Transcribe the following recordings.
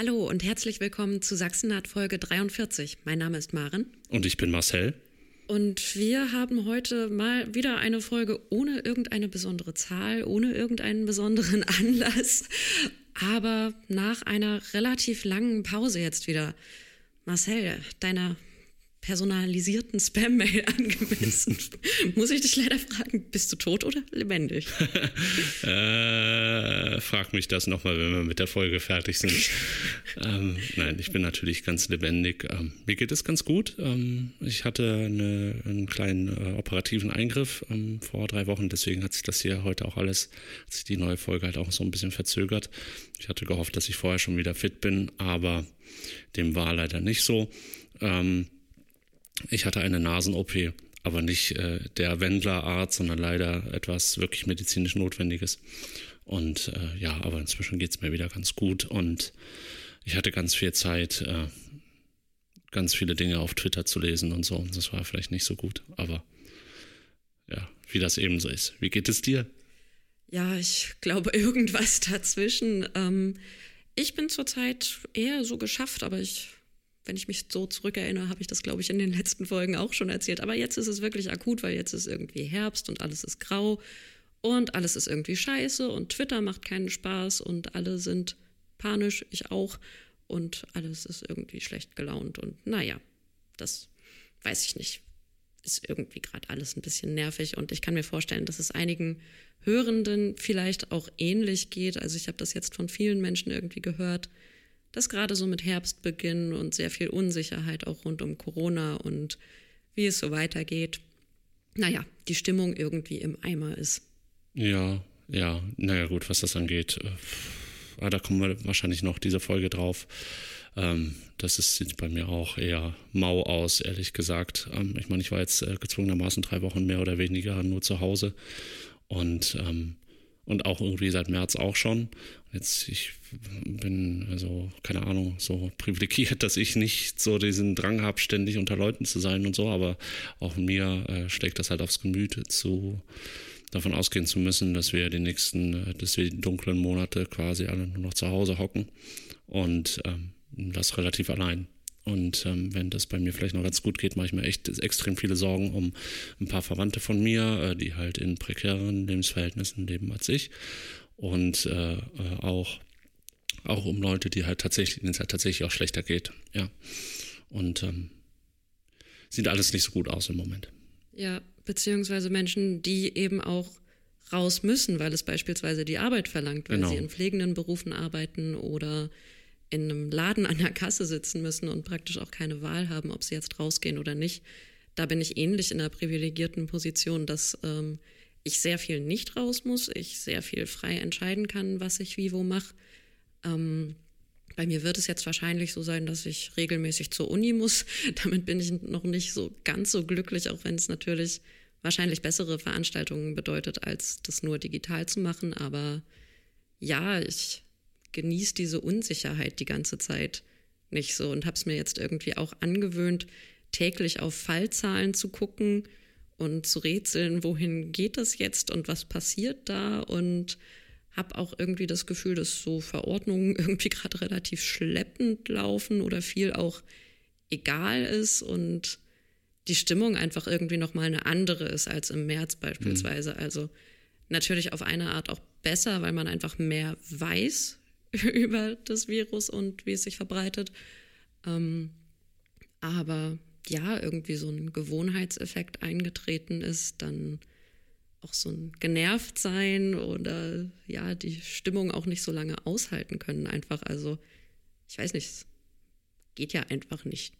Hallo und herzlich willkommen zu Sachsennaht Folge 43. Mein Name ist Maren. Und ich bin Marcel. Und wir haben heute mal wieder eine Folge ohne irgendeine besondere Zahl, ohne irgendeinen besonderen Anlass, aber nach einer relativ langen Pause jetzt wieder. Marcel, deiner personalisierten Spam-Mail angemessen. Muss ich dich leider fragen, bist du tot oder lebendig? äh, frag mich das nochmal, wenn wir mit der Folge fertig sind. ähm, nein, ich bin natürlich ganz lebendig. Ähm, mir geht es ganz gut. Ähm, ich hatte eine, einen kleinen äh, operativen Eingriff ähm, vor drei Wochen, deswegen hat sich das hier heute auch alles, hat sich die neue Folge halt auch so ein bisschen verzögert. Ich hatte gehofft, dass ich vorher schon wieder fit bin, aber dem war leider nicht so. Ähm, ich hatte eine Nasen-OP, aber nicht äh, der Wendler-Art, sondern leider etwas wirklich medizinisch Notwendiges. Und äh, ja, aber inzwischen geht's mir wieder ganz gut und ich hatte ganz viel Zeit, äh, ganz viele Dinge auf Twitter zu lesen und so. Und das war vielleicht nicht so gut, aber ja, wie das eben so ist. Wie geht es dir? Ja, ich glaube irgendwas dazwischen. Ähm, ich bin zurzeit eher so geschafft, aber ich wenn ich mich so zurückerinnere, habe ich das, glaube ich, in den letzten Folgen auch schon erzählt. Aber jetzt ist es wirklich akut, weil jetzt ist irgendwie Herbst und alles ist grau und alles ist irgendwie scheiße und Twitter macht keinen Spaß und alle sind panisch, ich auch. Und alles ist irgendwie schlecht gelaunt. Und naja, das weiß ich nicht. Ist irgendwie gerade alles ein bisschen nervig. Und ich kann mir vorstellen, dass es einigen Hörenden vielleicht auch ähnlich geht. Also ich habe das jetzt von vielen Menschen irgendwie gehört dass gerade so mit Herbstbeginn und sehr viel Unsicherheit auch rund um Corona und wie es so weitergeht, naja, die Stimmung irgendwie im Eimer ist. Ja, ja, naja gut, was das angeht, äh, da kommen wir wahrscheinlich noch diese Folge drauf. Ähm, das ist, sieht bei mir auch eher mau aus, ehrlich gesagt. Ähm, ich meine, ich war jetzt äh, gezwungenermaßen drei Wochen mehr oder weniger nur zu Hause und ähm, und auch irgendwie seit März auch schon. Jetzt, ich bin also, keine Ahnung, so privilegiert, dass ich nicht so diesen Drang habe, ständig unter Leuten zu sein und so, aber auch mir äh, schlägt das halt aufs Gemüt, zu davon ausgehen zu müssen, dass wir die nächsten, äh, dass wir die dunklen Monate quasi alle nur noch zu Hause hocken und ähm, das relativ allein. Und ähm, wenn das bei mir vielleicht noch ganz gut geht, mache ich mir echt extrem viele Sorgen um ein paar Verwandte von mir, äh, die halt in prekären Lebensverhältnissen leben als ich. Und äh, äh, auch, auch um Leute, die halt tatsächlich, denen es halt tatsächlich auch schlechter geht. Ja. Und ähm, sieht alles nicht so gut aus im Moment. Ja, beziehungsweise Menschen, die eben auch raus müssen, weil es beispielsweise die Arbeit verlangt, weil genau. sie in pflegenden Berufen arbeiten oder in einem Laden an der Kasse sitzen müssen und praktisch auch keine Wahl haben, ob sie jetzt rausgehen oder nicht. Da bin ich ähnlich in einer privilegierten Position, dass ähm, ich sehr viel nicht raus muss, ich sehr viel frei entscheiden kann, was ich wie wo mache. Ähm, bei mir wird es jetzt wahrscheinlich so sein, dass ich regelmäßig zur Uni muss. Damit bin ich noch nicht so ganz so glücklich, auch wenn es natürlich wahrscheinlich bessere Veranstaltungen bedeutet, als das nur digital zu machen. Aber ja, ich genieße diese Unsicherheit die ganze Zeit nicht so und habe es mir jetzt irgendwie auch angewöhnt, täglich auf Fallzahlen zu gucken und zu rätseln, wohin geht das jetzt und was passiert da und habe auch irgendwie das Gefühl, dass so Verordnungen irgendwie gerade relativ schleppend laufen oder viel auch egal ist und die Stimmung einfach irgendwie noch mal eine andere ist als im März beispielsweise. Mhm. Also natürlich auf eine Art auch besser, weil man einfach mehr weiß, über das Virus und wie es sich verbreitet. Ähm, aber ja, irgendwie so ein Gewohnheitseffekt eingetreten ist, dann auch so ein genervt sein oder ja, die Stimmung auch nicht so lange aushalten können einfach. Also ich weiß nicht, es geht ja einfach nicht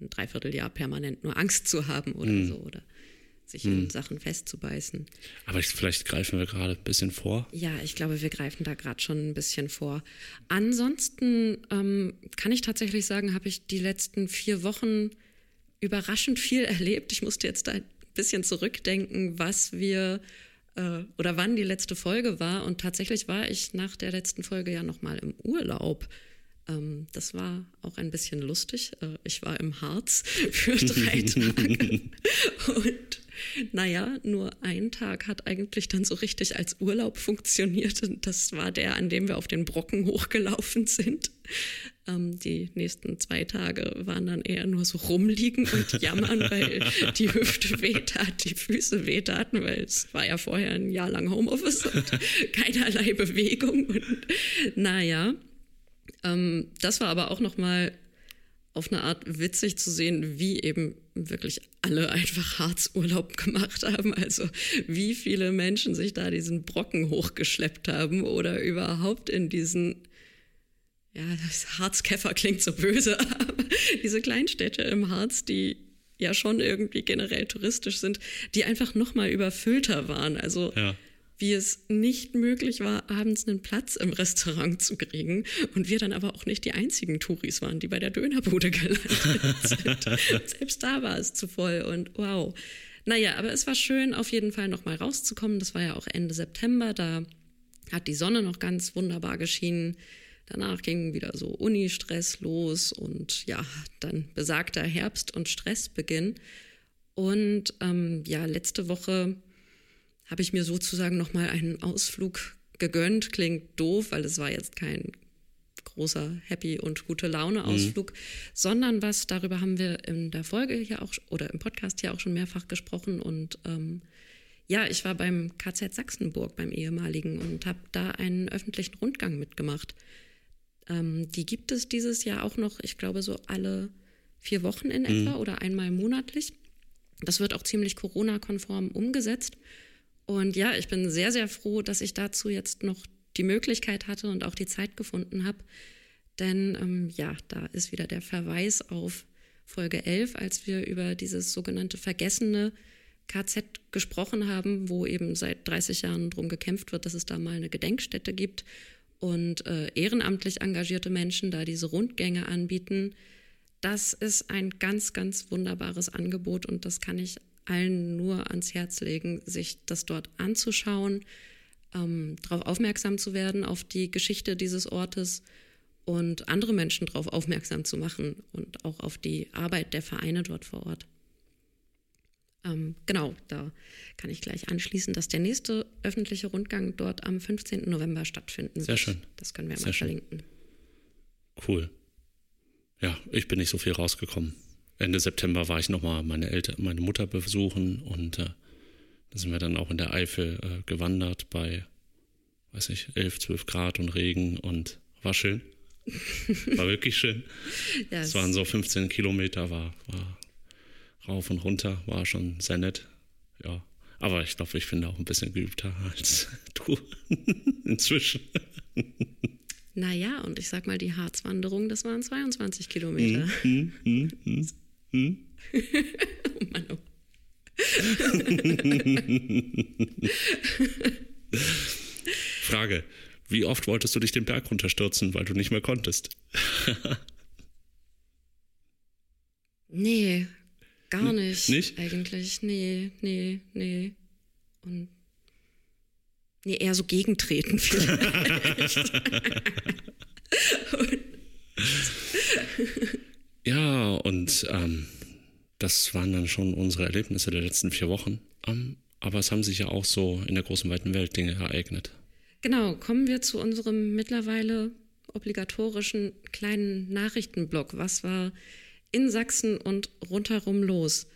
ein Dreivierteljahr permanent nur Angst zu haben oder mhm. so oder sich hm. in Sachen festzubeißen. Aber ich, vielleicht greifen wir gerade ein bisschen vor. Ja, ich glaube, wir greifen da gerade schon ein bisschen vor. Ansonsten ähm, kann ich tatsächlich sagen, habe ich die letzten vier Wochen überraschend viel erlebt. Ich musste jetzt da ein bisschen zurückdenken, was wir äh, oder wann die letzte Folge war. Und tatsächlich war ich nach der letzten Folge ja nochmal im Urlaub. Ähm, das war auch ein bisschen lustig. Äh, ich war im Harz für drei Tage und naja, nur ein Tag hat eigentlich dann so richtig als Urlaub funktioniert. Und das war der, an dem wir auf den Brocken hochgelaufen sind. Ähm, die nächsten zwei Tage waren dann eher nur so rumliegen und jammern, weil die Hüfte wehtat, die Füße wehtaten, weil es war ja vorher ein Jahr lang Homeoffice und keinerlei Bewegung. Und naja, ähm, das war aber auch nochmal auf eine Art witzig zu sehen, wie eben wirklich alle einfach Harzurlaub gemacht haben. Also wie viele Menschen sich da diesen Brocken hochgeschleppt haben oder überhaupt in diesen, ja, das Harzkäfer klingt so böse, aber diese Kleinstädte im Harz, die ja schon irgendwie generell touristisch sind, die einfach nochmal überfüllter waren. Also ja wie es nicht möglich war, abends einen Platz im Restaurant zu kriegen. Und wir dann aber auch nicht die einzigen Touris waren, die bei der Dönerbude gelandet sind. Selbst da war es zu voll und wow. Naja, aber es war schön, auf jeden Fall nochmal rauszukommen. Das war ja auch Ende September. Da hat die Sonne noch ganz wunderbar geschienen. Danach ging wieder so Uni-Stress los und ja, dann besagter Herbst- und Stressbeginn. Und ähm, ja, letzte Woche habe ich mir sozusagen nochmal einen Ausflug gegönnt. Klingt doof, weil es war jetzt kein großer Happy und gute Laune mhm. Ausflug, mhm. sondern was, darüber haben wir in der Folge hier auch oder im Podcast hier auch schon mehrfach gesprochen und ähm, ja, ich war beim KZ Sachsenburg, beim ehemaligen und habe da einen öffentlichen Rundgang mitgemacht. Ähm, die gibt es dieses Jahr auch noch, ich glaube, so alle vier Wochen in etwa mhm. oder einmal monatlich. Das wird auch ziemlich Corona-konform umgesetzt. Und ja, ich bin sehr, sehr froh, dass ich dazu jetzt noch die Möglichkeit hatte und auch die Zeit gefunden habe. Denn ähm, ja, da ist wieder der Verweis auf Folge 11, als wir über dieses sogenannte vergessene KZ gesprochen haben, wo eben seit 30 Jahren darum gekämpft wird, dass es da mal eine Gedenkstätte gibt und äh, ehrenamtlich engagierte Menschen da diese Rundgänge anbieten. Das ist ein ganz, ganz wunderbares Angebot und das kann ich allen nur ans Herz legen, sich das dort anzuschauen, ähm, darauf aufmerksam zu werden, auf die Geschichte dieses Ortes und andere Menschen darauf aufmerksam zu machen und auch auf die Arbeit der Vereine dort vor Ort. Ähm, genau, da kann ich gleich anschließen, dass der nächste öffentliche Rundgang dort am 15. November stattfinden wird. Sehr schön. Das können wir Sehr mal verlinken. Cool. Ja, ich bin nicht so viel rausgekommen. Ende September war ich nochmal meine Eltern, meine Mutter besuchen und äh, da sind wir dann auch in der Eifel äh, gewandert bei, weiß ich, 11, 12 Grad und Regen und war schön. War wirklich schön. ja, es waren so 15 Kilometer, war, war rauf und runter, war schon sehr nett. Ja, aber ich glaube, ich bin da auch ein bisschen geübter als du inzwischen. Naja, und ich sag mal, die Harzwanderung, das waren 22 Kilometer. Mm, mm, mm, hm? oh Mann, oh. Frage: Wie oft wolltest du dich den Berg runterstürzen, weil du nicht mehr konntest? nee, gar nicht. Nicht? Eigentlich, nee, nee, nee. Und nee, eher so gegentreten vielleicht. Ja, und ähm, das waren dann schon unsere Erlebnisse der letzten vier Wochen. Ähm, aber es haben sich ja auch so in der großen weiten Welt Dinge ereignet. Genau, kommen wir zu unserem mittlerweile obligatorischen kleinen Nachrichtenblock. Was war in Sachsen und rundherum los?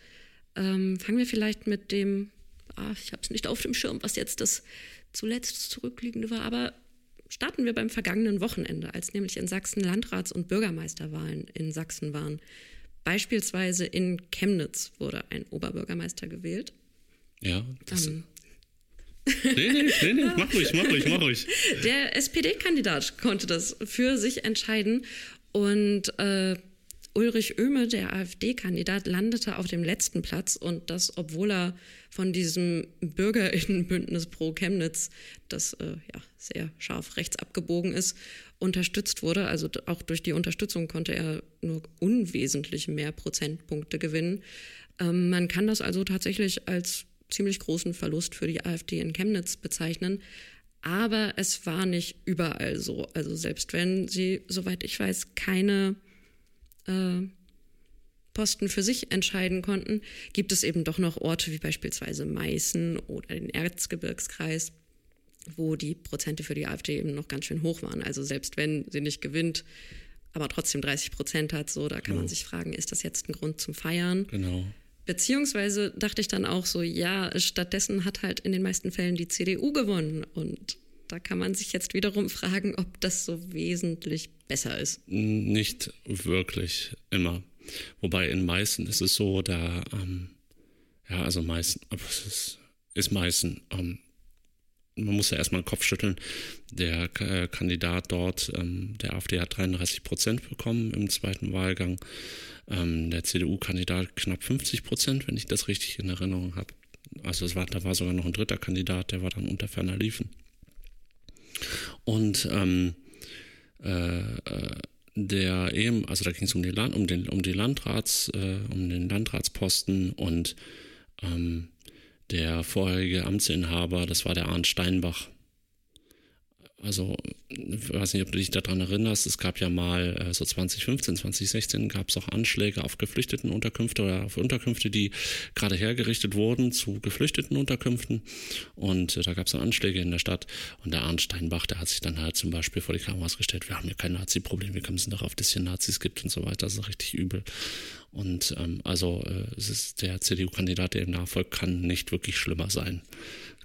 Ähm, fangen wir vielleicht mit dem, ah, ich habe es nicht auf dem Schirm, was jetzt das zuletzt zurückliegende war, aber starten wir beim vergangenen Wochenende, als nämlich in Sachsen Landrats- und Bürgermeisterwahlen in Sachsen waren. Beispielsweise in Chemnitz wurde ein Oberbürgermeister gewählt. Ja, das ähm, nee, nee, nee, nee, mach ruhig, mach ruhig, mach ruhig. Der SPD-Kandidat konnte das für sich entscheiden und äh, Ulrich Oehme, der AfD-Kandidat, landete auf dem letzten Platz und das, obwohl er von diesem Bürgerinnenbündnis pro Chemnitz, das äh, ja sehr scharf rechts abgebogen ist, unterstützt wurde. Also auch durch die Unterstützung konnte er nur unwesentlich mehr Prozentpunkte gewinnen. Ähm, man kann das also tatsächlich als ziemlich großen Verlust für die AfD in Chemnitz bezeichnen. Aber es war nicht überall so. Also selbst wenn sie, soweit ich weiß, keine äh, Posten für sich entscheiden konnten, gibt es eben doch noch Orte wie beispielsweise Meißen oder den Erzgebirgskreis, wo die Prozente für die AfD eben noch ganz schön hoch waren. Also selbst wenn sie nicht gewinnt, aber trotzdem 30 Prozent hat. So, da kann genau. man sich fragen, ist das jetzt ein Grund zum Feiern? Genau. Beziehungsweise dachte ich dann auch so, ja, stattdessen hat halt in den meisten Fällen die CDU gewonnen. Und da kann man sich jetzt wiederum fragen, ob das so wesentlich besser ist. Nicht wirklich immer. Wobei in Meißen ist es so, da, ähm, ja, also Meißen, aber es ist, ist Meißen, ähm, man muss ja erstmal den Kopf schütteln. Der äh, Kandidat dort, ähm, der AfD, hat 33 Prozent bekommen im zweiten Wahlgang. Ähm, der CDU-Kandidat knapp 50 Prozent, wenn ich das richtig in Erinnerung habe. Also es war, da war sogar noch ein dritter Kandidat, der war dann unter ferner Liefen. Und ähm, äh, äh der eben, also da ging es um die Land, um den, um die Landrats, äh, um den Landratsposten und ähm, der vorherige Amtsinhaber, das war der Arndt Steinbach. Also, ich weiß nicht, ob du dich daran erinnerst, es gab ja mal äh, so 2015, 2016 gab es auch Anschläge auf Geflüchtetenunterkünfte oder auf Unterkünfte, die gerade hergerichtet wurden zu Geflüchtetenunterkünften. Und äh, da gab es Anschläge in der Stadt. Und der Arndt Steinbach, der hat sich dann halt zum Beispiel vor die Kameras gestellt, wir haben hier kein Nazi-Problem, wir kommen darauf, dass hier Nazis gibt und so weiter. Das ist richtig übel. Und ähm, also äh, es ist der CDU-Kandidat, der ihm nachfolgt, kann nicht wirklich schlimmer sein.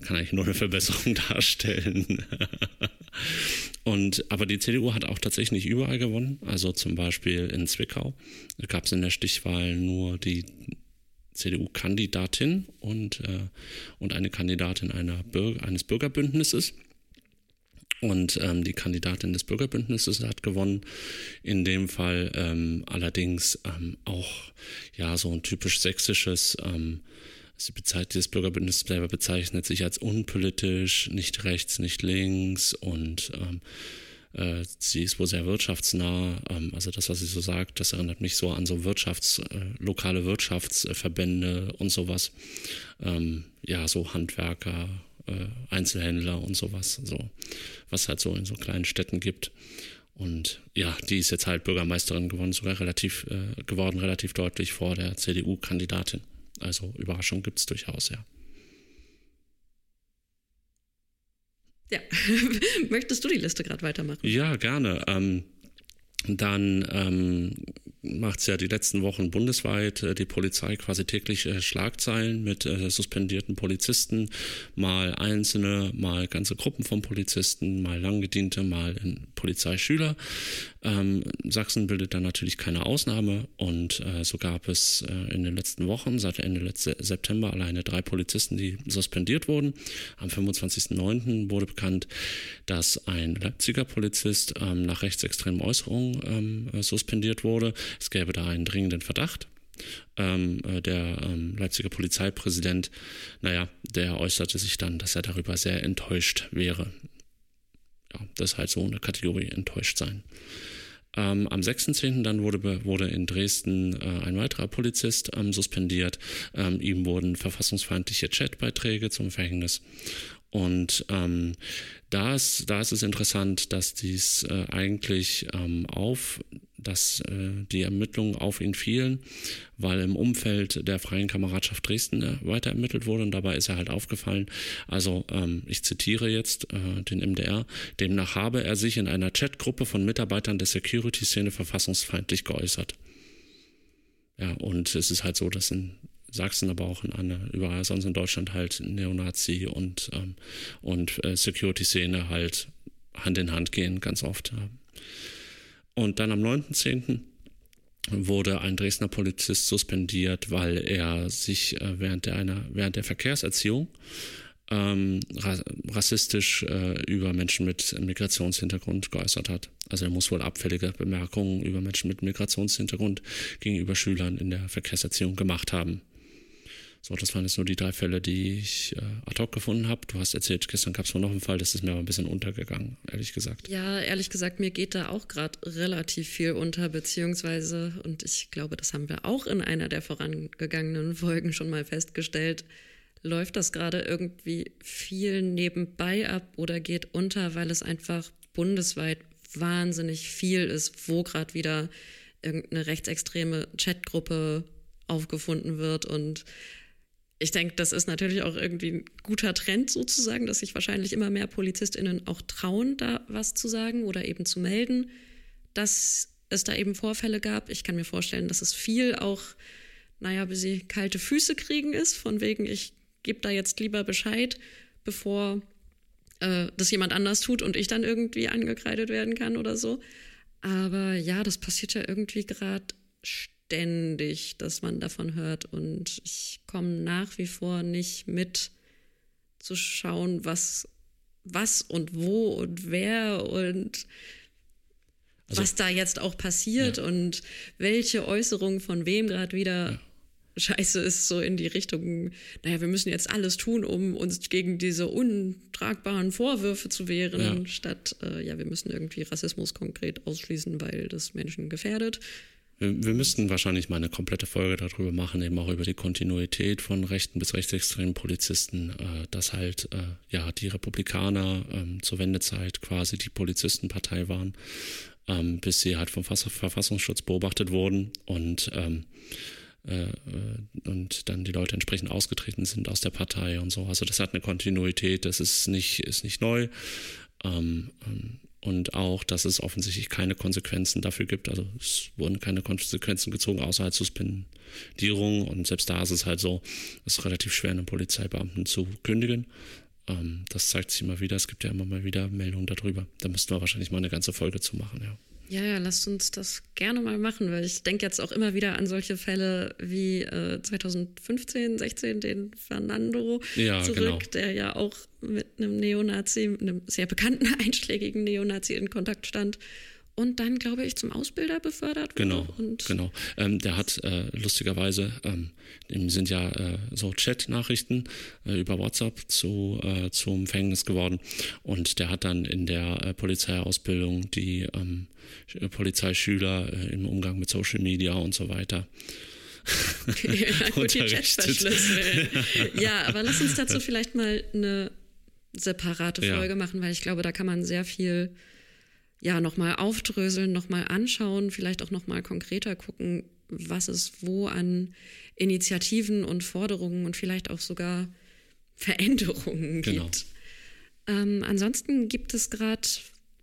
Kann eigentlich nur eine Verbesserung darstellen. und aber die CDU hat auch tatsächlich nicht überall gewonnen. Also zum Beispiel in Zwickau gab es in der Stichwahl nur die CDU-Kandidatin und, äh, und eine Kandidatin einer Bürger, eines Bürgerbündnisses. Und ähm, die Kandidatin des Bürgerbündnisses hat gewonnen. In dem Fall ähm, allerdings ähm, auch ja so ein typisch sächsisches, ähm, sie bezeichnet, das Bürgerbündnis selber bezeichnet sich als unpolitisch, nicht rechts, nicht links und ähm, äh, sie ist wohl sehr wirtschaftsnah. Ähm, also das, was sie so sagt, das erinnert mich so an so Wirtschafts, äh, lokale Wirtschaftsverbände und sowas. Ähm, ja, so Handwerker, äh, Einzelhändler und sowas, so, was halt so in so kleinen Städten gibt. Und ja, die ist jetzt halt Bürgermeisterin geworden, sogar relativ äh, geworden, relativ deutlich vor der CDU-Kandidatin. Also Überraschung gibt es durchaus, ja. Ja, möchtest du die Liste gerade weitermachen? Ja, gerne. Ähm, dann ähm, macht es ja die letzten Wochen bundesweit äh, die Polizei quasi täglich äh, Schlagzeilen mit äh, suspendierten Polizisten, mal einzelne, mal ganze Gruppen von Polizisten, mal langgediente, mal Polizeischüler. Ähm, Sachsen bildet da natürlich keine Ausnahme und äh, so gab es äh, in den letzten Wochen, seit Ende letzten September, alleine drei Polizisten, die suspendiert wurden. Am 25.09. wurde bekannt, dass ein Leipziger Polizist ähm, nach rechtsextremen Äußerungen ähm, suspendiert wurde. Es gäbe da einen dringenden Verdacht. Ähm, äh, der ähm, Leipziger Polizeipräsident, naja, der äußerte sich dann, dass er darüber sehr enttäuscht wäre. Ja, das ist halt so eine Kategorie enttäuscht sein. Ähm, am 6.10. dann wurde, wurde in Dresden äh, ein weiterer Polizist ähm, suspendiert. Ähm, ihm wurden verfassungsfeindliche Chatbeiträge zum Verhängnis. Und ähm, da, ist, da ist es interessant, dass dies äh, eigentlich ähm, auf dass äh, die Ermittlungen auf ihn fielen, weil im Umfeld der Freien Kameradschaft Dresden äh, weiter ermittelt wurde und dabei ist er halt aufgefallen. Also ähm, ich zitiere jetzt äh, den MDR, demnach habe er sich in einer Chatgruppe von Mitarbeitern der Security-Szene verfassungsfeindlich geäußert. Ja, und es ist halt so, dass in Sachsen, aber auch in einer, überall sonst in Deutschland halt Neonazi und, ähm, und äh, Security-Szene halt Hand in Hand gehen, ganz oft. Und dann am 9.10. wurde ein Dresdner Polizist suspendiert, weil er sich äh, während, der einer, während der Verkehrserziehung ähm, rassistisch äh, über Menschen mit Migrationshintergrund geäußert hat. Also er muss wohl abfällige Bemerkungen über Menschen mit Migrationshintergrund gegenüber Schülern in der Verkehrserziehung gemacht haben. So, das waren jetzt nur die drei Fälle, die ich äh, ad hoc gefunden habe. Du hast erzählt, gestern gab es noch einen Fall, das ist mir aber ein bisschen untergegangen, ehrlich gesagt. Ja, ehrlich gesagt, mir geht da auch gerade relativ viel unter, beziehungsweise, und ich glaube, das haben wir auch in einer der vorangegangenen Folgen schon mal festgestellt, läuft das gerade irgendwie viel nebenbei ab oder geht unter, weil es einfach bundesweit wahnsinnig viel ist, wo gerade wieder irgendeine rechtsextreme Chatgruppe aufgefunden wird und ich denke, das ist natürlich auch irgendwie ein guter Trend sozusagen, dass sich wahrscheinlich immer mehr PolizistInnen auch trauen, da was zu sagen oder eben zu melden, dass es da eben Vorfälle gab. Ich kann mir vorstellen, dass es viel auch, naja, bis sie kalte Füße kriegen ist, von wegen, ich gebe da jetzt lieber Bescheid, bevor äh, das jemand anders tut und ich dann irgendwie angekreidet werden kann oder so. Aber ja, das passiert ja irgendwie gerade ständig, dass man davon hört. Und ich komme nach wie vor nicht mit zu schauen, was, was und wo und wer und also, was da jetzt auch passiert ja. und welche Äußerung von wem gerade wieder ja. scheiße ist, so in die Richtung, naja, wir müssen jetzt alles tun, um uns gegen diese untragbaren Vorwürfe zu wehren, ja. statt, äh, ja, wir müssen irgendwie Rassismus konkret ausschließen, weil das Menschen gefährdet. Wir, wir müssten wahrscheinlich mal eine komplette Folge darüber machen, eben auch über die Kontinuität von rechten bis rechtsextremen Polizisten, äh, dass halt äh, ja die Republikaner ähm, zur Wendezeit quasi die Polizistenpartei waren, ähm, bis sie halt vom Verfassungsschutz beobachtet wurden und ähm, äh, äh, und dann die Leute entsprechend ausgetreten sind aus der Partei und so. Also das hat eine Kontinuität, das ist nicht, ist nicht neu. Ähm, ähm, und auch, dass es offensichtlich keine Konsequenzen dafür gibt. Also es wurden keine Konsequenzen gezogen, außer halt Suspendierung. Und selbst da ist es halt so, es ist relativ schwer, einen Polizeibeamten zu kündigen. Ähm, das zeigt sich immer wieder. Es gibt ja immer mal wieder Meldungen darüber. Da müssten wir wahrscheinlich mal eine ganze Folge zu machen, ja. Ja, ja, lasst uns das gerne mal machen, weil ich denke jetzt auch immer wieder an solche Fälle wie äh, 2015, 16, den Fernando ja, zurück, genau. der ja auch mit einem Neonazi, einem sehr bekannten einschlägigen Neonazi in Kontakt stand und dann, glaube ich, zum Ausbilder befördert wurde. Genau, genau. Ähm, der hat äh, lustigerweise, ähm, dem sind ja äh, so Chat-Nachrichten äh, über WhatsApp zu, äh, zum Empfängnis geworden und der hat dann in der äh, Polizeiausbildung die ähm, Polizeischüler äh, im Umgang mit Social Media und so weiter ja, gut, die ja, aber lass uns dazu vielleicht mal eine separate Folge ja. machen, weil ich glaube, da kann man sehr viel ja nochmal aufdröseln, nochmal anschauen, vielleicht auch nochmal konkreter gucken, was es wo an Initiativen und Forderungen und vielleicht auch sogar Veränderungen genau. gibt. Ähm, ansonsten gibt es gerade,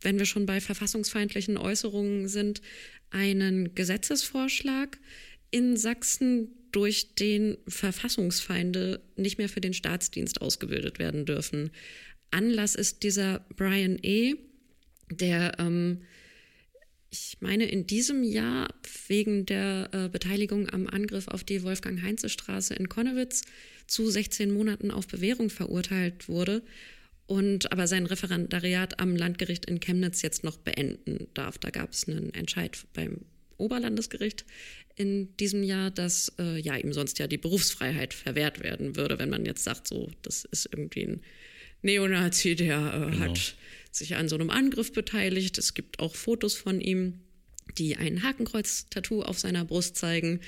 wenn wir schon bei verfassungsfeindlichen Äußerungen sind, einen Gesetzesvorschlag in Sachsen, durch den Verfassungsfeinde nicht mehr für den Staatsdienst ausgebildet werden dürfen. Anlass ist dieser Brian E., der, ähm, ich meine, in diesem Jahr wegen der äh, Beteiligung am Angriff auf die Wolfgang-Heinze-Straße in Konnewitz zu 16 Monaten auf Bewährung verurteilt wurde und aber sein Referendariat am Landgericht in Chemnitz jetzt noch beenden darf. Da gab es einen Entscheid beim Oberlandesgericht in diesem Jahr, dass äh, ja ihm sonst ja die Berufsfreiheit verwehrt werden würde, wenn man jetzt sagt, so, das ist irgendwie ein Neonazi, der äh, genau. hat sich an so einem Angriff beteiligt. Es gibt auch Fotos von ihm, die ein Hakenkreuz-Tattoo auf seiner Brust zeigen.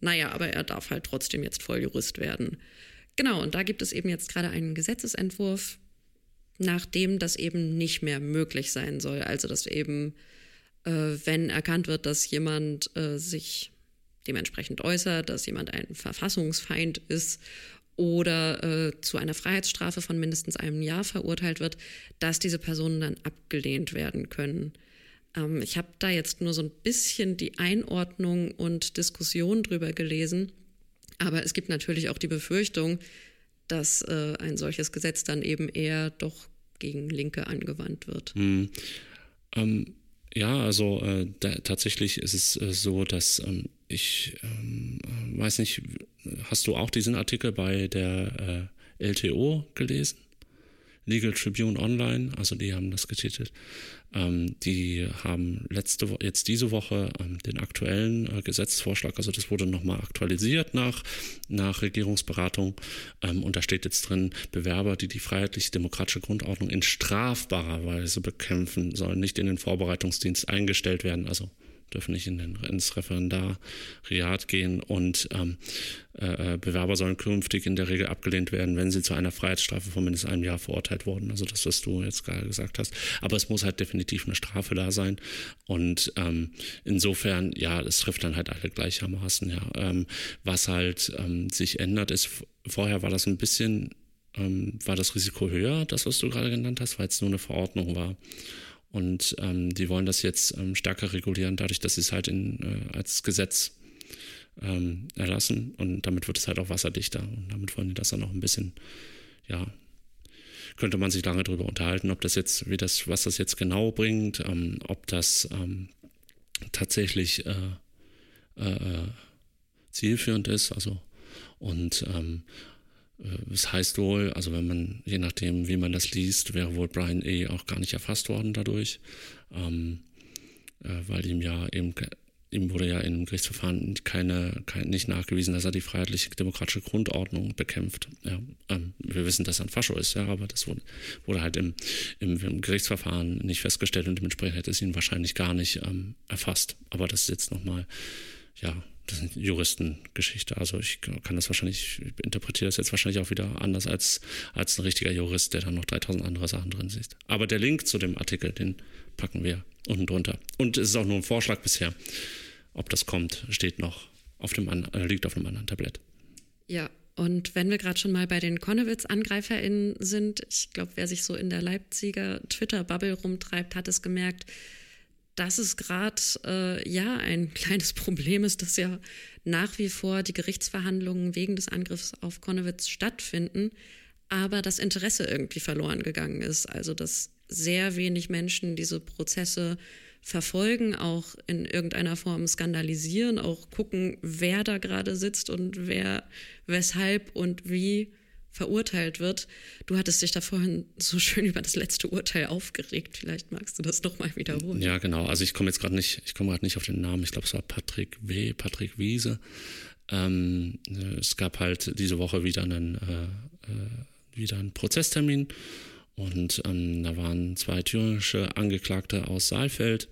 Naja, aber er darf halt trotzdem jetzt Volljurist werden. Genau, und da gibt es eben jetzt gerade einen Gesetzesentwurf, nachdem das eben nicht mehr möglich sein soll. Also, dass eben, äh, wenn erkannt wird, dass jemand äh, sich dementsprechend äußert, dass jemand ein Verfassungsfeind ist oder äh, zu einer Freiheitsstrafe von mindestens einem Jahr verurteilt wird, dass diese Personen dann abgelehnt werden können. Ähm, ich habe da jetzt nur so ein bisschen die Einordnung und Diskussion drüber gelesen, aber es gibt natürlich auch die Befürchtung, dass äh, ein solches Gesetz dann eben eher doch gegen Linke angewandt wird. Hm. Ähm, ja, also äh, da, tatsächlich ist es äh, so, dass ähm, ich ähm, weiß nicht, hast du auch diesen Artikel bei der äh, LTO gelesen? Legal Tribune Online, also die haben das getitelt. Ähm, die haben letzte Woche, jetzt diese Woche ähm, den aktuellen äh, Gesetzesvorschlag, also das wurde nochmal aktualisiert nach, nach Regierungsberatung. Ähm, und da steht jetzt drin, Bewerber, die die freiheitlich-demokratische Grundordnung in strafbarer Weise bekämpfen, sollen nicht in den Vorbereitungsdienst eingestellt werden. Also dürfen nicht in den, ins Referendariat gehen und ähm, äh, Bewerber sollen künftig in der Regel abgelehnt werden, wenn sie zu einer Freiheitsstrafe von mindestens einem Jahr verurteilt wurden. Also das, was du jetzt gerade gesagt hast. Aber es muss halt definitiv eine Strafe da sein. Und ähm, insofern, ja, es trifft dann halt alle gleichermaßen, ja. Ähm, was halt ähm, sich ändert, ist, vorher war das ein bisschen, ähm, war das Risiko höher, das, was du gerade genannt hast, weil es nur eine Verordnung war. Und ähm, die wollen das jetzt ähm, stärker regulieren, dadurch, dass sie es halt in, äh, als Gesetz ähm, erlassen. Und damit wird es halt auch wasserdichter. Und damit wollen die das dann auch ein bisschen, ja, könnte man sich lange darüber unterhalten, ob das jetzt, wie das, was das jetzt genau bringt, ähm, ob das ähm, tatsächlich äh, äh, äh zielführend ist. Also und ähm, äh, es heißt wohl, also wenn man, je nachdem, wie man das liest, wäre wohl Brian E. auch gar nicht erfasst worden dadurch, ähm, äh, weil ihm ja eben, ihm wurde ja im Gerichtsverfahren keine, kein, nicht nachgewiesen, dass er die freiheitliche demokratische Grundordnung bekämpft. Ja, ähm, wir wissen, dass er ein Fascho ist, ja, aber das wurde, wurde halt im, im, im, Gerichtsverfahren nicht festgestellt und dementsprechend hätte es ihn wahrscheinlich gar nicht ähm, erfasst. Aber das ist jetzt nochmal, ja, das ist eine Juristengeschichte. Also ich kann das wahrscheinlich, ich interpretiere das jetzt wahrscheinlich auch wieder anders als, als ein richtiger Jurist, der dann noch 3000 andere Sachen drin sieht. Aber der Link zu dem Artikel, den packen wir unten drunter. Und es ist auch nur ein Vorschlag bisher. Ob das kommt, steht noch auf dem, äh, liegt auf einem anderen Tablett. Ja, und wenn wir gerade schon mal bei den Konnewitz-AngreiferInnen sind, ich glaube, wer sich so in der Leipziger Twitter-Bubble rumtreibt, hat es gemerkt, dass es gerade äh, ja ein kleines Problem ist, dass ja nach wie vor die Gerichtsverhandlungen wegen des Angriffs auf Konowitz stattfinden, aber das Interesse irgendwie verloren gegangen ist. Also dass sehr wenig Menschen diese Prozesse verfolgen, auch in irgendeiner Form skandalisieren, auch gucken, wer da gerade sitzt und wer weshalb und wie verurteilt wird. Du hattest dich da vorhin so schön über das letzte Urteil aufgeregt. Vielleicht magst du das nochmal wiederholen. Ja, genau. Also ich komme jetzt gerade nicht, ich komme gerade nicht auf den Namen. Ich glaube, es war Patrick W., Patrick Wiese. Ähm, es gab halt diese Woche wieder einen, äh, äh, wieder einen Prozesstermin und ähm, da waren zwei thüringische Angeklagte aus Saalfeld.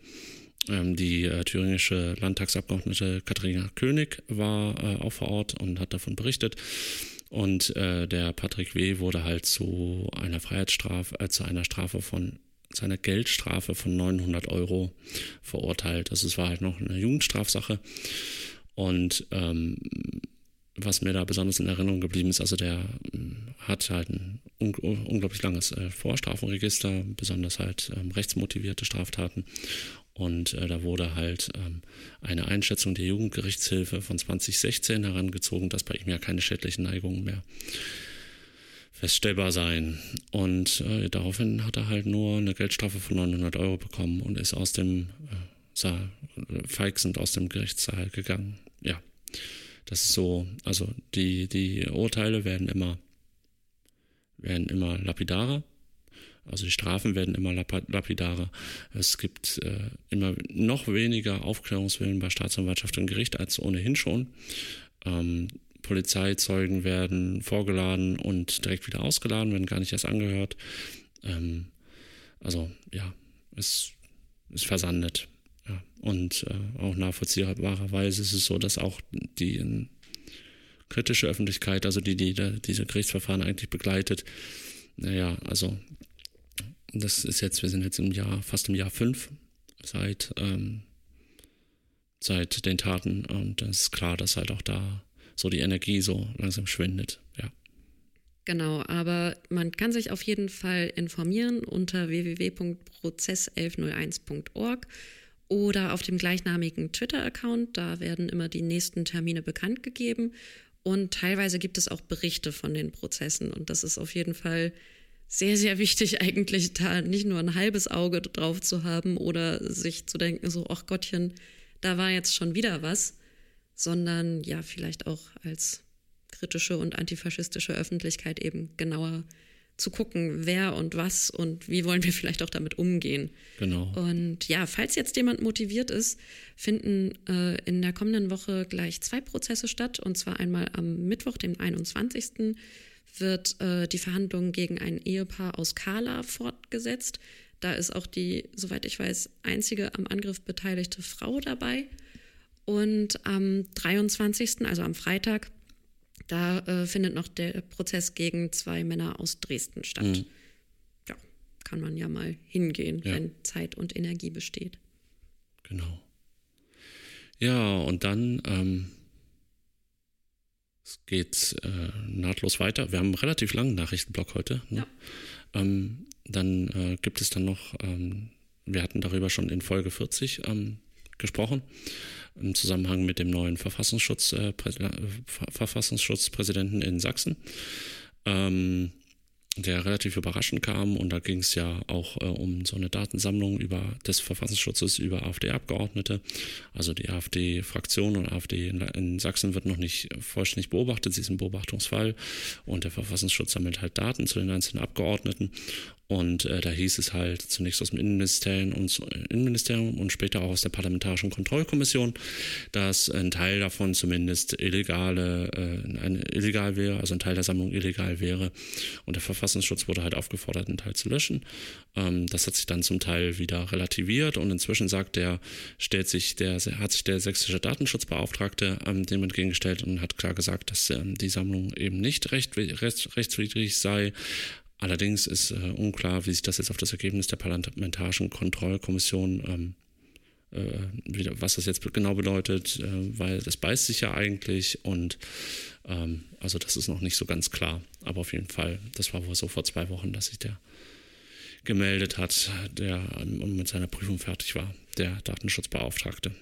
Ähm, die äh, thüringische Landtagsabgeordnete Katharina König war äh, auch vor Ort und hat davon berichtet. Und äh, der Patrick W. wurde halt zu einer Freiheitsstrafe, äh, zu einer Strafe von seiner Geldstrafe von 900 Euro verurteilt. Also es war halt noch eine Jugendstrafsache. Und ähm, was mir da besonders in Erinnerung geblieben ist, also der ähm, hat halt ein un unglaublich langes äh, Vorstrafenregister, besonders halt ähm, rechtsmotivierte Straftaten. Und äh, da wurde halt ähm, eine Einschätzung der Jugendgerichtshilfe von 2016 herangezogen, dass bei ihm ja keine schädlichen Neigungen mehr feststellbar seien. Und äh, daraufhin hat er halt nur eine Geldstrafe von 900 Euro bekommen und ist aus dem äh, Saal, äh, feixend aus dem Gerichtssaal gegangen. Ja, das ist so, also die, die Urteile werden immer, werden immer lapidarer also die Strafen werden immer lapidarer. Es gibt äh, immer noch weniger Aufklärungswillen bei Staatsanwaltschaft und Gericht als ohnehin schon. Ähm, Polizeizeugen werden vorgeladen und direkt wieder ausgeladen, werden gar nicht erst angehört. Ähm, also ja, es ist versandet. Ja. Und äh, auch nachvollziehbarerweise ist es so, dass auch die in, kritische Öffentlichkeit, also die, die, die diese Gerichtsverfahren eigentlich begleitet, naja, also das ist jetzt, wir sind jetzt im Jahr, fast im Jahr fünf seit, ähm, seit den Taten und es ist klar, dass halt auch da so die Energie so langsam schwindet, ja. Genau, aber man kann sich auf jeden Fall informieren unter www.prozess1101.org oder auf dem gleichnamigen Twitter-Account. Da werden immer die nächsten Termine bekannt gegeben und teilweise gibt es auch Berichte von den Prozessen und das ist auf jeden Fall sehr, sehr wichtig eigentlich, da nicht nur ein halbes Auge drauf zu haben oder sich zu denken, so, ach Gottchen, da war jetzt schon wieder was, sondern ja, vielleicht auch als kritische und antifaschistische Öffentlichkeit eben genauer zu gucken, wer und was und wie wollen wir vielleicht auch damit umgehen. Genau. Und ja, falls jetzt jemand motiviert ist, finden äh, in der kommenden Woche gleich zwei Prozesse statt. Und zwar einmal am Mittwoch, dem 21 wird äh, die Verhandlung gegen ein Ehepaar aus Kala fortgesetzt. Da ist auch die, soweit ich weiß, einzige am Angriff beteiligte Frau dabei. Und am 23., also am Freitag, da äh, findet noch der Prozess gegen zwei Männer aus Dresden statt. Mhm. Ja, kann man ja mal hingehen, ja. wenn Zeit und Energie besteht. Genau. Ja, und dann ähm, es geht äh, nahtlos weiter. Wir haben einen relativ langen Nachrichtenblock heute. Ne? Ja. Ähm, dann äh, gibt es dann noch ähm, wir hatten darüber schon in Folge 40 ähm, gesprochen, im Zusammenhang mit dem neuen Verfassungsschutz, äh, Verfassungsschutzpräsidenten in Sachsen. Ähm, der relativ überraschend kam. Und da ging es ja auch äh, um so eine Datensammlung über des Verfassungsschutzes über AfD-Abgeordnete. Also die AfD-Fraktion und AfD in, in, Sachsen wird noch nicht vollständig beobachtet, sie ist ein Beobachtungsfall. Und der Verfassungsschutz sammelt halt Daten zu den einzelnen Abgeordneten und äh, da hieß es halt zunächst aus dem Innenministerium und, Innenministerium und später auch aus der Parlamentarischen Kontrollkommission, dass ein Teil davon zumindest illegale, äh, eine, illegal wäre, also ein Teil der Sammlung illegal wäre. Und der Verfassungsschutz wurde halt aufgefordert, einen Teil zu löschen. Ähm, das hat sich dann zum Teil wieder relativiert und inzwischen sagt der, stellt sich der, hat sich der sächsische Datenschutzbeauftragte ähm, dem entgegengestellt und hat klar gesagt, dass ähm, die Sammlung eben nicht recht, recht, rechtswidrig sei, Allerdings ist äh, unklar, wie sich das jetzt auf das Ergebnis der Parlamentarischen Kontrollkommission, ähm, äh, was das jetzt genau bedeutet, äh, weil das beißt sich ja eigentlich und ähm, also das ist noch nicht so ganz klar. Aber auf jeden Fall, das war wohl so vor zwei Wochen, dass sich der gemeldet hat, der ähm, mit seiner Prüfung fertig war, der Datenschutzbeauftragte.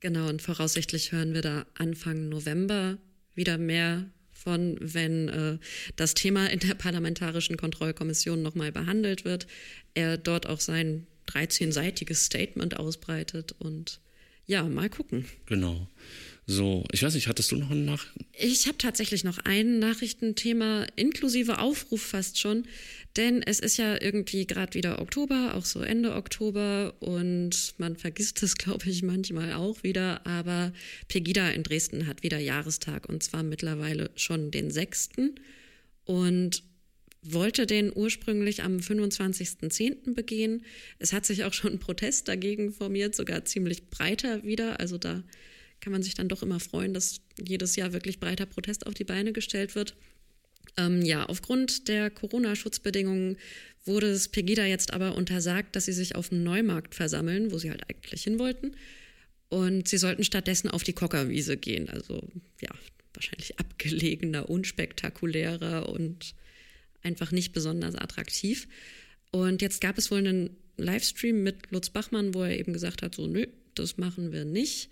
Genau, und voraussichtlich hören wir da Anfang November wieder mehr von, wenn äh, das Thema in der Parlamentarischen Kontrollkommission nochmal behandelt wird, er dort auch sein 13-seitiges Statement ausbreitet und ja, mal gucken. Genau. So, ich weiß nicht, hattest du noch eine Nachricht? Ich habe tatsächlich noch ein Nachrichtenthema inklusive Aufruf fast schon, denn es ist ja irgendwie gerade wieder Oktober, auch so Ende Oktober und man vergisst es, glaube ich, manchmal auch wieder, aber Pegida in Dresden hat wieder Jahrestag und zwar mittlerweile schon den sechsten und wollte den ursprünglich am 25.10. begehen. Es hat sich auch schon Protest dagegen formiert, sogar ziemlich breiter wieder. Also da kann man sich dann doch immer freuen, dass jedes Jahr wirklich breiter Protest auf die Beine gestellt wird. Ähm, ja, aufgrund der Corona-Schutzbedingungen wurde es Pegida jetzt aber untersagt, dass sie sich auf dem Neumarkt versammeln, wo sie halt eigentlich hin wollten. Und sie sollten stattdessen auf die Kockerwiese gehen. Also ja, wahrscheinlich abgelegener, unspektakulärer und einfach nicht besonders attraktiv. Und jetzt gab es wohl einen Livestream mit Lutz Bachmann, wo er eben gesagt hat, so nö, das machen wir nicht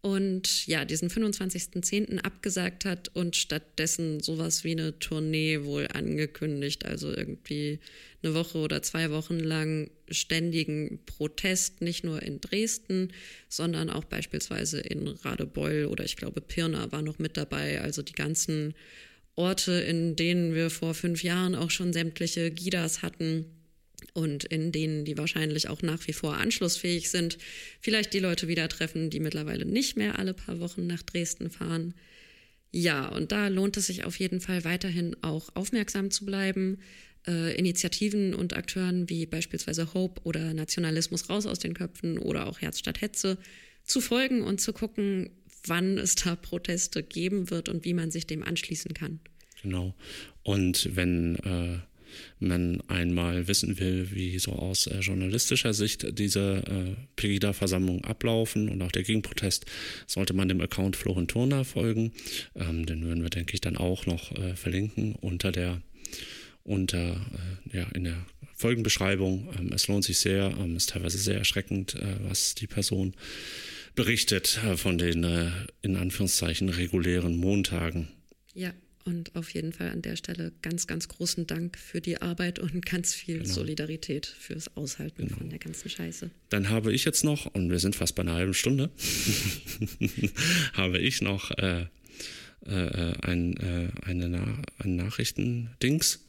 und ja, diesen 25.10. abgesagt hat und stattdessen sowas wie eine Tournee wohl angekündigt, also irgendwie eine Woche oder zwei Wochen lang ständigen Protest, nicht nur in Dresden, sondern auch beispielsweise in Radebeul oder ich glaube Pirna war noch mit dabei, also die ganzen Orte, in denen wir vor fünf Jahren auch schon sämtliche Gidas hatten und in denen die wahrscheinlich auch nach wie vor anschlussfähig sind, vielleicht die Leute wieder treffen, die mittlerweile nicht mehr alle paar Wochen nach Dresden fahren. Ja, und da lohnt es sich auf jeden Fall weiterhin auch aufmerksam zu bleiben. Äh, Initiativen und Akteuren wie beispielsweise Hope oder Nationalismus raus aus den Köpfen oder auch Herz statt Hetze zu folgen und zu gucken, wann es da Proteste geben wird und wie man sich dem anschließen kann. Genau. Und wenn äh man einmal wissen will, wie so aus äh, journalistischer Sicht diese äh, Pegida-Versammlungen ablaufen und auch der Gegenprotest, sollte man dem Account Florin Turner folgen. Ähm, den würden wir, denke ich, dann auch noch äh, verlinken unter der, unter, äh, ja, in der Folgenbeschreibung. Ähm, es lohnt sich sehr, ähm, ist teilweise sehr erschreckend, äh, was die Person berichtet äh, von den in Anführungszeichen regulären Montagen. Ja, und auf jeden Fall an der Stelle ganz, ganz großen Dank für die Arbeit und ganz viel genau. Solidarität fürs Aushalten genau. von der ganzen Scheiße. Dann habe ich jetzt noch, und wir sind fast bei einer halben Stunde, habe ich noch äh, äh, ein, äh, eine Na ein Nachrichtendings.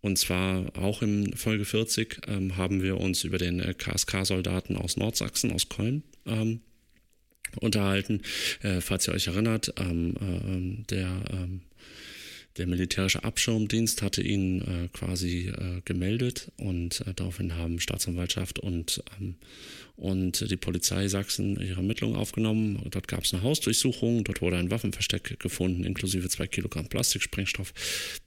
Und zwar auch in Folge 40 ähm, haben wir uns über den äh, KSK-Soldaten aus Nordsachsen, aus Köln, ähm, unterhalten. Äh, falls ihr euch erinnert, ähm, äh, ähm, der ähm, der militärische Abschirmdienst hatte ihn äh, quasi äh, gemeldet und äh, daraufhin haben Staatsanwaltschaft und, ähm, und die Polizei Sachsen ihre Ermittlungen aufgenommen. Dort gab es eine Hausdurchsuchung, dort wurde ein Waffenversteck gefunden, inklusive zwei Kilogramm Plastiksprengstoff.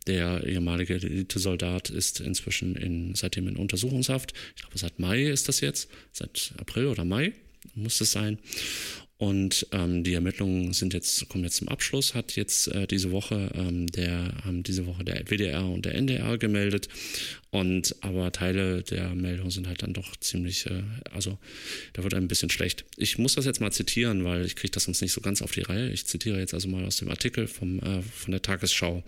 Der ehemalige Elitesoldat ist inzwischen in, seitdem in Untersuchungshaft. Ich glaube, seit Mai ist das jetzt, seit April oder Mai muss es sein. Und ähm, die Ermittlungen sind jetzt, kommen jetzt zum Abschluss, hat jetzt äh, diese Woche ähm, der, haben diese Woche der WDR und der NDR gemeldet. Und aber Teile der Meldung sind halt dann doch ziemlich, äh, also da wird ein bisschen schlecht. Ich muss das jetzt mal zitieren, weil ich kriege das sonst nicht so ganz auf die Reihe. Ich zitiere jetzt also mal aus dem Artikel vom, äh, von der Tagesschau.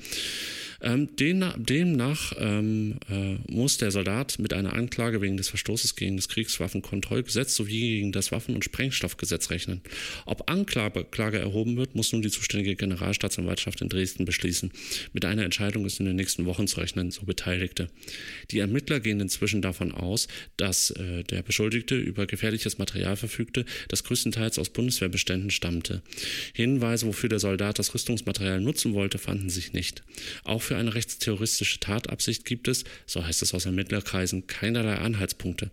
Ähm, demnach ähm, äh, muss der Soldat mit einer Anklage wegen des Verstoßes gegen das Kriegswaffenkontrollgesetz sowie gegen das Waffen- und Sprengstoffgesetz rechnen. Ob Anklage erhoben wird, muss nun die zuständige Generalstaatsanwaltschaft in Dresden beschließen. Mit einer Entscheidung ist in den nächsten Wochen zu rechnen, so Beteiligte. Die Ermittler gehen inzwischen davon aus, dass äh, der Beschuldigte über gefährliches Material verfügte, das größtenteils aus Bundeswehrbeständen stammte. Hinweise, wofür der Soldat das Rüstungsmaterial nutzen wollte, fanden sich nicht. Auch für eine rechtsterroristische Tatabsicht gibt es, so heißt es aus Ermittlerkreisen, keinerlei Anhaltspunkte.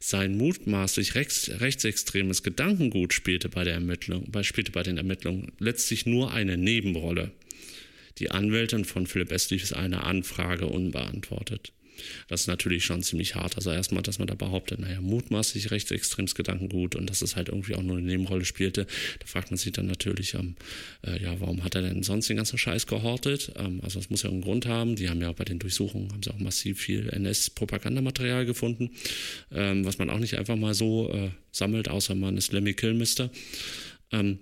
Sein mutmaßlich rechts, rechtsextremes Gedankengut spielte bei, der Ermittlung, spielte bei den Ermittlungen letztlich nur eine Nebenrolle. Die Anwältin von Philipp S. ließ eine Anfrage unbeantwortet. Das ist natürlich schon ziemlich hart. Also erstmal, dass man da behauptet, naja, mutmaßlich rechtsextremes Gedankengut und dass es halt irgendwie auch nur eine Nebenrolle spielte. Da fragt man sich dann natürlich, ähm, äh, ja, warum hat er denn sonst den ganzen Scheiß gehortet? Ähm, also das muss ja einen Grund haben. Die haben ja bei den Durchsuchungen, haben sie auch massiv viel NS-Propagandamaterial gefunden, ähm, was man auch nicht einfach mal so äh, sammelt, außer man ist Lemmy Kilmister. Ähm,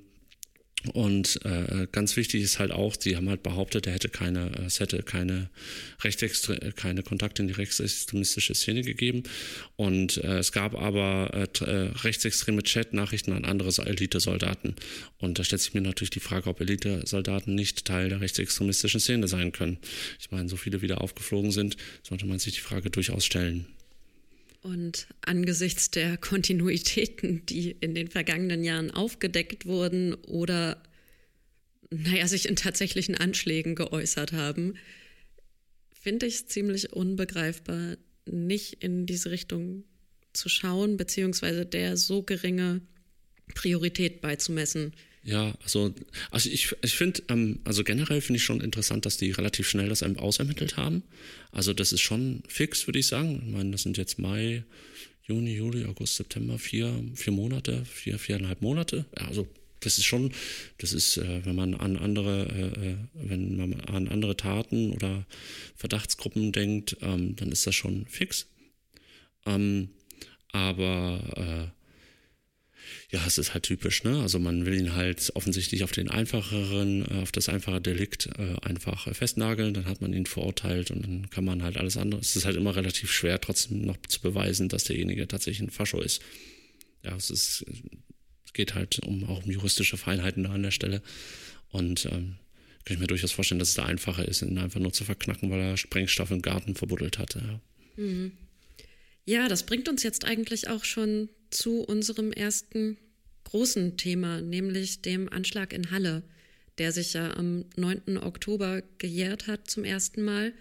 und äh, ganz wichtig ist halt auch, sie haben halt behauptet, er hätte keine, äh, es hätte keine Rechtsextre keine Kontakte in die rechtsextremistische Szene gegeben. Und äh, es gab aber äh, äh, rechtsextreme Chat-Nachrichten an andere Elite-Soldaten. Und da stellt sich mir natürlich die Frage, ob Elite-Soldaten nicht Teil der rechtsextremistischen Szene sein können. Ich meine, so viele wieder aufgeflogen sind, sollte man sich die Frage durchaus stellen. Und angesichts der Kontinuitäten, die in den vergangenen Jahren aufgedeckt wurden oder, naja, sich in tatsächlichen Anschlägen geäußert haben, finde ich es ziemlich unbegreifbar, nicht in diese Richtung zu schauen, beziehungsweise der so geringe Priorität beizumessen. Ja, also, also ich, ich finde, ähm, also generell finde ich schon interessant, dass die relativ schnell das ausermittelt haben. Also das ist schon fix, würde ich sagen. Ich meine, das sind jetzt Mai, Juni, Juli, August, September, vier, vier Monate, vier, viereinhalb Monate. Ja, also das ist schon, das ist, äh, wenn man an andere, äh, äh wenn man an andere Taten oder Verdachtsgruppen denkt, ähm, dann ist das schon fix. Ähm, aber äh, ja, es ist halt typisch, ne? Also man will ihn halt offensichtlich auf den einfacheren, äh, auf das einfache Delikt äh, einfach festnageln, dann hat man ihn verurteilt und dann kann man halt alles andere. Es ist halt immer relativ schwer, trotzdem noch zu beweisen, dass derjenige tatsächlich ein Fascho ist. Ja, es ist, es geht halt um auch um juristische Feinheiten da an der Stelle. Und ähm, kann ich mir durchaus vorstellen, dass es da einfacher ist, ihn einfach nur zu verknacken, weil er Sprengstoff im Garten verbuddelt hatte. Ja. Mhm. Ja, das bringt uns jetzt eigentlich auch schon zu unserem ersten großen Thema, nämlich dem Anschlag in Halle, der sich ja am 9. Oktober gejährt hat zum ersten Mal.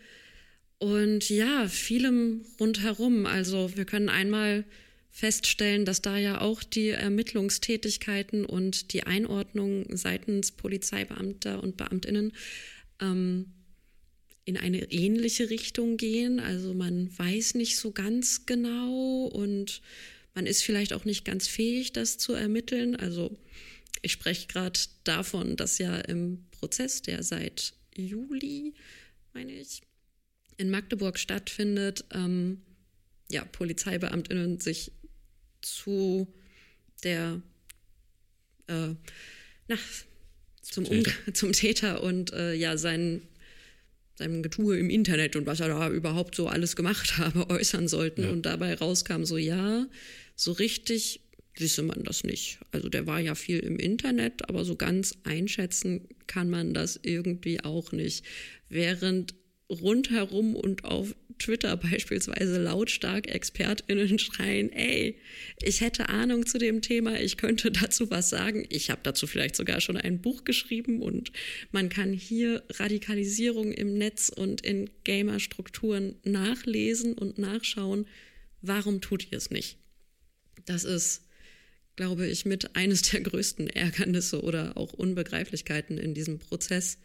Und ja, vielem rundherum. Also wir können einmal feststellen, dass da ja auch die Ermittlungstätigkeiten und die Einordnung seitens Polizeibeamter und Beamtinnen ähm, in eine ähnliche Richtung gehen. Also man weiß nicht so ganz genau und man ist vielleicht auch nicht ganz fähig, das zu ermitteln. Also ich spreche gerade davon, dass ja im Prozess, der seit Juli, meine ich, in Magdeburg stattfindet, ähm, ja, Polizeibeamtinnen sich zu der, äh, na, zum, Täter. zum Täter und äh, ja, seinen seinem Getue im Internet und was er da überhaupt so alles gemacht habe, äußern sollten. Ja. Und dabei rauskam so, ja, so richtig wisse man das nicht. Also der war ja viel im Internet, aber so ganz einschätzen kann man das irgendwie auch nicht. Während rundherum und auf Twitter beispielsweise lautstark ExpertInnen schreien, ey, ich hätte Ahnung zu dem Thema, ich könnte dazu was sagen. Ich habe dazu vielleicht sogar schon ein Buch geschrieben und man kann hier Radikalisierung im Netz und in Gamer-Strukturen nachlesen und nachschauen. Warum tut ihr es nicht? Das ist, glaube ich, mit eines der größten Ärgernisse oder auch Unbegreiflichkeiten in diesem Prozess.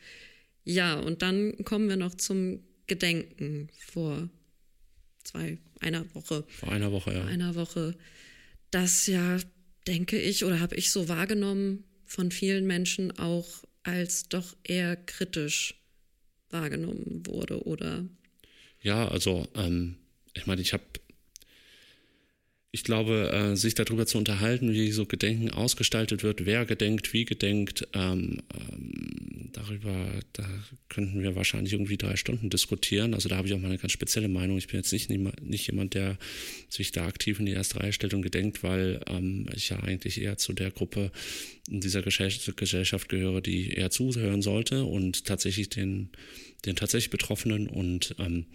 Ja, und dann kommen wir noch zum Gedenken vor zwei, einer Woche. Vor einer Woche, ja. Vor einer Woche. Das ja, denke ich, oder habe ich so wahrgenommen, von vielen Menschen auch als doch eher kritisch wahrgenommen wurde, oder? Ja, also ähm, ich meine, ich habe ich glaube, äh, sich darüber zu unterhalten, wie so Gedenken ausgestaltet wird, wer gedenkt, wie gedenkt, ähm, ähm, darüber, da könnten wir wahrscheinlich irgendwie drei Stunden diskutieren. Also da habe ich auch mal eine ganz spezielle Meinung. Ich bin jetzt nicht, nicht jemand, der sich da aktiv in die erste Reihe stellt und gedenkt, weil ähm, ich ja eigentlich eher zu der Gruppe in dieser Gesellschaft gehöre, die eher zuhören sollte und tatsächlich den, den tatsächlich Betroffenen und ähm,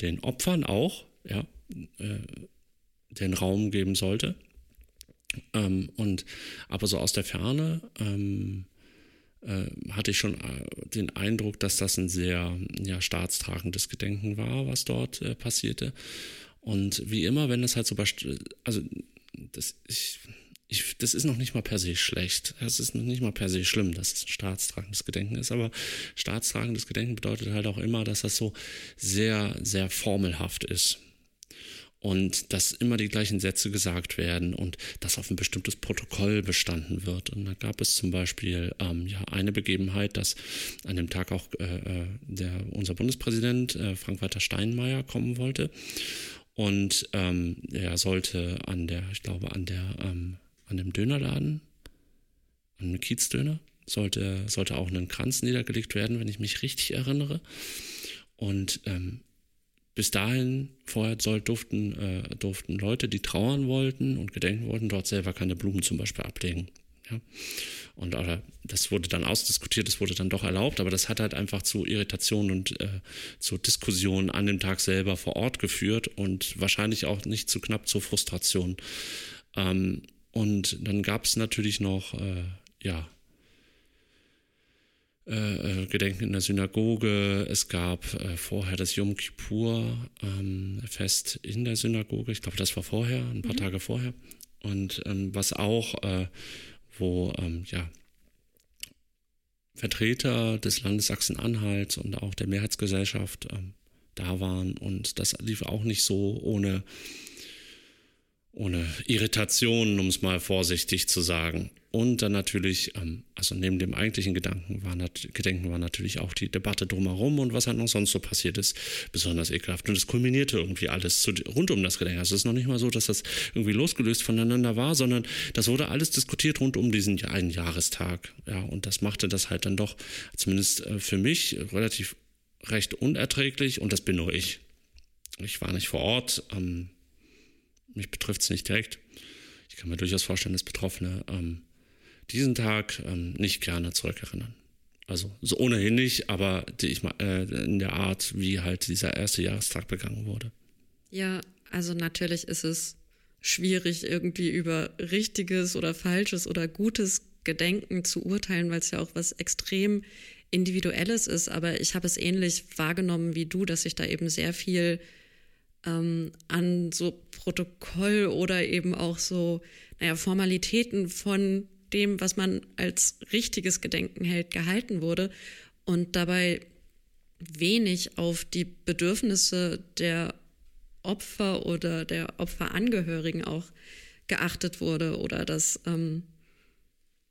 den Opfern auch, ja, äh, den Raum geben sollte. Ähm, und aber so aus der Ferne ähm, äh, hatte ich schon äh, den Eindruck, dass das ein sehr ja, staatstragendes Gedenken war, was dort äh, passierte. Und wie immer, wenn das halt so, also das, ich, ich, das ist noch nicht mal per se schlecht. Es ist noch nicht mal per se schlimm, dass es ein staatstragendes Gedenken ist. Aber staatstragendes Gedenken bedeutet halt auch immer, dass das so sehr, sehr formelhaft ist und dass immer die gleichen Sätze gesagt werden und dass auf ein bestimmtes Protokoll bestanden wird. Und da gab es zum Beispiel ähm, ja eine Begebenheit, dass an dem Tag auch äh, äh, der, unser Bundespräsident äh, Frank-Walter Steinmeier kommen wollte. Und ähm, er sollte an der, ich glaube, an der, ähm, an dem Dönerladen, an dem Kiezdöner, sollte, sollte auch ein Kranz niedergelegt werden, wenn ich mich richtig erinnere. Und ähm, bis dahin, vorher soll, durften, äh, durften Leute, die trauern wollten und gedenken wollten, dort selber keine Blumen zum Beispiel ablegen. Ja? Und oder, das wurde dann ausdiskutiert, das wurde dann doch erlaubt, aber das hat halt einfach zu Irritationen und äh, zu Diskussionen an dem Tag selber vor Ort geführt und wahrscheinlich auch nicht zu knapp zur Frustration. Ähm, und dann gab es natürlich noch, äh, ja, äh, äh, Gedenken in der Synagoge. Es gab äh, vorher das Yom Kippur-Fest ähm, in der Synagoge. Ich glaube, das war vorher, ein paar mhm. Tage vorher. Und ähm, was auch, äh, wo ähm, ja, Vertreter des Landes Sachsen-Anhalt und auch der Mehrheitsgesellschaft ähm, da waren. Und das lief auch nicht so ohne ohne Irritationen, um es mal vorsichtig zu sagen. Und dann natürlich, ähm, also neben dem eigentlichen Gedanken war Gedenken war natürlich auch die Debatte drumherum und was halt noch sonst so passiert ist, besonders ekelhaft. Und es kulminierte irgendwie alles zu, rund um das Gedenken. Also es ist noch nicht mal so, dass das irgendwie losgelöst voneinander war, sondern das wurde alles diskutiert rund um diesen einen Jahrestag. Ja, und das machte das halt dann doch, zumindest äh, für mich, relativ recht unerträglich und das bin nur ich. Ich war nicht vor Ort. Ähm, mich betrifft es nicht direkt. Ich kann mir durchaus vorstellen, dass Betroffene ähm, diesen Tag ähm, nicht gerne zurückerinnern. Also so ohnehin nicht, aber die, ich, äh, in der Art, wie halt dieser erste Jahrestag begangen wurde. Ja, also natürlich ist es schwierig, irgendwie über richtiges oder falsches oder gutes Gedenken zu urteilen, weil es ja auch was extrem Individuelles ist. Aber ich habe es ähnlich wahrgenommen wie du, dass sich da eben sehr viel ähm, an so Protokoll oder eben auch so, naja, Formalitäten von dem, was man als richtiges Gedenken hält, gehalten wurde und dabei wenig auf die Bedürfnisse der Opfer oder der Opferangehörigen auch geachtet wurde oder dass ähm,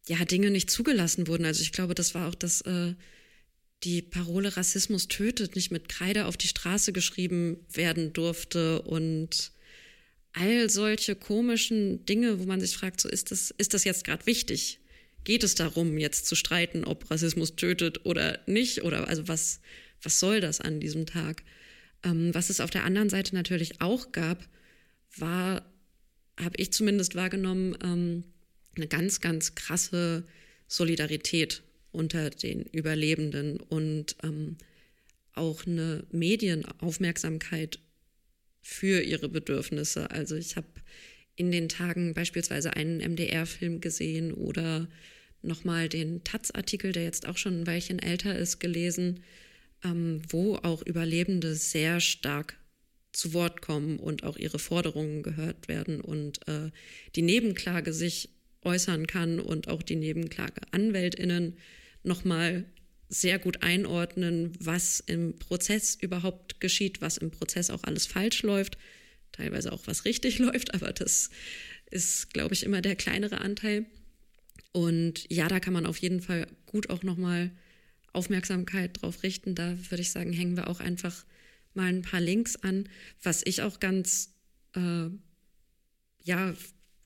ja Dinge nicht zugelassen wurden. Also ich glaube, das war auch das äh, die Parole Rassismus tötet nicht mit Kreide auf die Straße geschrieben werden durfte und all solche komischen Dinge, wo man sich fragt, so ist das, ist das jetzt gerade wichtig? Geht es darum, jetzt zu streiten, ob Rassismus tötet oder nicht? Oder also was, was soll das an diesem Tag? Ähm, was es auf der anderen Seite natürlich auch gab, war, habe ich zumindest wahrgenommen, ähm, eine ganz, ganz krasse Solidarität unter den Überlebenden und ähm, auch eine Medienaufmerksamkeit für ihre Bedürfnisse. Also ich habe in den Tagen beispielsweise einen MDR-Film gesehen oder nochmal den Taz-Artikel, der jetzt auch schon ein Weilchen älter ist, gelesen, ähm, wo auch Überlebende sehr stark zu Wort kommen und auch ihre Forderungen gehört werden und äh, die Nebenklage sich äußern kann und auch die Nebenklageanwältinnen nochmal sehr gut einordnen, was im Prozess überhaupt geschieht, was im Prozess auch alles falsch läuft, teilweise auch was richtig läuft, aber das ist, glaube ich, immer der kleinere Anteil. Und ja, da kann man auf jeden Fall gut auch nochmal Aufmerksamkeit drauf richten. Da würde ich sagen, hängen wir auch einfach mal ein paar Links an, was ich auch ganz, äh, ja,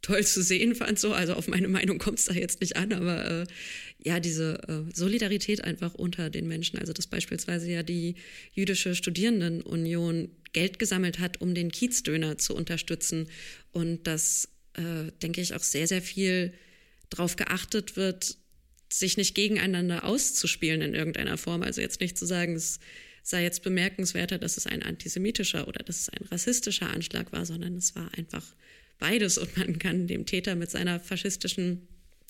toll zu sehen fand. So, also auf meine Meinung kommt es da jetzt nicht an, aber äh, ja, diese äh, Solidarität einfach unter den Menschen. Also dass beispielsweise ja die jüdische Studierendenunion Geld gesammelt hat, um den Kiezdöner zu unterstützen und dass, äh, denke ich, auch sehr, sehr viel darauf geachtet wird, sich nicht gegeneinander auszuspielen in irgendeiner Form. Also jetzt nicht zu sagen, es sei jetzt bemerkenswerter, dass es ein antisemitischer oder dass es ein rassistischer Anschlag war, sondern es war einfach beides und man kann dem Täter mit seiner faschistischen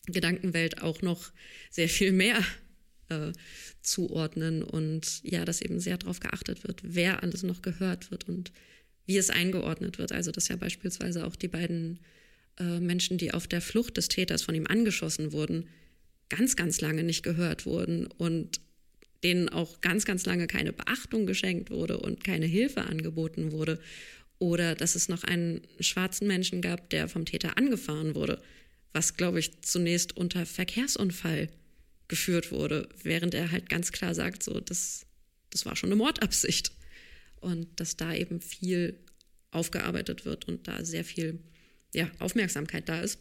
Gedankenwelt auch noch sehr viel mehr äh, zuordnen und ja, dass eben sehr darauf geachtet wird, wer alles noch gehört wird und wie es eingeordnet wird. Also dass ja beispielsweise auch die beiden äh, Menschen, die auf der Flucht des Täters von ihm angeschossen wurden, ganz, ganz lange nicht gehört wurden und denen auch ganz, ganz lange keine Beachtung geschenkt wurde und keine Hilfe angeboten wurde. Oder dass es noch einen schwarzen Menschen gab, der vom Täter angefahren wurde, was, glaube ich, zunächst unter Verkehrsunfall geführt wurde, während er halt ganz klar sagt, so, das, das war schon eine Mordabsicht. Und dass da eben viel aufgearbeitet wird und da sehr viel ja, Aufmerksamkeit da ist.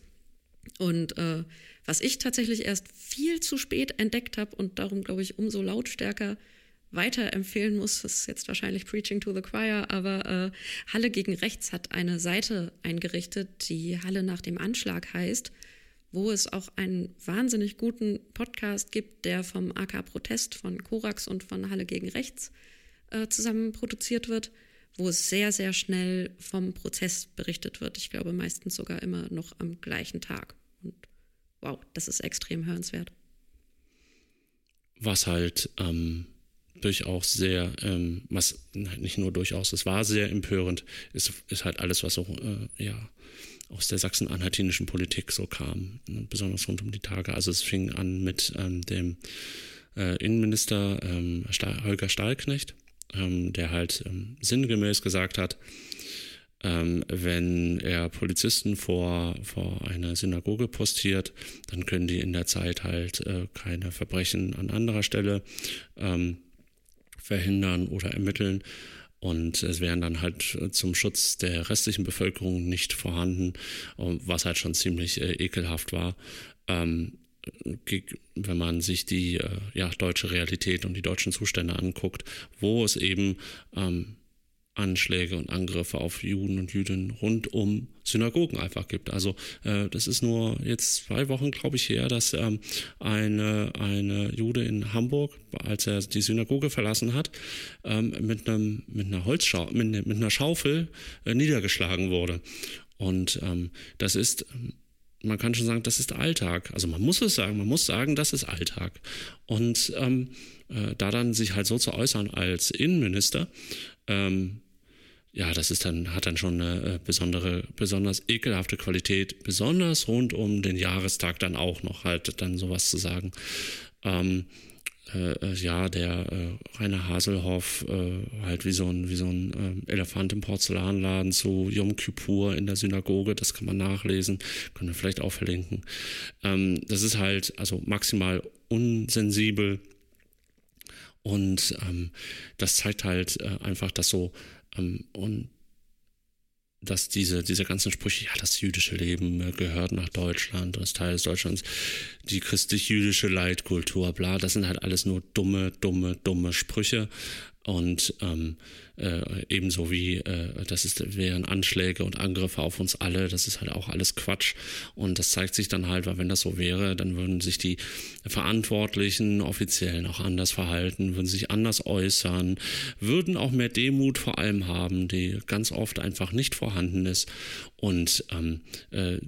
Und äh, was ich tatsächlich erst viel zu spät entdeckt habe und darum, glaube ich, umso lautstärker weiterempfehlen muss, ist jetzt wahrscheinlich Preaching to the Choir, aber äh, Halle gegen Rechts hat eine Seite eingerichtet, die Halle nach dem Anschlag heißt, wo es auch einen wahnsinnig guten Podcast gibt, der vom AK Protest von Korax und von Halle gegen Rechts äh, zusammen produziert wird, wo es sehr, sehr schnell vom Prozess berichtet wird. Ich glaube meistens sogar immer noch am gleichen Tag. Und wow, das ist extrem hörenswert. Was halt ähm, durchaus sehr, ähm, was nicht nur durchaus, es war sehr empörend, ist, ist halt alles, was so, äh, ja, aus der sachsen-anhaltinischen Politik so kam, ne, besonders rund um die Tage. Also es fing an mit ähm, dem äh, Innenminister ähm, Stahl, Holger Stahlknecht, ähm, der halt ähm, sinngemäß gesagt hat, ähm, wenn er Polizisten vor, vor eine Synagoge postiert, dann können die in der Zeit halt äh, keine Verbrechen an anderer Stelle ähm, verhindern oder ermitteln. Und es wären dann halt zum Schutz der restlichen Bevölkerung nicht vorhanden, was halt schon ziemlich äh, ekelhaft war. Ähm, wenn man sich die äh, ja, deutsche Realität und die deutschen Zustände anguckt, wo es eben ähm, Anschläge und Angriffe auf Juden und Jüdinnen rund um Synagogen einfach gibt. Also äh, das ist nur jetzt zwei Wochen, glaube ich, her, dass ähm, eine, eine Jude in Hamburg, als er die Synagoge verlassen hat, ähm, mit, einem, mit einer Holzschau mit, ne, mit einer Schaufel äh, niedergeschlagen wurde. Und ähm, das ist man kann schon sagen, das ist Alltag. Also man muss es sagen, man muss sagen, das ist Alltag. Und ähm, äh, da dann sich halt so zu äußern als Innenminister, ähm, ja, das ist dann, hat dann schon eine äh, besondere, besonders ekelhafte Qualität, besonders rund um den Jahrestag dann auch noch halt dann sowas zu sagen. Ähm, äh, äh ja, der äh, Rainer Haselhoff äh, halt wie so ein, wie so ein äh, Elefant im Porzellanladen zu Yom Kippur in der Synagoge, das kann man nachlesen, können wir vielleicht auch verlinken. Ähm, das ist halt also maximal unsensibel und ähm, das zeigt halt äh, einfach, dass so und dass diese, diese ganzen Sprüche, ja, das jüdische Leben äh, gehört nach Deutschland und ist Teil des Deutschlands, die christlich-jüdische Leitkultur, bla, das sind halt alles nur dumme, dumme, dumme Sprüche. Und ähm, äh, ebenso wie äh, das ist, wären Anschläge und Angriffe auf uns alle, das ist halt auch alles Quatsch. Und das zeigt sich dann halt, weil wenn das so wäre, dann würden sich die Verantwortlichen Offiziellen auch anders verhalten, würden sich anders äußern, würden auch mehr Demut vor allem haben, die ganz oft einfach nicht vorhanden ist. Und ähm, äh,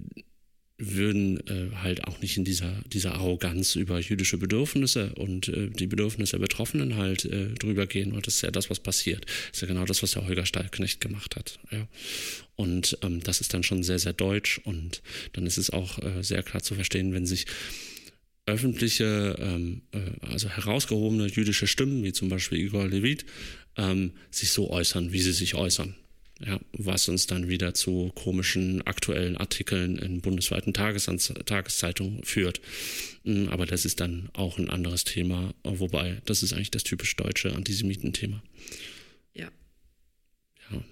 würden äh, halt auch nicht in dieser, dieser Arroganz über jüdische Bedürfnisse und äh, die Bedürfnisse der Betroffenen halt äh, drüber gehen. Und das ist ja das, was passiert. Das ist ja genau das, was der Holger Stahlknecht gemacht hat. Ja. Und ähm, das ist dann schon sehr, sehr deutsch. Und dann ist es auch äh, sehr klar zu verstehen, wenn sich öffentliche, ähm, äh, also herausgehobene jüdische Stimmen, wie zum Beispiel Igor Levit, ähm, sich so äußern, wie sie sich äußern. Ja, was uns dann wieder zu komischen aktuellen Artikeln in bundesweiten Tages Tageszeitungen führt. Mm, aber das ist dann auch ein anderes Thema, wobei das ist eigentlich das typisch deutsche Antisemitenthema. Ja, ja,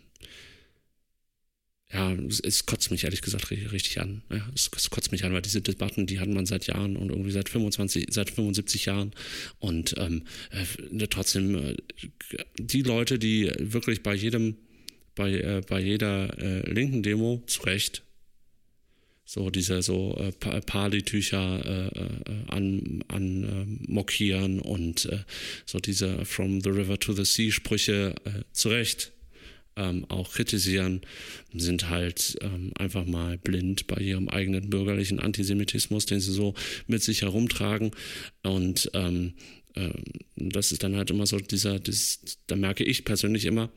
ja, es, kotzt mich ehrlich gesagt richtig an. Ja, es, es, kotzt mich an, weil diese Debatten, die hat man seit Jahren und irgendwie seit 25, seit 75 Jahren. Und ähm, äh, trotzdem, äh, die Leute, die wirklich bei jedem, bei, äh, bei jeder äh, linken Demo zu Recht so diese so äh, Pali-Tücher äh, äh, an, an äh, mockieren und äh, so diese From the River to the Sea Sprüche äh, zu Recht ähm, auch kritisieren, sind halt ähm, einfach mal blind bei ihrem eigenen bürgerlichen Antisemitismus, den sie so mit sich herumtragen. Und ähm, äh, das ist dann halt immer so dieser, das, da merke ich persönlich immer,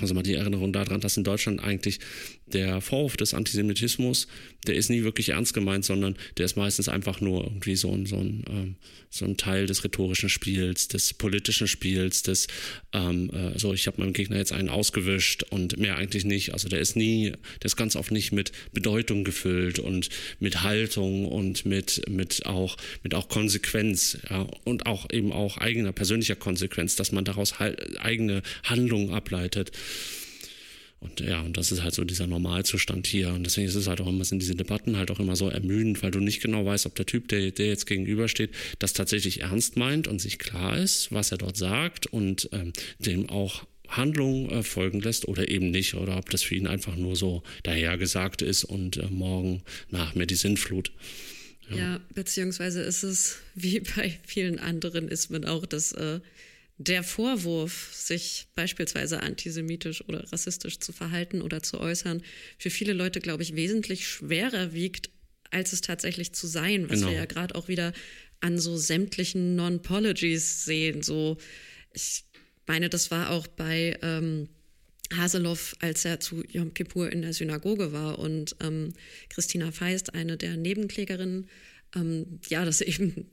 also mal die Erinnerung daran, dass in Deutschland eigentlich der Vorwurf des Antisemitismus, der ist nie wirklich ernst gemeint, sondern der ist meistens einfach nur irgendwie so ein, so ein, ähm, so ein Teil des rhetorischen Spiels, des politischen Spiels, des, ähm, äh, so ich habe meinem Gegner jetzt einen ausgewischt und mehr eigentlich nicht. Also der ist nie, der ist ganz oft nicht mit Bedeutung gefüllt und mit Haltung und mit, mit auch, mit auch Konsequenz, ja, und auch eben auch eigener persönlicher Konsequenz, dass man daraus eigene Handlungen ableitet. Und ja, und das ist halt so dieser Normalzustand hier. Und deswegen ist es halt auch immer, sind diese Debatten halt auch immer so ermüdend, weil du nicht genau weißt, ob der Typ, der, der jetzt gegenübersteht, das tatsächlich ernst meint und sich klar ist, was er dort sagt und ähm, dem auch Handlung äh, folgen lässt oder eben nicht, oder ob das für ihn einfach nur so dahergesagt ist und äh, morgen nach mir die Sinnflut. Ja. ja. beziehungsweise ist es wie bei vielen anderen Ismen auch, dass äh, der Vorwurf, sich beispielsweise antisemitisch oder rassistisch zu verhalten oder zu äußern, für viele Leute, glaube ich, wesentlich schwerer wiegt, als es tatsächlich zu sein, was genau. wir ja gerade auch wieder an so sämtlichen Non-Pologies sehen. So, ich meine, das war auch bei ähm, Haseloff, als er zu Yom Kippur in der Synagoge war und ähm, Christina Feist, eine der Nebenklägerinnen, ähm, ja, das eben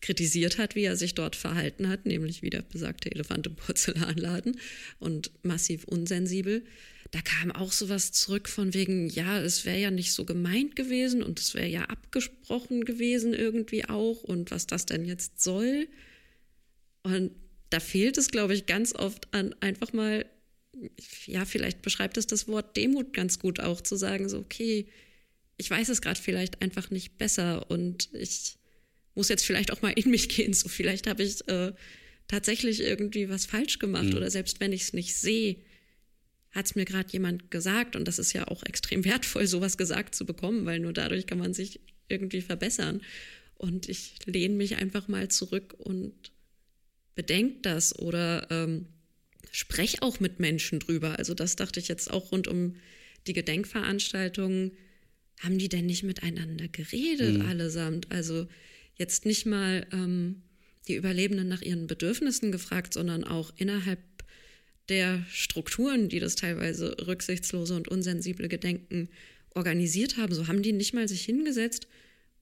kritisiert hat, wie er sich dort verhalten hat, nämlich wie der besagte Elefant im Porzellanladen und massiv unsensibel. Da kam auch sowas zurück von wegen, ja, es wäre ja nicht so gemeint gewesen und es wäre ja abgesprochen gewesen irgendwie auch und was das denn jetzt soll. Und da fehlt es, glaube ich, ganz oft an einfach mal, ja, vielleicht beschreibt es das Wort Demut ganz gut auch, zu sagen, so, okay, ich weiß es gerade vielleicht einfach nicht besser und ich muss jetzt vielleicht auch mal in mich gehen. So, vielleicht habe ich äh, tatsächlich irgendwie was falsch gemacht mhm. oder selbst wenn ich es nicht sehe, hat es mir gerade jemand gesagt und das ist ja auch extrem wertvoll, sowas gesagt zu bekommen, weil nur dadurch kann man sich irgendwie verbessern. Und ich lehne mich einfach mal zurück und bedenke das oder ähm, spreche auch mit Menschen drüber. Also das dachte ich jetzt auch rund um die Gedenkveranstaltungen. Haben die denn nicht miteinander geredet mhm. allesamt? Also jetzt nicht mal ähm, die Überlebenden nach ihren Bedürfnissen gefragt, sondern auch innerhalb der Strukturen, die das teilweise rücksichtslose und unsensible Gedenken organisiert haben. So haben die nicht mal sich hingesetzt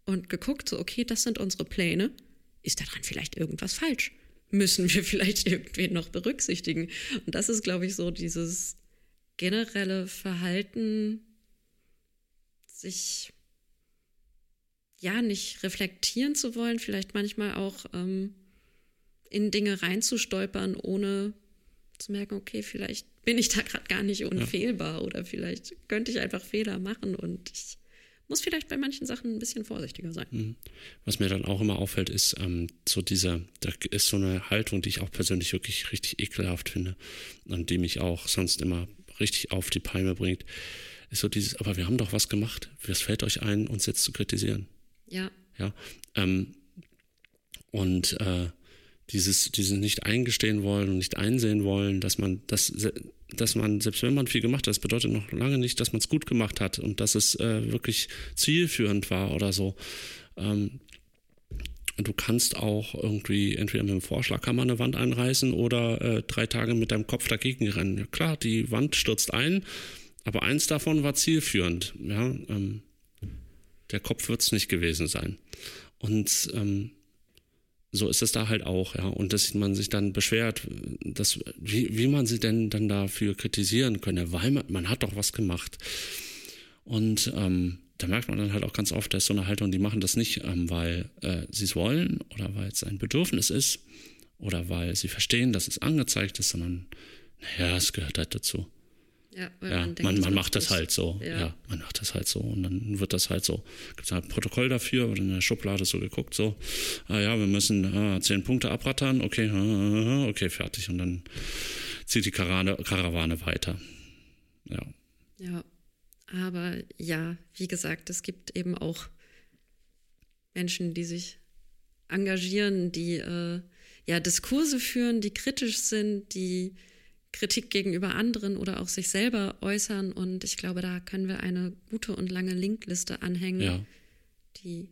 und geguckt, so, okay, das sind unsere Pläne. Ist daran vielleicht irgendwas falsch? Müssen wir vielleicht irgendwen noch berücksichtigen? Und das ist, glaube ich, so dieses generelle Verhalten, sich ja, nicht reflektieren zu wollen, vielleicht manchmal auch ähm, in Dinge reinzustolpern, ohne zu merken, okay, vielleicht bin ich da gerade gar nicht unfehlbar ja. oder vielleicht könnte ich einfach Fehler machen und ich muss vielleicht bei manchen Sachen ein bisschen vorsichtiger sein. Mhm. Was mir dann auch immer auffällt, ist ähm, so dieser, da ist so eine Haltung, die ich auch persönlich wirklich richtig ekelhaft finde und die mich auch sonst immer richtig auf die Palme bringt, ist so dieses, aber wir haben doch was gemacht, was fällt euch ein, uns jetzt zu kritisieren? Ja. Ja. Ähm, und äh, dieses, dieses nicht eingestehen wollen und nicht einsehen wollen, dass man, dass, dass man, selbst wenn man viel gemacht hat, das bedeutet noch lange nicht, dass man es gut gemacht hat und dass es äh, wirklich zielführend war oder so. Ähm, du kannst auch irgendwie entweder mit dem Vorschlaghammer eine Wand einreißen oder äh, drei Tage mit deinem Kopf dagegen rennen. Ja, klar, die Wand stürzt ein, aber eins davon war zielführend. Ja, ähm, der Kopf wird es nicht gewesen sein. Und ähm, so ist es da halt auch, ja. Und dass man sich dann beschwert, dass, wie, wie man sie denn dann dafür kritisieren könne, weil man, man hat doch was gemacht. Und ähm, da merkt man dann halt auch ganz oft, dass so eine Haltung, die machen das nicht, ähm, weil äh, sie es wollen oder weil es ein Bedürfnis ist oder weil sie verstehen, dass es angezeigt ist, sondern naja, es gehört halt dazu. Ja, ja man, man, man macht das halt so. Ja. ja. man macht das halt so. Und dann wird das halt so. Gibt es halt ein Protokoll dafür oder in der Schublade so geguckt, so, ah ja, wir müssen ah, zehn Punkte abrattern, okay, ah, okay, fertig. Und dann zieht die Karawane, Karawane weiter. Ja. Ja, aber ja, wie gesagt, es gibt eben auch Menschen, die sich engagieren, die äh, ja Diskurse führen, die kritisch sind, die Kritik gegenüber anderen oder auch sich selber äußern. Und ich glaube, da können wir eine gute und lange Linkliste anhängen, ja. die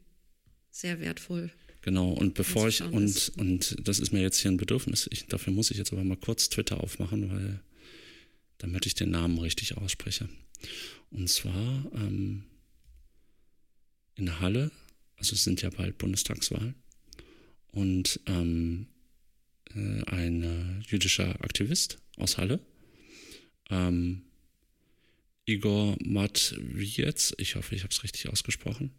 sehr wertvoll Genau, und bevor ich, und, und das ist mir jetzt hier ein Bedürfnis, ich, dafür muss ich jetzt aber mal kurz Twitter aufmachen, weil damit ich den Namen richtig ausspreche. Und zwar ähm, in Halle, also es sind ja bald Bundestagswahlen, und ähm, äh, ein äh, jüdischer Aktivist aus Halle, ähm, Igor Matwiec, ich hoffe, ich habe es richtig ausgesprochen,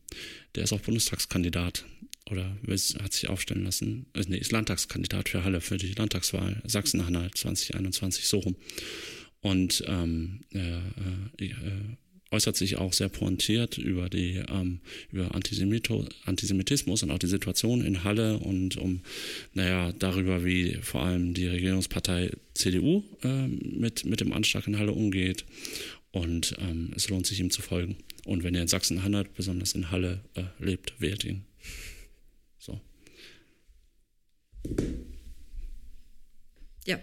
der ist auch Bundestagskandidat oder hat sich aufstellen lassen, äh, nee, ist Landtagskandidat für Halle für die Landtagswahl Sachsen-Anhalt 2021 so rum. Und ähm, äh, äh, äußert sich auch sehr pointiert über die ähm, über Antisemito, Antisemitismus und auch die Situation in Halle und um naja darüber wie vor allem die Regierungspartei CDU äh, mit mit dem Anschlag in Halle umgeht. Und ähm, es lohnt sich ihm zu folgen. Und wenn ihr in Sachsen-Anhalt besonders in Halle äh, lebt wählt ihn. So. Ja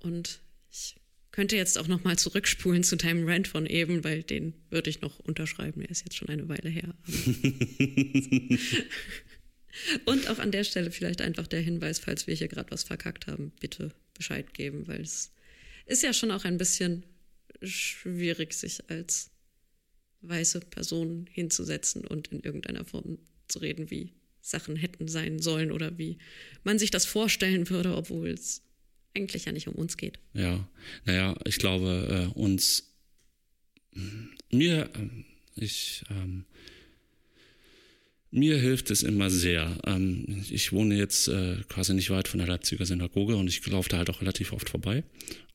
und könnte jetzt auch noch mal zurückspulen zu deinem Rant von eben, weil den würde ich noch unterschreiben. Er ist jetzt schon eine Weile her. Und auch an der Stelle vielleicht einfach der Hinweis, falls wir hier gerade was verkackt haben, bitte Bescheid geben, weil es ist ja schon auch ein bisschen schwierig, sich als weiße Person hinzusetzen und in irgendeiner Form zu reden, wie Sachen hätten sein sollen oder wie man sich das vorstellen würde, obwohl es eigentlich ja nicht um uns geht. Ja, naja, ich glaube, äh, uns, mir, äh, ich, ähm, mir hilft es immer sehr. Ähm, ich wohne jetzt äh, quasi nicht weit von der Leipziger Synagoge und ich laufe da halt auch relativ oft vorbei.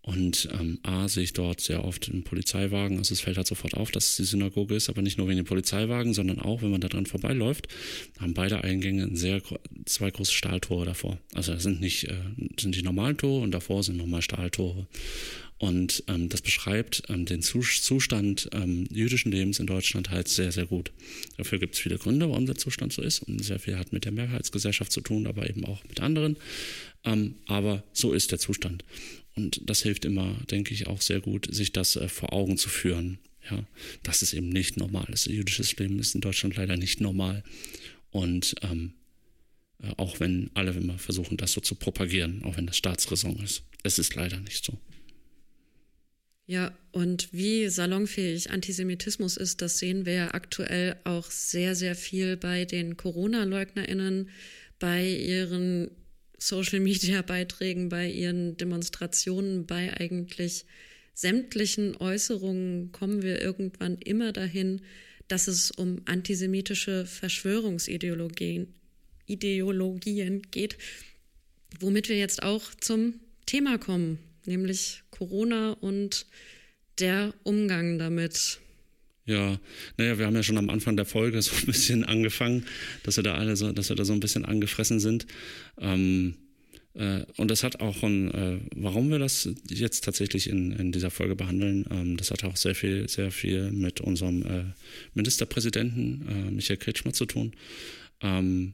Und ähm, A, sehe ich dort sehr oft einen Polizeiwagen. Also es fällt halt sofort auf, dass es die Synagoge ist, aber nicht nur wegen dem Polizeiwagen, sondern auch, wenn man da dran vorbeiläuft, haben beide Eingänge sehr, zwei große Stahltore davor. Also das sind nicht äh, sind die normalen Tore und davor sind nochmal Stahltore. Und ähm, das beschreibt ähm, den Zustand ähm, jüdischen Lebens in Deutschland halt sehr, sehr gut. Dafür gibt es viele Gründe, warum der Zustand so ist. Und sehr viel hat mit der Mehrheitsgesellschaft zu tun, aber eben auch mit anderen. Ähm, aber so ist der Zustand. Und das hilft immer, denke ich, auch sehr gut, sich das äh, vor Augen zu führen. Ja, dass es eben nicht normal ist. Jüdisches Leben ist in Deutschland leider nicht normal. Und ähm, äh, auch wenn alle immer versuchen, das so zu propagieren, auch wenn das Staatsräson ist. Es ist leider nicht so. Ja, und wie salonfähig Antisemitismus ist, das sehen wir ja aktuell auch sehr, sehr viel bei den Corona-LeugnerInnen, bei ihren Social-Media-Beiträgen, bei ihren Demonstrationen, bei eigentlich sämtlichen Äußerungen kommen wir irgendwann immer dahin, dass es um antisemitische Verschwörungsideologien Ideologien geht, womit wir jetzt auch zum Thema kommen, nämlich Corona und der Umgang damit. Ja, naja, wir haben ja schon am Anfang der Folge so ein bisschen angefangen, dass wir da alle so, dass wir da so ein bisschen angefressen sind. Ähm, äh, und das hat auch, ein, äh, warum wir das jetzt tatsächlich in, in dieser Folge behandeln, ähm, das hat auch sehr viel, sehr viel mit unserem äh, Ministerpräsidenten äh, Michael Kretschmer zu tun. Ähm,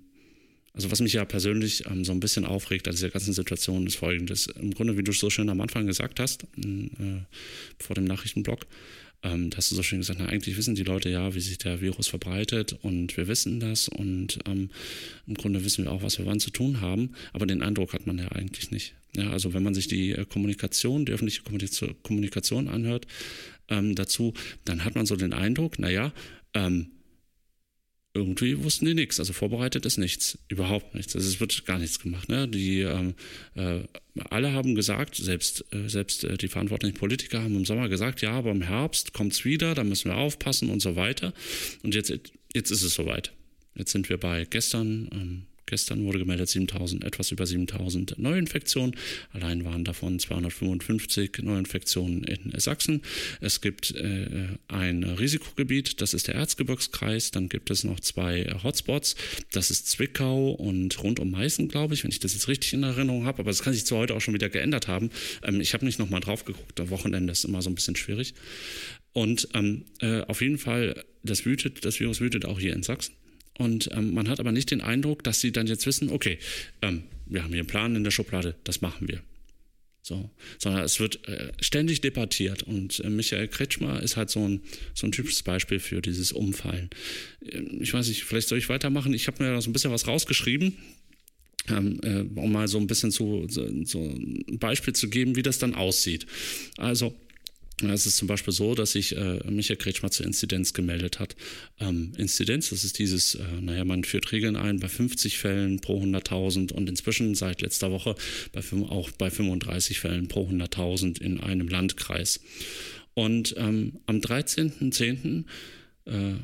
also was mich ja persönlich ähm, so ein bisschen aufregt an dieser ganzen Situation ist folgendes. Im Grunde, wie du so schön am Anfang gesagt hast, äh, vor dem Nachrichtenblock, ähm, da hast du so schön gesagt, na, eigentlich wissen die Leute ja, wie sich der Virus verbreitet und wir wissen das und ähm, im Grunde wissen wir auch, was wir wann zu tun haben, aber den Eindruck hat man ja eigentlich nicht. Ja, also wenn man sich die äh, Kommunikation, die öffentliche Kommunikation anhört ähm, dazu, dann hat man so den Eindruck, naja, ähm, irgendwie wussten die nichts. Also vorbereitet ist nichts, überhaupt nichts. Also es wird gar nichts gemacht. Ne? Die ähm, äh, alle haben gesagt, selbst äh, selbst äh, die verantwortlichen Politiker haben im Sommer gesagt, ja, aber im Herbst kommt's wieder, da müssen wir aufpassen und so weiter. Und jetzt jetzt ist es soweit. Jetzt sind wir bei gestern. Ähm, Gestern wurde gemeldet 7000, etwas über 7000 Neuinfektionen. Allein waren davon 255 Neuinfektionen in Sachsen. Es gibt äh, ein Risikogebiet, das ist der Erzgebirgskreis. Dann gibt es noch zwei Hotspots. Das ist Zwickau und rund um Meißen, glaube ich, wenn ich das jetzt richtig in Erinnerung habe. Aber das kann sich zu heute auch schon wieder geändert haben. Ähm, ich habe nicht nochmal drauf geguckt. Am Wochenende ist immer so ein bisschen schwierig. Und ähm, äh, auf jeden Fall, das wütet, das Virus wütet auch hier in Sachsen. Und ähm, man hat aber nicht den Eindruck, dass sie dann jetzt wissen, okay, ähm, wir haben hier einen Plan in der Schublade, das machen wir. So, sondern es wird äh, ständig debattiert und äh, Michael Kretschmer ist halt so ein, so ein typisches Beispiel für dieses Umfallen. Äh, ich weiß nicht, vielleicht soll ich weitermachen. Ich habe mir da so ein bisschen was rausgeschrieben, ähm, äh, um mal so ein bisschen zu, so, so ein Beispiel zu geben, wie das dann aussieht. Also, es ist zum Beispiel so, dass sich äh, Michael Kretschmer zur Inzidenz gemeldet hat. Ähm, Inzidenz, das ist dieses, äh, naja, man führt Regeln ein bei 50 Fällen pro 100.000 und inzwischen seit letzter Woche bei, auch bei 35 Fällen pro 100.000 in einem Landkreis. Und ähm, am 13.10. Äh,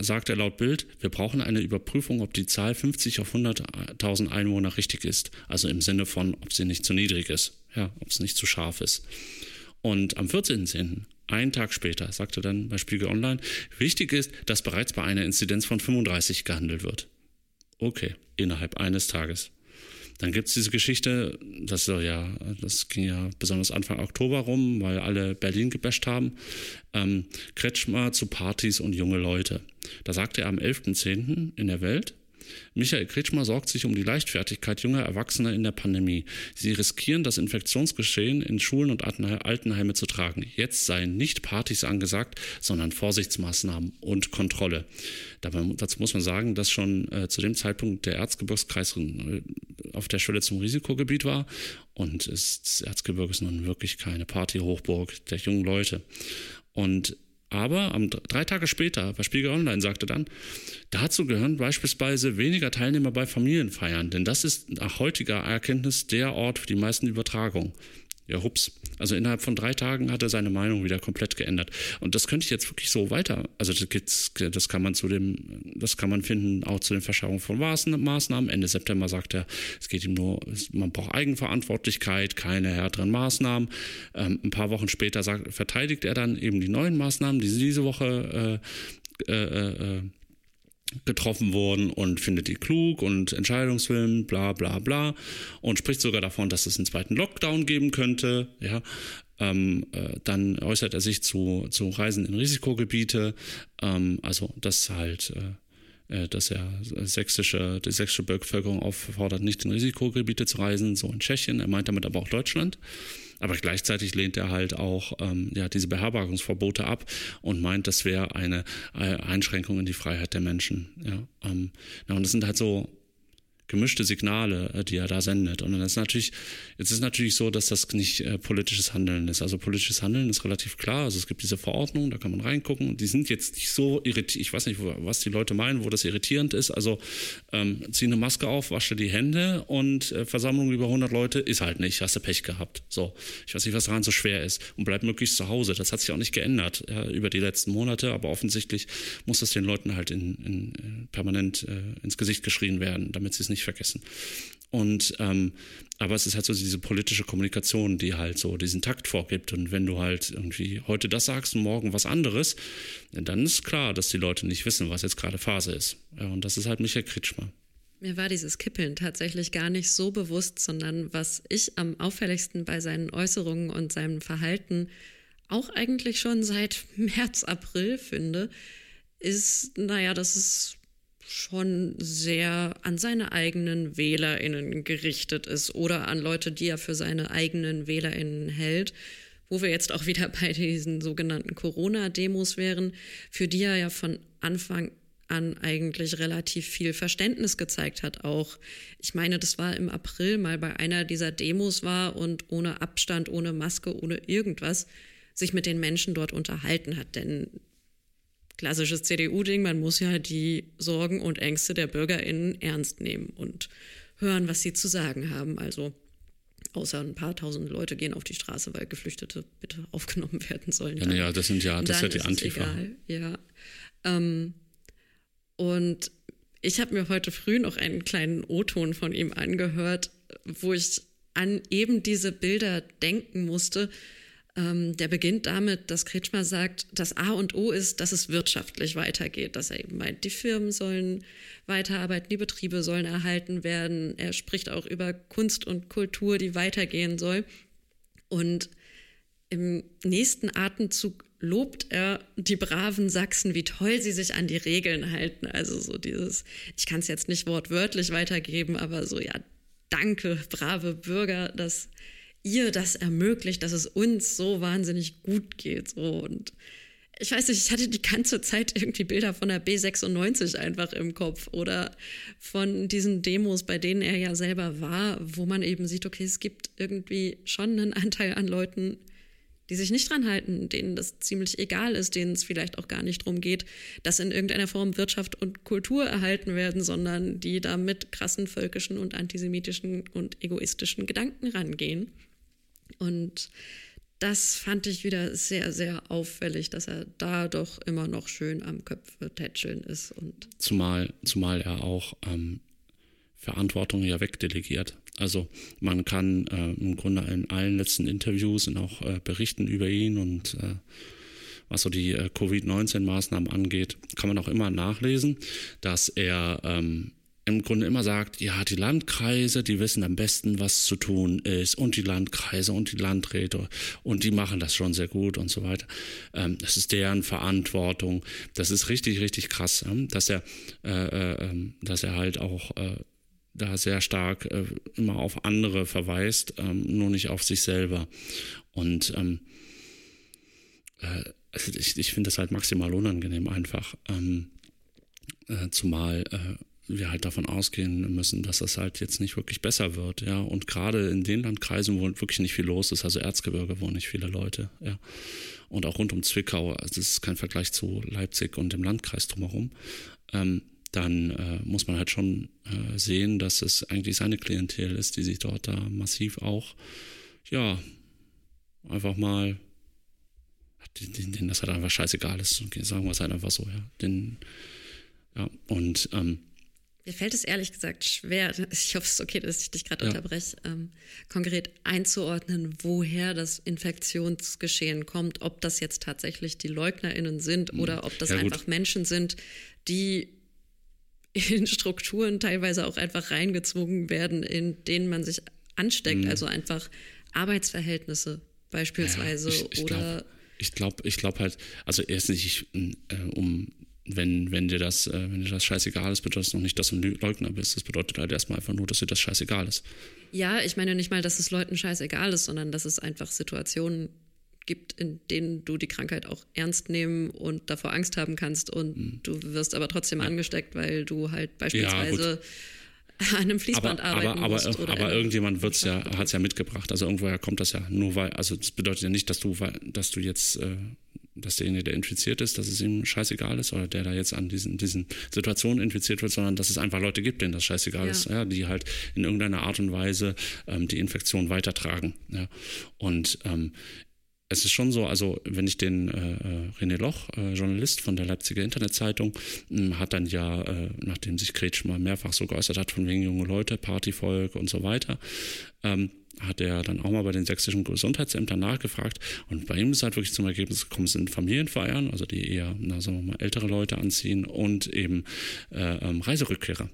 sagt er laut Bild, wir brauchen eine Überprüfung, ob die Zahl 50 auf 100.000 Einwohner richtig ist. Also im Sinne von, ob sie nicht zu niedrig ist, ja, ob es nicht zu scharf ist. Und am 14.10., einen Tag später, sagte dann bei Spiegel Online, wichtig ist, dass bereits bei einer Inzidenz von 35 gehandelt wird. Okay, innerhalb eines Tages. Dann gibt es diese Geschichte, das, ja, das ging ja besonders Anfang Oktober rum, weil alle Berlin gebasht haben. Ähm, Kretschmer zu Partys und junge Leute. Da sagte er am 11.10. in der Welt, Michael Kretschmer sorgt sich um die Leichtfertigkeit junger Erwachsener in der Pandemie. Sie riskieren, das Infektionsgeschehen in Schulen und Altenheime zu tragen. Jetzt seien nicht Partys angesagt, sondern Vorsichtsmaßnahmen und Kontrolle. Dabei, dazu muss man sagen, dass schon äh, zu dem Zeitpunkt der Erzgebirgskreis äh, auf der Schwelle zum Risikogebiet war und es, das Erzgebirge ist nun wirklich keine Partyhochburg der jungen Leute. Und aber am, drei Tage später bei Spiegel Online sagte dann, dazu gehören beispielsweise weniger Teilnehmer bei Familienfeiern, denn das ist nach heutiger Erkenntnis der Ort für die meisten Übertragungen. Ja, hups. Also innerhalb von drei Tagen hat er seine Meinung wieder komplett geändert. Und das könnte ich jetzt wirklich so weiter. Also das, das kann man zu dem, das kann man finden, auch zu den Verschärfungen von Maßnahmen. Ende September sagt er, es geht ihm nur, man braucht Eigenverantwortlichkeit, keine härteren Maßnahmen. Ähm, ein paar Wochen später sagt, verteidigt er dann eben die neuen Maßnahmen, die diese Woche äh, äh, äh, getroffen wurden und findet die klug und Entscheidungswillen, bla bla bla und spricht sogar davon, dass es einen zweiten Lockdown geben könnte. Ja, ähm, äh, dann äußert er sich zu, zu Reisen in Risikogebiete, ähm, also das halt, äh, äh dass er sächsische, die sächsische Bevölkerung auffordert, nicht in Risikogebiete zu reisen, so in Tschechien. Er meint damit aber auch Deutschland. Aber gleichzeitig lehnt er halt auch ähm, ja, diese Beherbergungsverbote ab und meint, das wäre eine äh, Einschränkung in die Freiheit der Menschen. Ja, ähm, ja, und das sind halt so gemischte Signale, äh, die er da sendet. Und dann ist natürlich, jetzt ist natürlich so, dass das nicht äh, politisches Handeln ist. Also politisches Handeln ist relativ klar. Also es gibt diese Verordnungen, da kann man reingucken. Die sind jetzt nicht so irritierend. Ich weiß nicht, was die Leute meinen, wo das irritierend ist. Also ähm, zieh eine Maske auf, wasche die Hände und äh, Versammlung über 100 Leute ist halt nicht. Hast du Pech gehabt. So, ich weiß nicht, was daran so schwer ist. Und bleib möglichst zu Hause. Das hat sich auch nicht geändert ja, über die letzten Monate. Aber offensichtlich muss das den Leuten halt in, in, äh, permanent äh, ins Gesicht geschrien werden, damit sie es nicht nicht vergessen. Und ähm, aber es ist halt so diese politische Kommunikation, die halt so diesen Takt vorgibt. Und wenn du halt irgendwie heute das sagst und morgen was anderes, dann ist klar, dass die Leute nicht wissen, was jetzt gerade Phase ist. Ja, und das ist halt Michael Kretschmer. Mir war dieses Kippeln tatsächlich gar nicht so bewusst, sondern was ich am auffälligsten bei seinen Äußerungen und seinem Verhalten auch eigentlich schon seit März, April finde, ist, naja, dass es schon sehr an seine eigenen WählerInnen gerichtet ist oder an Leute, die er für seine eigenen WählerInnen hält. Wo wir jetzt auch wieder bei diesen sogenannten Corona-Demos wären, für die er ja von Anfang an eigentlich relativ viel Verständnis gezeigt hat auch. Ich meine, das war im April mal bei einer dieser Demos war und ohne Abstand, ohne Maske, ohne irgendwas sich mit den Menschen dort unterhalten hat. Denn klassisches CDU-Ding, man muss ja die Sorgen und Ängste der BürgerInnen ernst nehmen und hören, was sie zu sagen haben. Also außer ein paar tausend Leute gehen auf die Straße, weil Geflüchtete bitte aufgenommen werden sollen. Ja, ja das sind ja, das ist ja die Antifa. Egal. Ja. Ähm, und ich habe mir heute früh noch einen kleinen O-Ton von ihm angehört, wo ich an eben diese Bilder denken musste. Ähm, der beginnt damit, dass Kretschmer sagt, das A und O ist, dass es wirtschaftlich weitergeht, dass er eben meint, die Firmen sollen weiterarbeiten, die Betriebe sollen erhalten werden. Er spricht auch über Kunst und Kultur, die weitergehen soll. Und im nächsten Atemzug lobt er die braven Sachsen, wie toll sie sich an die Regeln halten. Also so dieses, ich kann es jetzt nicht wortwörtlich weitergeben, aber so, ja, danke, brave Bürger, dass ihr das ermöglicht, dass es uns so wahnsinnig gut geht. So. Und ich weiß nicht, ich hatte die ganze Zeit irgendwie Bilder von der B96 einfach im Kopf oder von diesen Demos, bei denen er ja selber war, wo man eben sieht, okay, es gibt irgendwie schon einen Anteil an Leuten, die sich nicht dran halten, denen das ziemlich egal ist, denen es vielleicht auch gar nicht darum geht, dass in irgendeiner Form Wirtschaft und Kultur erhalten werden, sondern die da mit krassen völkischen und antisemitischen und egoistischen Gedanken rangehen. Und das fand ich wieder sehr, sehr auffällig, dass er da doch immer noch schön am Köpfe tätscheln ist. Und zumal, zumal er auch ähm, Verantwortung ja wegdelegiert. Also man kann äh, im Grunde in allen letzten Interviews und auch äh, Berichten über ihn und äh, was so die äh, Covid-19-Maßnahmen angeht, kann man auch immer nachlesen, dass er ähm, im Grunde immer sagt, ja, die Landkreise, die wissen am besten, was zu tun ist und die Landkreise und die Landräte und die machen das schon sehr gut und so weiter. Ähm, das ist deren Verantwortung. Das ist richtig, richtig krass, ähm, dass er, äh, äh, ähm, dass er halt auch äh, da sehr stark äh, immer auf andere verweist, ähm, nur nicht auf sich selber. Und ähm, äh, also ich, ich finde das halt maximal unangenehm einfach. Ähm, äh, zumal wir halt davon ausgehen müssen, dass das halt jetzt nicht wirklich besser wird, ja. Und gerade in den Landkreisen, wo wirklich nicht viel los ist, also Erzgebirge, wo nicht viele Leute, ja. Und auch rund um Zwickau, also das ist kein Vergleich zu Leipzig und dem Landkreis drumherum, ähm, dann äh, muss man halt schon äh, sehen, dass es eigentlich seine Klientel ist, die sich dort da massiv auch, ja, einfach mal, denen, das halt einfach scheißegal ist. Sagen wir es halt einfach so, ja. Den, ja, und ähm, mir fällt es ehrlich gesagt schwer, ich hoffe, es ist okay, dass ich dich gerade ja. unterbreche, ähm, konkret einzuordnen, woher das Infektionsgeschehen kommt, ob das jetzt tatsächlich die LeugnerInnen sind mhm. oder ob das ja, einfach Menschen sind, die in Strukturen teilweise auch einfach reingezwungen werden, in denen man sich ansteckt. Mhm. Also einfach Arbeitsverhältnisse beispielsweise ja, ich, ich oder. ich glaube, ich glaube halt, also erst nicht, äh, um wenn, wenn dir das, äh, wenn dir das scheißegal ist, bedeutet das noch nicht, dass du ein Leugner bist. Das bedeutet halt erstmal einfach nur, dass dir das scheißegal ist. Ja, ich meine nicht mal, dass es Leuten scheißegal ist, sondern dass es einfach Situationen gibt, in denen du die Krankheit auch ernst nehmen und davor Angst haben kannst und mhm. du wirst aber trotzdem ja. angesteckt, weil du halt beispielsweise ja, an einem Fließband aber, arbeiten aber, musst. Aber, aber irgendjemand wird's ja, hat es ja mitgebracht. Also irgendwoher kommt das ja nur weil, also das bedeutet ja nicht, dass du, dass du jetzt äh, dass derjenige, der infiziert ist, dass es ihm scheißegal ist oder der da jetzt an diesen, diesen Situationen infiziert wird, sondern dass es einfach Leute gibt, denen das scheißegal ja. ist, ja, die halt in irgendeiner Art und Weise ähm, die Infektion weitertragen. Ja. Und ähm, es ist schon so, also wenn ich den äh, äh René Loch, äh, Journalist von der Leipziger Internetzeitung, äh, hat dann ja, äh, nachdem sich Kretsch mal mehrfach so geäußert hat, von wegen junge Leute, Partyvolk und so weiter, ähm, hat er dann auch mal bei den sächsischen Gesundheitsämtern nachgefragt und bei ihm ist halt wirklich zum Ergebnis gekommen, es sind Familienfeiern, also die eher, na, sagen wir mal, ältere Leute anziehen und eben äh, ähm, Reiserückkehrer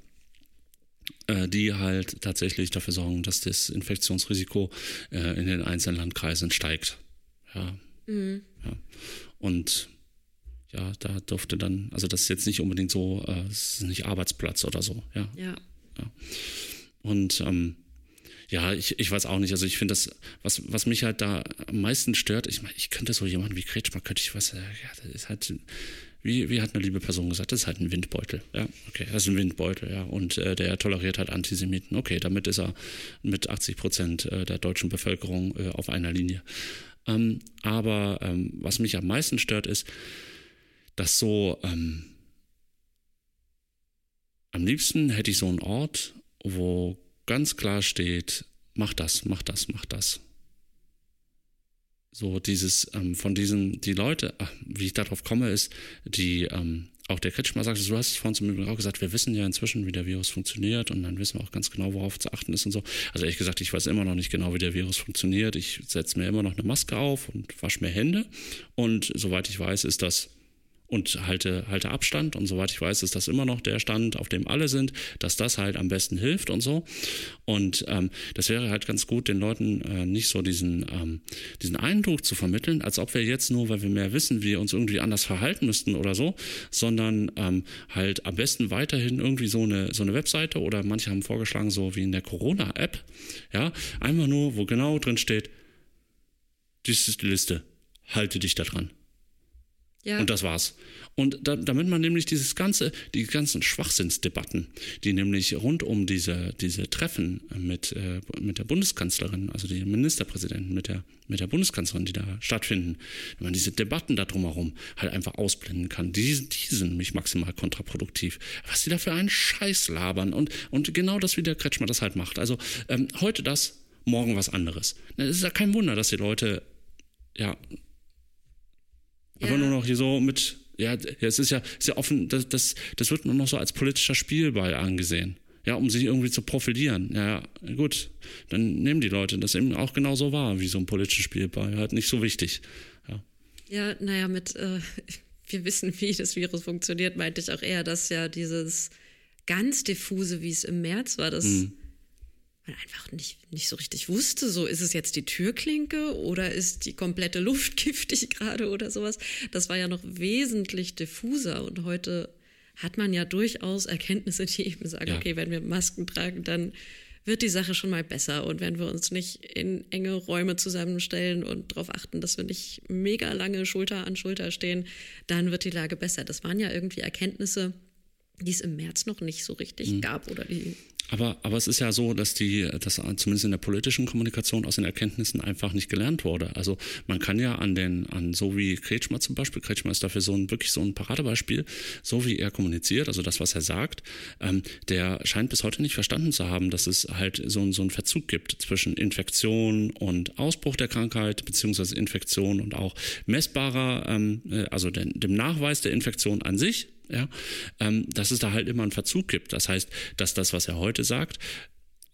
äh, die halt tatsächlich dafür sorgen, dass das Infektionsrisiko äh, in den einzelnen Landkreisen steigt. Ja. Mhm. ja. Und ja, da durfte dann, also das ist jetzt nicht unbedingt so, äh, es ist nicht Arbeitsplatz oder so, ja. Ja. ja. Und ähm, ja, ich, ich weiß auch nicht. Also ich finde das, was, was mich halt da am meisten stört, ich meine, ich könnte so jemanden wie Kretschmer, könnte ich was, ja, das ist halt, wie, wie hat eine liebe Person gesagt, das ist halt ein Windbeutel. Ja, okay, das ist ein Windbeutel, ja. Und äh, der toleriert halt Antisemiten. Okay, damit ist er mit 80 Prozent äh, der deutschen Bevölkerung äh, auf einer Linie. Ähm, aber ähm, was mich am meisten stört, ist, dass so ähm, am liebsten hätte ich so einen Ort, wo ganz klar steht, mach das, mach das, mach das. So dieses, ähm, von diesen, die Leute, ach, wie ich darauf komme, ist, die ähm, auch der Kretschmer sagt, du hast es vorhin zum Beispiel auch gesagt, wir wissen ja inzwischen, wie der Virus funktioniert und dann wissen wir auch ganz genau, worauf zu achten ist und so. Also ehrlich gesagt, ich weiß immer noch nicht genau, wie der Virus funktioniert. Ich setze mir immer noch eine Maske auf und wasche mir Hände und soweit ich weiß, ist das und halte, halte Abstand. Und soweit ich weiß, ist das immer noch der Stand, auf dem alle sind, dass das halt am besten hilft und so. Und ähm, das wäre halt ganz gut, den Leuten äh, nicht so diesen, ähm, diesen Eindruck zu vermitteln, als ob wir jetzt nur, weil wir mehr wissen, wir uns irgendwie anders verhalten müssten oder so, sondern ähm, halt am besten weiterhin irgendwie so eine, so eine Webseite oder manche haben vorgeschlagen, so wie in der Corona-App, ja, einfach nur, wo genau drin steht, dies ist die Liste, halte dich da dran. Ja. Und das war's. Und da, damit man nämlich dieses ganze, die ganzen Schwachsinnsdebatten, die nämlich rund um diese, diese Treffen mit, äh, mit der Bundeskanzlerin, also die Ministerpräsidenten mit der, mit der Bundeskanzlerin, die da stattfinden, wenn man diese Debatten da drumherum halt einfach ausblenden kann, die, die sind nämlich maximal kontraproduktiv. Was die da für einen Scheiß labern und, und genau das, wie der Kretschmer das halt macht. Also ähm, heute das, morgen was anderes. Es ist ja kein Wunder, dass die Leute ja aber nur noch hier so mit, ja, es ist ja, ist ja offen, das, das, das wird nur noch so als politischer Spielball angesehen. Ja, um sich irgendwie zu profilieren. Ja, gut, dann nehmen die Leute das eben auch genauso wahr, wie so ein politischer Spielball. Halt nicht so wichtig. Ja, ja naja, mit, äh, wir wissen, wie das Virus funktioniert, meinte ich auch eher, dass ja dieses ganz diffuse, wie es im März war, das. Mhm einfach nicht, nicht so richtig wusste, so ist es jetzt die Türklinke oder ist die komplette Luft giftig gerade oder sowas. Das war ja noch wesentlich diffuser und heute hat man ja durchaus Erkenntnisse, die eben sagen, ja. okay, wenn wir Masken tragen, dann wird die Sache schon mal besser. Und wenn wir uns nicht in enge Räume zusammenstellen und darauf achten, dass wir nicht mega lange Schulter an Schulter stehen, dann wird die Lage besser. Das waren ja irgendwie Erkenntnisse, die es im März noch nicht so richtig mhm. gab oder die aber, aber es ist ja so, dass die, dass zumindest in der politischen Kommunikation aus den Erkenntnissen einfach nicht gelernt wurde. Also man kann ja an den, an so wie Kretschmer zum Beispiel, Kretschmer ist dafür so ein wirklich so ein Paradebeispiel, so wie er kommuniziert, also das, was er sagt, ähm, der scheint bis heute nicht verstanden zu haben, dass es halt so, so einen Verzug gibt zwischen Infektion und Ausbruch der Krankheit, beziehungsweise Infektion und auch messbarer, ähm, äh, also den, dem Nachweis der Infektion an sich, ja, ähm, dass es da halt immer einen Verzug gibt. Das heißt, dass das, was er heute sagt,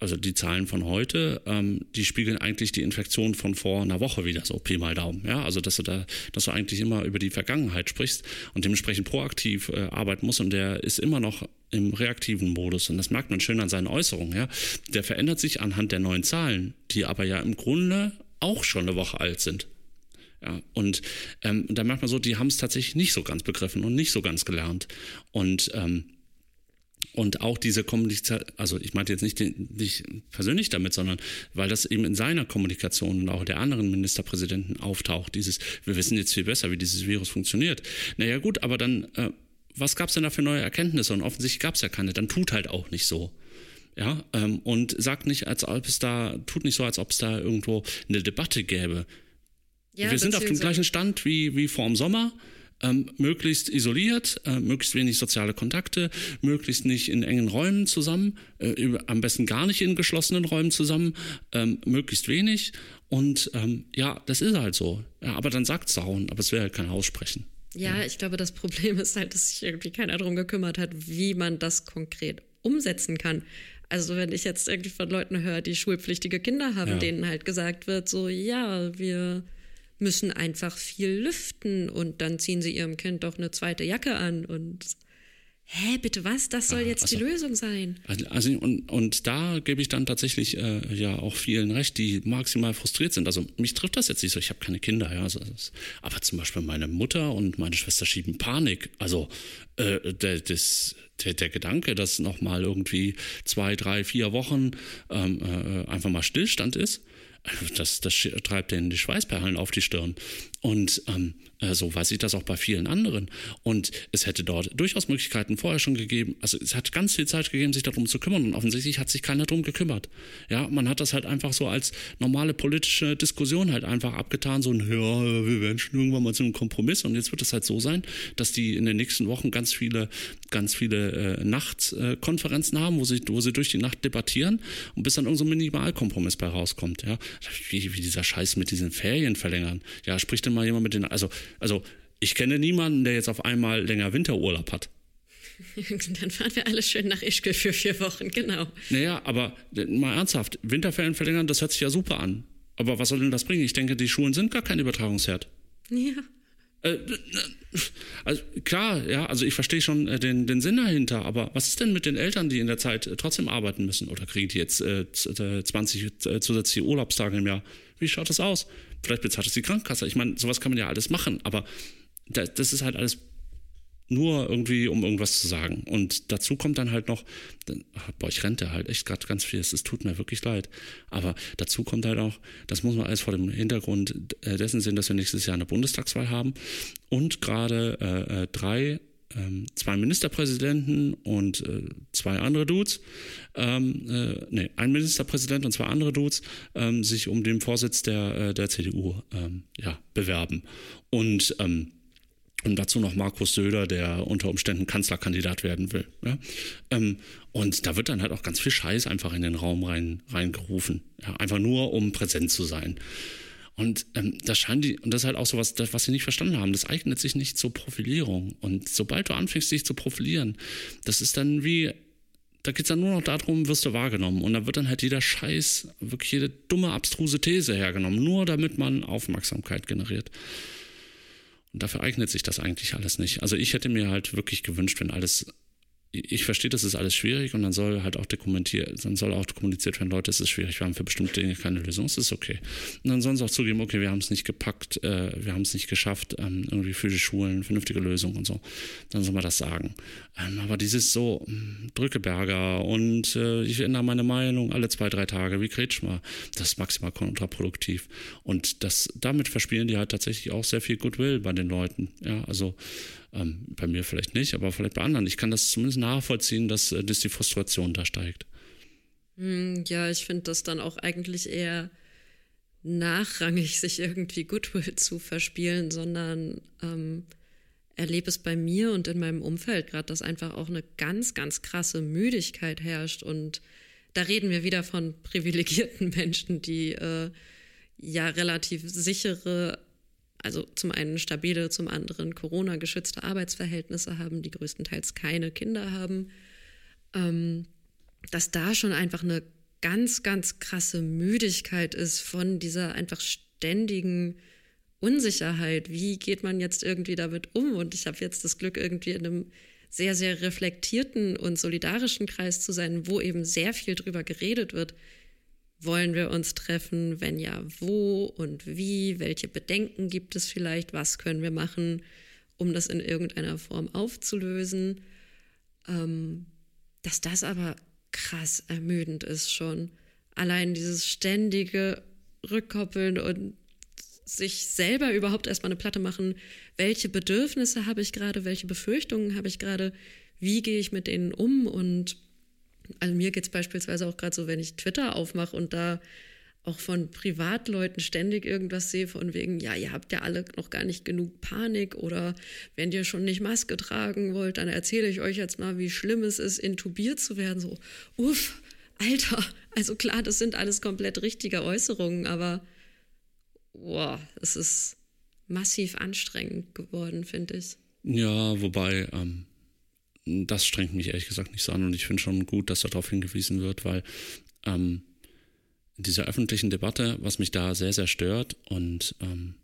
also die Zahlen von heute, ähm, die spiegeln eigentlich die Infektion von vor einer Woche wieder, so Pi mal Daumen. Ja, also dass du da, dass du eigentlich immer über die Vergangenheit sprichst und dementsprechend proaktiv äh, arbeiten musst und der ist immer noch im reaktiven Modus und das merkt man schön an seinen Äußerungen. Ja, der verändert sich anhand der neuen Zahlen, die aber ja im Grunde auch schon eine Woche alt sind. Ja, und ähm, da merkt man so, die haben es tatsächlich nicht so ganz begriffen und nicht so ganz gelernt. Und ähm, und auch diese Kommunikation, also ich meinte jetzt nicht, nicht persönlich damit, sondern weil das eben in seiner Kommunikation und auch der anderen Ministerpräsidenten auftaucht, dieses, wir wissen jetzt viel besser, wie dieses Virus funktioniert. Naja gut, aber dann, äh, was gab es denn da für neue Erkenntnisse? Und offensichtlich gab es ja keine, dann tut halt auch nicht so. Ja, ähm, und sagt nicht, als ob es da, tut nicht so, als ob es da irgendwo eine Debatte gäbe. Ja, wir sind auf dem gleichen Stand wie, wie vor dem Sommer. Ähm, möglichst isoliert, äh, möglichst wenig soziale Kontakte, möglichst nicht in engen Räumen zusammen, äh, über, am besten gar nicht in geschlossenen Räumen zusammen, ähm, möglichst wenig. Und ähm, ja, das ist halt so. Ja, aber dann sagt es Sauen, aber es wäre halt kein Aussprechen. Ja, ja, ich glaube, das Problem ist halt, dass sich irgendwie keiner darum gekümmert hat, wie man das konkret umsetzen kann. Also wenn ich jetzt irgendwie von Leuten höre, die schulpflichtige Kinder haben, ja. denen halt gesagt wird, so ja, wir müssen einfach viel lüften und dann ziehen sie ihrem Kind doch eine zweite Jacke an und Hä, bitte was? Das soll jetzt also, die Lösung sein. Also, also, und, und da gebe ich dann tatsächlich äh, ja auch vielen recht, die maximal frustriert sind. Also mich trifft das jetzt nicht so, ich habe keine Kinder, ja. Also, aber zum Beispiel meine Mutter und meine Schwester schieben Panik. Also äh, der, das, der, der Gedanke, dass nochmal irgendwie zwei, drei, vier Wochen ähm, äh, einfach mal Stillstand ist, das, das treibt denen die Schweißperlen auf die Stirn. Und ähm, äh, so weiß ich das auch bei vielen anderen. Und es hätte dort durchaus Möglichkeiten vorher schon gegeben. Also es hat ganz viel Zeit gegeben, sich darum zu kümmern. Und offensichtlich hat sich keiner darum gekümmert. Ja, man hat das halt einfach so als normale politische Diskussion halt einfach abgetan. So ein, ja, wir werden schon irgendwann mal zu einem Kompromiss. Und jetzt wird es halt so sein, dass die in den nächsten Wochen ganz viele, ganz viele äh, Nachtkonferenzen haben, wo sie, wo sie durch die Nacht debattieren und bis dann irgendein so Minimalkompromiss bei rauskommt. Ja, wie, wie dieser Scheiß mit diesen Ferien verlängern. Ja, spricht denn mal jemand mit den, also, also Ich kenne niemanden, der jetzt auf einmal länger Winterurlaub hat. Dann fahren wir alle schön nach Ischgl für vier Wochen, genau. Naja, aber mal ernsthaft, Winterferien verlängern, das hört sich ja super an. Aber was soll denn das bringen? Ich denke, die Schulen sind gar kein Übertragungsherd. Ja. Äh, also klar, ja, also ich verstehe schon äh, den, den Sinn dahinter, aber was ist denn mit den Eltern, die in der Zeit äh, trotzdem arbeiten müssen? Oder kriegen die jetzt äh, 20 zusätzliche Urlaubstage im Jahr? Wie schaut das aus? Vielleicht bezahlt es die Krankenkasse. Ich meine, sowas kann man ja alles machen, aber das ist halt alles nur irgendwie, um irgendwas zu sagen. Und dazu kommt dann halt noch, boah, ich rente halt echt gerade ganz viel, es tut mir wirklich leid. Aber dazu kommt halt auch, das muss man alles vor dem Hintergrund dessen sehen, dass wir nächstes Jahr eine Bundestagswahl haben und gerade äh, äh drei ähm, zwei Ministerpräsidenten und äh, zwei andere Dudes, ähm, äh, nee, ein Ministerpräsident und zwei andere Dudes, ähm, sich um den Vorsitz der, äh, der CDU ähm, ja, bewerben. Und ähm, und dazu noch Markus Söder, der unter Umständen Kanzlerkandidat werden will. Ja? Ähm, und da wird dann halt auch ganz viel Scheiß einfach in den Raum rein, reingerufen. Ja? Einfach nur, um präsent zu sein. Und ähm, das scheint die, und das ist halt auch so was, das, was sie nicht verstanden haben. Das eignet sich nicht zur Profilierung. Und sobald du anfängst, dich zu profilieren, das ist dann wie, da geht es dann nur noch darum, wirst du wahrgenommen. Und da wird dann halt jeder Scheiß, wirklich jede dumme, abstruse These hergenommen, nur damit man Aufmerksamkeit generiert. Und dafür eignet sich das eigentlich alles nicht. Also ich hätte mir halt wirklich gewünscht, wenn alles ich verstehe, das ist alles schwierig und dann soll halt auch dokumentiert, dann soll auch kommuniziert werden, Leute, es ist schwierig, wir haben für bestimmte Dinge keine Lösung, es ist okay. Und dann sollen sie auch zugeben, okay, wir haben es nicht gepackt, äh, wir haben es nicht geschafft, ähm, irgendwie für die Schulen vernünftige Lösungen und so. Dann soll man das sagen. Ähm, aber dieses so, hm, Drückeberger und äh, ich ändere meine Meinung alle zwei, drei Tage, wie Kretschmer, das ist maximal kontraproduktiv. Und das, damit verspielen die halt tatsächlich auch sehr viel Goodwill bei den Leuten. Ja, also ähm, bei mir vielleicht nicht, aber vielleicht bei anderen. Ich kann das zumindest nachvollziehen, dass, äh, dass die Frustration da steigt. Hm, ja, ich finde das dann auch eigentlich eher nachrangig, sich irgendwie Goodwill zu verspielen, sondern ähm, erlebe es bei mir und in meinem Umfeld gerade, dass einfach auch eine ganz, ganz krasse Müdigkeit herrscht. Und da reden wir wieder von privilegierten Menschen, die äh, ja relativ sichere also zum einen stabile, zum anderen Corona-geschützte Arbeitsverhältnisse haben, die größtenteils keine Kinder haben, ähm, dass da schon einfach eine ganz, ganz krasse Müdigkeit ist von dieser einfach ständigen Unsicherheit. Wie geht man jetzt irgendwie damit um? Und ich habe jetzt das Glück, irgendwie in einem sehr, sehr reflektierten und solidarischen Kreis zu sein, wo eben sehr viel drüber geredet wird, wollen wir uns treffen? Wenn ja, wo und wie? Welche Bedenken gibt es vielleicht? Was können wir machen, um das in irgendeiner Form aufzulösen? Ähm, dass das aber krass ermüdend ist schon. Allein dieses ständige Rückkoppeln und sich selber überhaupt erstmal eine Platte machen, welche Bedürfnisse habe ich gerade, welche Befürchtungen habe ich gerade, wie gehe ich mit denen um und also mir geht es beispielsweise auch gerade so, wenn ich Twitter aufmache und da auch von Privatleuten ständig irgendwas sehe, von wegen, ja, ihr habt ja alle noch gar nicht genug Panik oder wenn ihr schon nicht Maske tragen wollt, dann erzähle ich euch jetzt mal, wie schlimm es ist, intubiert zu werden. So, uff, Alter, also klar, das sind alles komplett richtige Äußerungen, aber boah, es ist massiv anstrengend geworden, finde ich. Ja, wobei, ähm, das strengt mich ehrlich gesagt nicht so an und ich finde schon gut, dass darauf hingewiesen wird, weil ähm, in dieser öffentlichen Debatte, was mich da sehr, sehr stört und ähm,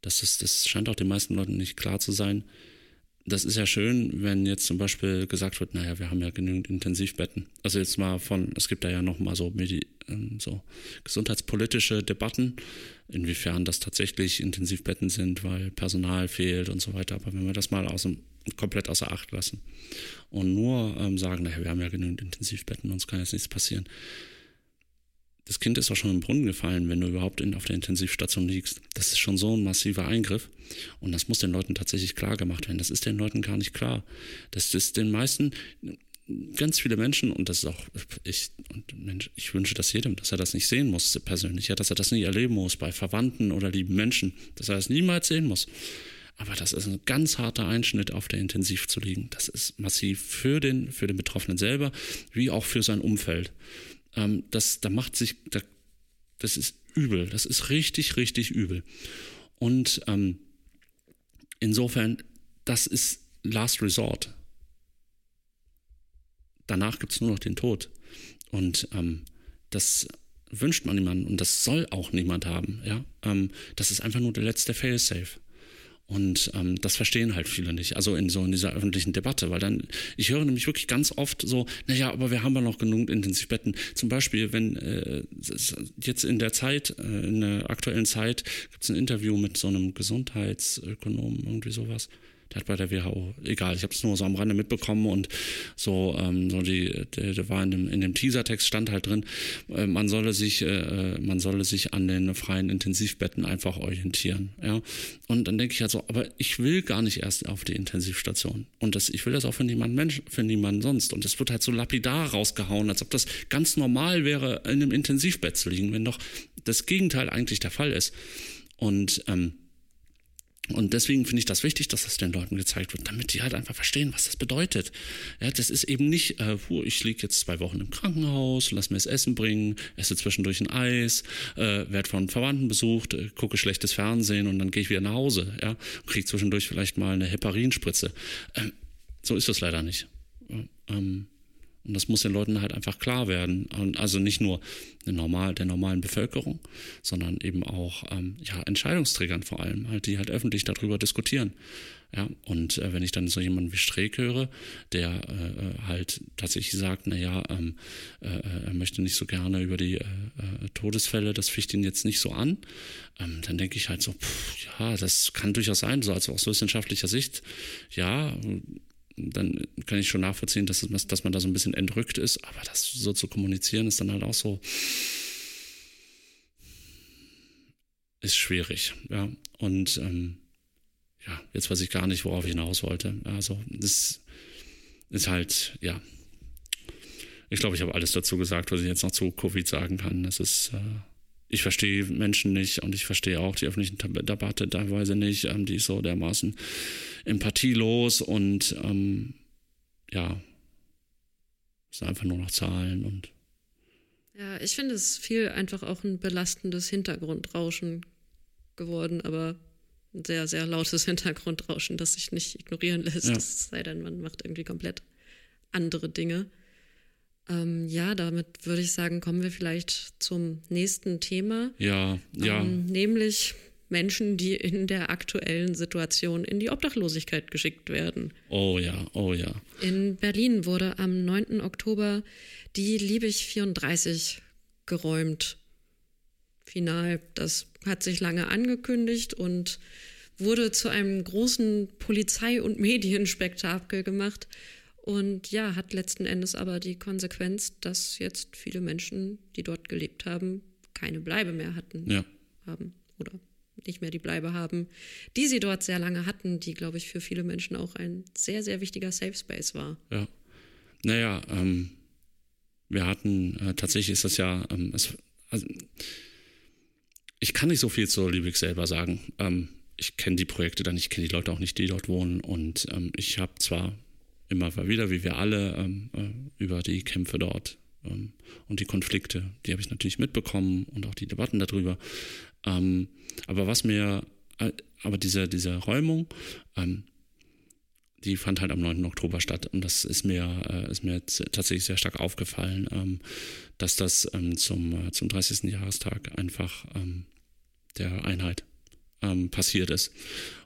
das, ist, das scheint auch den meisten Leuten nicht klar zu sein, das ist ja schön, wenn jetzt zum Beispiel gesagt wird, naja, wir haben ja genügend Intensivbetten. Also jetzt mal von, es gibt da ja noch mal so, ähm, so gesundheitspolitische Debatten, inwiefern das tatsächlich Intensivbetten sind, weil Personal fehlt und so weiter. Aber wenn wir das mal aus dem komplett außer Acht lassen und nur ähm, sagen, naja, wir haben ja genügend Intensivbetten, uns kann jetzt nichts passieren. Das Kind ist auch schon im Brunnen gefallen, wenn du überhaupt in, auf der Intensivstation liegst. Das ist schon so ein massiver Eingriff und das muss den Leuten tatsächlich klar gemacht werden. Das ist den Leuten gar nicht klar. Das ist den meisten, ganz viele Menschen, und das ist auch, ich, und Mensch, ich wünsche das jedem, dass er das nicht sehen muss persönlich, ja, dass er das nie erleben muss bei Verwandten oder lieben Menschen, dass er das niemals sehen muss. Aber das ist ein ganz harter Einschnitt, auf der Intensiv zu liegen. Das ist massiv für den, für den Betroffenen selber, wie auch für sein Umfeld. Ähm, das, da macht sich, da, das ist übel. Das ist richtig, richtig übel. Und ähm, insofern, das ist Last Resort. Danach gibt es nur noch den Tod. Und ähm, das wünscht man niemandem und das soll auch niemand haben. Ja? Ähm, das ist einfach nur der letzte Failsafe. Und ähm, das verstehen halt viele nicht, also in so in dieser öffentlichen Debatte, weil dann, ich höre nämlich wirklich ganz oft so, naja, aber wir haben ja noch genug Intensivbetten. Zum Beispiel, wenn äh, jetzt in der Zeit, äh, in der aktuellen Zeit, gibt es ein Interview mit so einem Gesundheitsökonomen, irgendwie sowas der hat bei der WHO, egal, ich habe es nur so am Rande mitbekommen und so, ähm, so die, der, der war in dem, in dem Teasertext stand halt drin, äh, man solle sich, äh, man solle sich an den freien Intensivbetten einfach orientieren, ja. Und dann denke ich halt so, aber ich will gar nicht erst auf die Intensivstation. Und das, ich will das auch für niemanden Mensch, für niemanden sonst. Und das wird halt so lapidar rausgehauen, als ob das ganz normal wäre, in einem Intensivbett zu liegen, wenn doch das Gegenteil eigentlich der Fall ist. Und ähm, und deswegen finde ich das wichtig, dass das den Leuten gezeigt wird, damit die halt einfach verstehen, was das bedeutet. Ja, das ist eben nicht, äh, ich liege jetzt zwei Wochen im Krankenhaus, lass mir das Essen bringen, esse zwischendurch ein Eis, äh, werde von Verwandten besucht, äh, gucke schlechtes Fernsehen und dann gehe ich wieder nach Hause, ja, kriege zwischendurch vielleicht mal eine Heparinspritze. Ähm, so ist das leider nicht. Ähm, und das muss den Leuten halt einfach klar werden. Und also nicht nur der, normal, der normalen Bevölkerung, sondern eben auch ähm, ja, Entscheidungsträgern vor allem, halt, die halt öffentlich darüber diskutieren. Ja, und äh, wenn ich dann so jemanden wie Streeck höre, der äh, äh halt tatsächlich sagt, naja, ähm, äh, äh, er möchte nicht so gerne über die äh, Todesfälle, das ficht ihn jetzt nicht so an, ähm, dann denke ich halt so, pff, ja, das kann durchaus sein, so als aus wissenschaftlicher Sicht, ja, dann kann ich schon nachvollziehen, dass, dass man da so ein bisschen entrückt ist, aber das so zu kommunizieren ist dann halt auch so, ist schwierig, ja. Und ähm, ja, jetzt weiß ich gar nicht, worauf ich hinaus wollte. Also, das ist halt, ja. Ich glaube, ich habe alles dazu gesagt, was ich jetzt noch zu Covid sagen kann. Das ist, äh, ich verstehe Menschen nicht und ich verstehe auch die öffentliche Debatte teilweise nicht. Ähm, die ist so dermaßen empathielos und ähm, ja, es sind einfach nur noch Zahlen und. Ja, ich finde es viel einfach auch ein belastendes Hintergrundrauschen geworden, aber ein sehr, sehr lautes Hintergrundrauschen, das sich nicht ignorieren lässt. Ja. Es sei denn, man macht irgendwie komplett andere Dinge. Ähm, ja, damit würde ich sagen, kommen wir vielleicht zum nächsten Thema. Ja, ja. Ähm, nämlich Menschen, die in der aktuellen Situation in die Obdachlosigkeit geschickt werden. Oh ja, oh ja. In Berlin wurde am 9. Oktober die Liebig 34 geräumt. Final. Das hat sich lange angekündigt und wurde zu einem großen Polizei- und Medienspektakel gemacht. Und ja, hat letzten Endes aber die Konsequenz, dass jetzt viele Menschen, die dort gelebt haben, keine Bleibe mehr hatten. Ja. Haben oder nicht mehr die Bleibe haben, die sie dort sehr lange hatten, die, glaube ich, für viele Menschen auch ein sehr, sehr wichtiger Safe Space war. Ja. Naja, ähm, wir hatten, äh, tatsächlich ist das ja, ähm, es, also, ich kann nicht so viel zur Liebig selber sagen. Ähm, ich kenne die Projekte dann, ich kenne die Leute auch nicht, die dort wohnen. Und ähm, ich habe zwar immer wieder, wie wir alle, ähm, äh, über die Kämpfe dort ähm, und die Konflikte, die habe ich natürlich mitbekommen und auch die Debatten darüber. Ähm, aber was mir, äh, aber diese, diese Räumung, ähm, die fand halt am 9. Oktober statt und das ist mir, äh, ist mir tatsächlich sehr stark aufgefallen, ähm, dass das ähm, zum, äh, zum 30. Jahrestag einfach der Einheit passiert ist.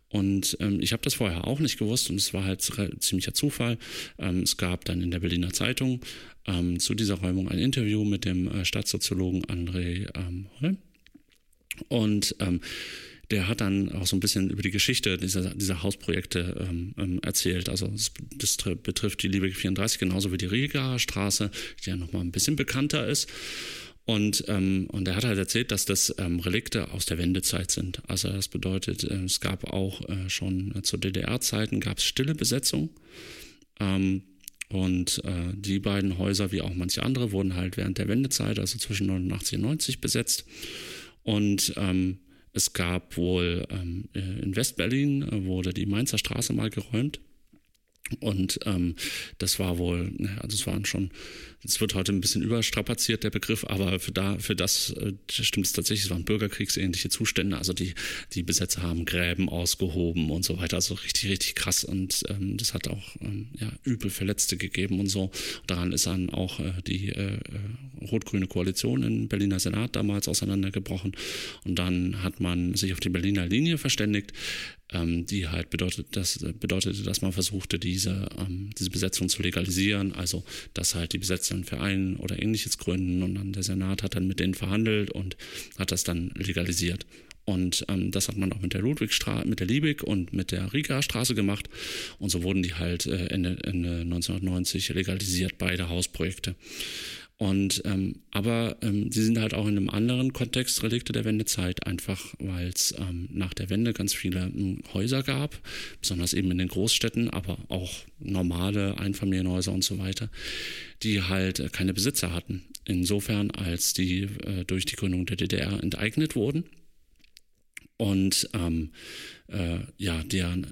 Und ähm, ich habe das vorher auch nicht gewusst und es war halt ziemlicher Zufall. Ähm, es gab dann in der Berliner Zeitung ähm, zu dieser Räumung ein Interview mit dem äh, Stadtsoziologen André ähm, Holm. Und ähm, der hat dann auch so ein bisschen über die Geschichte dieser, dieser Hausprojekte ähm, ähm, erzählt. Also das, das, betrifft die Liebe 34 genauso wie die Riegerer Straße, die ja nochmal ein bisschen bekannter ist. Und, ähm, und er hat halt erzählt, dass das ähm, Relikte aus der Wendezeit sind. Also das bedeutet, äh, es gab auch äh, schon äh, zu DDR-Zeiten gab es stille Besetzung. Ähm, und äh, die beiden Häuser, wie auch manche andere, wurden halt während der Wendezeit, also zwischen 89 und 90, besetzt. Und ähm, es gab wohl ähm, äh, in Westberlin äh, wurde die Mainzer Straße mal geräumt. Und ähm, das war wohl, also es waren schon, es wird heute ein bisschen überstrapaziert, der Begriff, aber für, da, für das äh, stimmt es tatsächlich, es waren bürgerkriegsähnliche Zustände. Also die, die Besetzer haben Gräben ausgehoben und so weiter. Also richtig, richtig krass. Und ähm, das hat auch ähm, ja, übel Verletzte gegeben und so. Und daran ist dann auch äh, die äh, äh, rot-grüne Koalition im Berliner Senat damals auseinandergebrochen. Und dann hat man sich auf die Berliner Linie verständigt ähm, die halt bedeutet, das bedeutete, dass man versuchte, diese, ähm, diese Besetzung zu legalisieren, also dass halt die Besetzer einen Verein oder ähnliches gründen und dann der Senat hat dann mit denen verhandelt und hat das dann legalisiert. Und ähm, das hat man auch mit der Ludwigstraße, mit der Liebig und mit der Riga-Straße gemacht. Und so wurden die halt äh, Ende, Ende 1990 legalisiert, beide Hausprojekte. Und ähm, aber ähm, sie sind halt auch in einem anderen Kontext Relikte der Wendezeit, einfach weil es ähm, nach der Wende ganz viele ähm, Häuser gab, besonders eben in den Großstädten, aber auch normale Einfamilienhäuser und so weiter, die halt äh, keine Besitzer hatten. Insofern, als die äh, durch die Gründung der DDR enteignet wurden und ähm, äh, ja, deren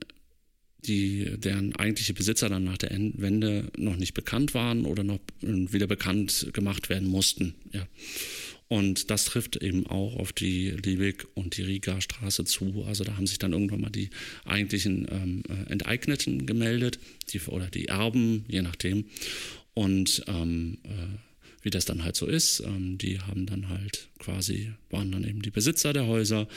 die, deren eigentliche Besitzer dann nach der Wende noch nicht bekannt waren oder noch wieder bekannt gemacht werden mussten. Ja. Und das trifft eben auch auf die Liebig und die Riga-Straße zu. Also da haben sich dann irgendwann mal die eigentlichen ähm, äh, Enteigneten gemeldet, die, oder die Erben, je nachdem. Und ähm, äh, wie das dann halt so ist, ähm, die haben dann halt quasi, waren dann eben die Besitzer der Häuser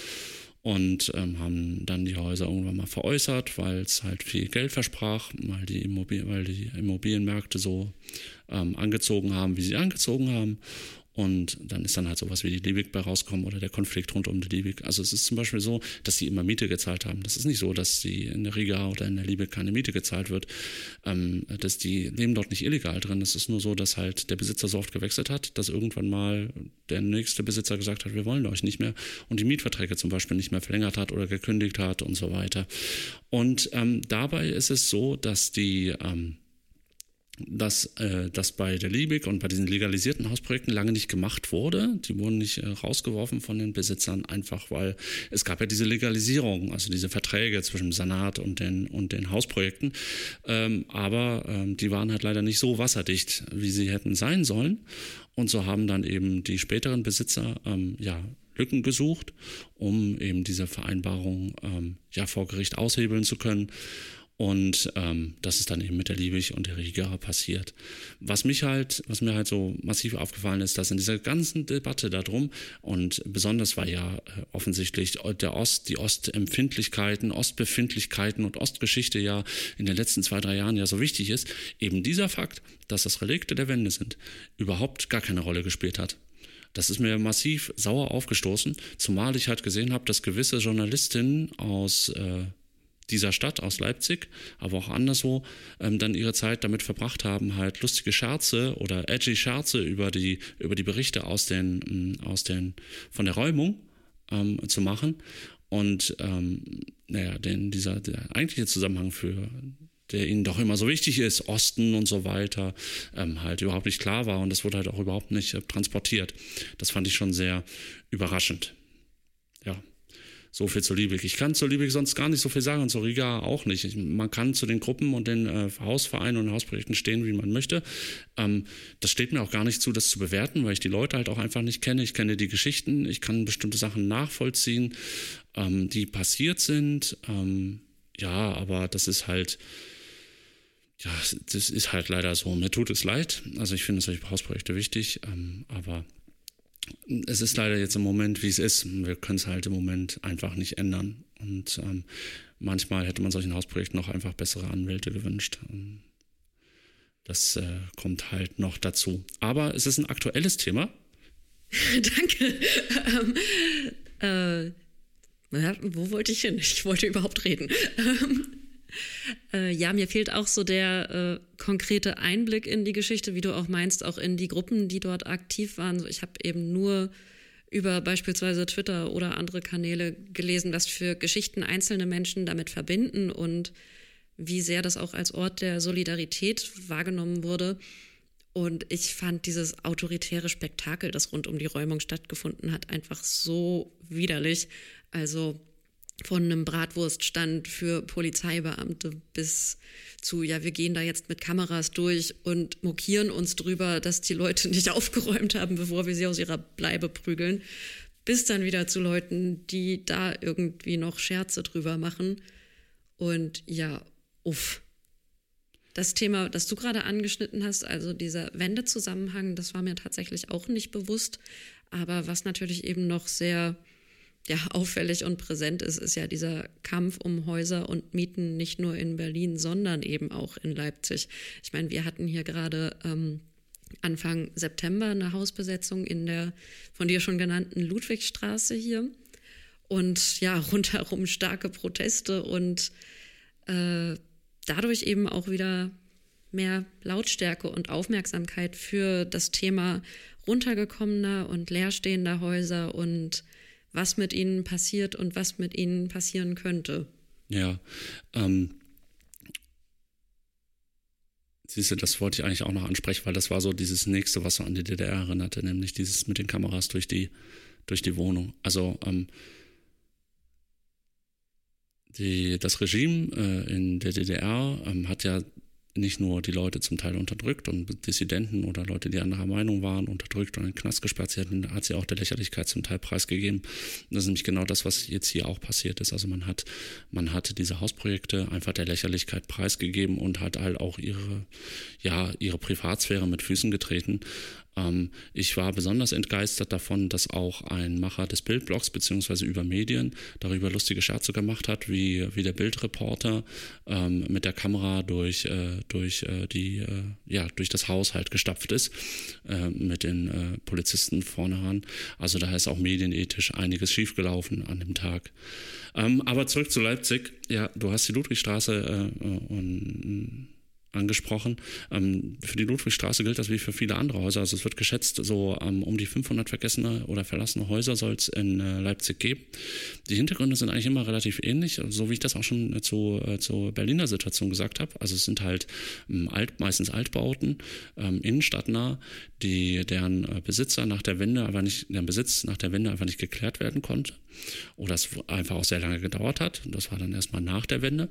und ähm, haben dann die Häuser irgendwann mal veräußert, weil es halt viel Geld versprach, weil die, Immobil weil die Immobilienmärkte so ähm, angezogen haben, wie sie angezogen haben. Und dann ist dann halt sowas wie die Liebig bei rauskommen oder der Konflikt rund um die Liebig. Also es ist zum Beispiel so, dass die immer Miete gezahlt haben. Das ist nicht so, dass die in der Riga oder in der Liebig keine Miete gezahlt wird. Ähm, dass die leben dort nicht illegal drin. Es ist nur so, dass halt der Besitzer so oft gewechselt hat, dass irgendwann mal der nächste Besitzer gesagt hat, wir wollen euch nicht mehr und die Mietverträge zum Beispiel nicht mehr verlängert hat oder gekündigt hat und so weiter. Und ähm, dabei ist es so, dass die ähm, dass äh, das bei der Liebig und bei diesen legalisierten Hausprojekten lange nicht gemacht wurde. Die wurden nicht äh, rausgeworfen von den Besitzern, einfach weil es gab ja diese Legalisierung, also diese Verträge zwischen dem Senat und den, und den Hausprojekten. Ähm, aber ähm, die waren halt leider nicht so wasserdicht, wie sie hätten sein sollen. Und so haben dann eben die späteren Besitzer ähm, ja, Lücken gesucht, um eben diese Vereinbarung ähm, ja vor Gericht aushebeln zu können. Und ähm, das ist dann eben mit der Liebig und der Riga passiert. Was mich halt, was mir halt so massiv aufgefallen ist, dass in dieser ganzen Debatte darum und besonders war ja äh, offensichtlich der Ost, die Ostempfindlichkeiten, Ostbefindlichkeiten und Ostgeschichte ja in den letzten zwei, drei Jahren ja so wichtig ist, eben dieser Fakt, dass das Relikte der Wende sind, überhaupt gar keine Rolle gespielt hat. Das ist mir massiv sauer aufgestoßen, zumal ich halt gesehen habe, dass gewisse Journalistinnen aus äh, dieser Stadt aus Leipzig, aber auch anderswo, ähm, dann ihre Zeit damit verbracht haben, halt lustige Scherze oder edgy Scherze über die, über die Berichte aus den, mm, aus den, von der Räumung ähm, zu machen. Und ähm, naja, denn dieser der eigentliche Zusammenhang für der ihnen doch immer so wichtig ist, Osten und so weiter, ähm, halt überhaupt nicht klar war und das wurde halt auch überhaupt nicht äh, transportiert. Das fand ich schon sehr überraschend. So viel zu Liebig. Ich kann zu Liebig sonst gar nicht so viel sagen und zu Riga auch nicht. Ich, man kann zu den Gruppen und den äh, Hausvereinen und Hausprojekten stehen, wie man möchte. Ähm, das steht mir auch gar nicht zu, das zu bewerten, weil ich die Leute halt auch einfach nicht kenne. Ich kenne die Geschichten, ich kann bestimmte Sachen nachvollziehen, ähm, die passiert sind. Ähm, ja, aber das ist halt ja, das ist halt leider so. Mir tut es leid. Also ich finde solche Hausprojekte wichtig, ähm, aber es ist leider jetzt im Moment, wie es ist. Wir können es halt im Moment einfach nicht ändern. Und ähm, manchmal hätte man solchen Hausprojekten noch einfach bessere Anwälte gewünscht. Ähm, das äh, kommt halt noch dazu. Aber es ist ein aktuelles Thema. Danke. ähm, äh, wo wollte ich hin? Ich wollte überhaupt reden. Äh, ja, mir fehlt auch so der äh, konkrete Einblick in die Geschichte, wie du auch meinst, auch in die Gruppen, die dort aktiv waren. So, ich habe eben nur über beispielsweise Twitter oder andere Kanäle gelesen, was für Geschichten einzelne Menschen damit verbinden und wie sehr das auch als Ort der Solidarität wahrgenommen wurde. Und ich fand dieses autoritäre Spektakel, das rund um die Räumung stattgefunden hat, einfach so widerlich. Also von einem Bratwurststand für Polizeibeamte bis zu, ja, wir gehen da jetzt mit Kameras durch und mokieren uns drüber, dass die Leute nicht aufgeräumt haben, bevor wir sie aus ihrer Bleibe prügeln, bis dann wieder zu Leuten, die da irgendwie noch Scherze drüber machen. Und ja, uff. Das Thema, das du gerade angeschnitten hast, also dieser Wendezusammenhang, das war mir tatsächlich auch nicht bewusst. Aber was natürlich eben noch sehr ja, auffällig und präsent ist, ist ja dieser Kampf um Häuser und Mieten nicht nur in Berlin, sondern eben auch in Leipzig. Ich meine, wir hatten hier gerade ähm, Anfang September eine Hausbesetzung in der von dir schon genannten Ludwigstraße hier. Und ja, rundherum starke Proteste und äh, dadurch eben auch wieder mehr Lautstärke und Aufmerksamkeit für das Thema runtergekommener und leerstehender Häuser und was mit ihnen passiert und was mit ihnen passieren könnte. Ja, ähm, siehst du, das wollte ich eigentlich auch noch ansprechen, weil das war so dieses nächste, was so an die DDR erinnerte, nämlich dieses mit den Kameras durch die, durch die Wohnung. Also ähm, die, das Regime äh, in der DDR ähm, hat ja nicht nur die Leute zum Teil unterdrückt und Dissidenten oder Leute, die anderer Meinung waren, unterdrückt und in den Knast gesperrt. Sie hatten, hat sie auch der Lächerlichkeit zum Teil preisgegeben. Das ist nämlich genau das, was jetzt hier auch passiert ist. Also man hat, man hat diese Hausprojekte einfach der Lächerlichkeit preisgegeben und hat halt auch ihre, ja, ihre Privatsphäre mit Füßen getreten. Ähm, ich war besonders entgeistert davon, dass auch ein Macher des Bildblogs beziehungsweise über Medien darüber lustige Scherze gemacht hat, wie, wie der Bildreporter ähm, mit der Kamera durch, äh, durch, äh, die, äh, ja, durch das Haus halt gestapft ist, äh, mit den äh, Polizisten vorne ran. Also da ist auch medienethisch einiges schiefgelaufen an dem Tag. Ähm, aber zurück zu Leipzig. Ja, du hast die Ludwigstraße äh, und angesprochen. Ähm, für die Ludwigstraße gilt das wie für viele andere Häuser. Also es wird geschätzt, so ähm, um die 500 vergessene oder verlassene Häuser soll es in äh, Leipzig geben. Die Hintergründe sind eigentlich immer relativ ähnlich, so wie ich das auch schon äh, zu, äh, zur Berliner Situation gesagt habe. Also es sind halt ähm, alt, meistens Altbauten, innenstadtnah, die, deren Besitzer nach der Wende aber nicht, deren Besitz nach der Wende einfach nicht geklärt werden konnte oder es einfach auch sehr lange gedauert hat. Das war dann erstmal nach der Wende.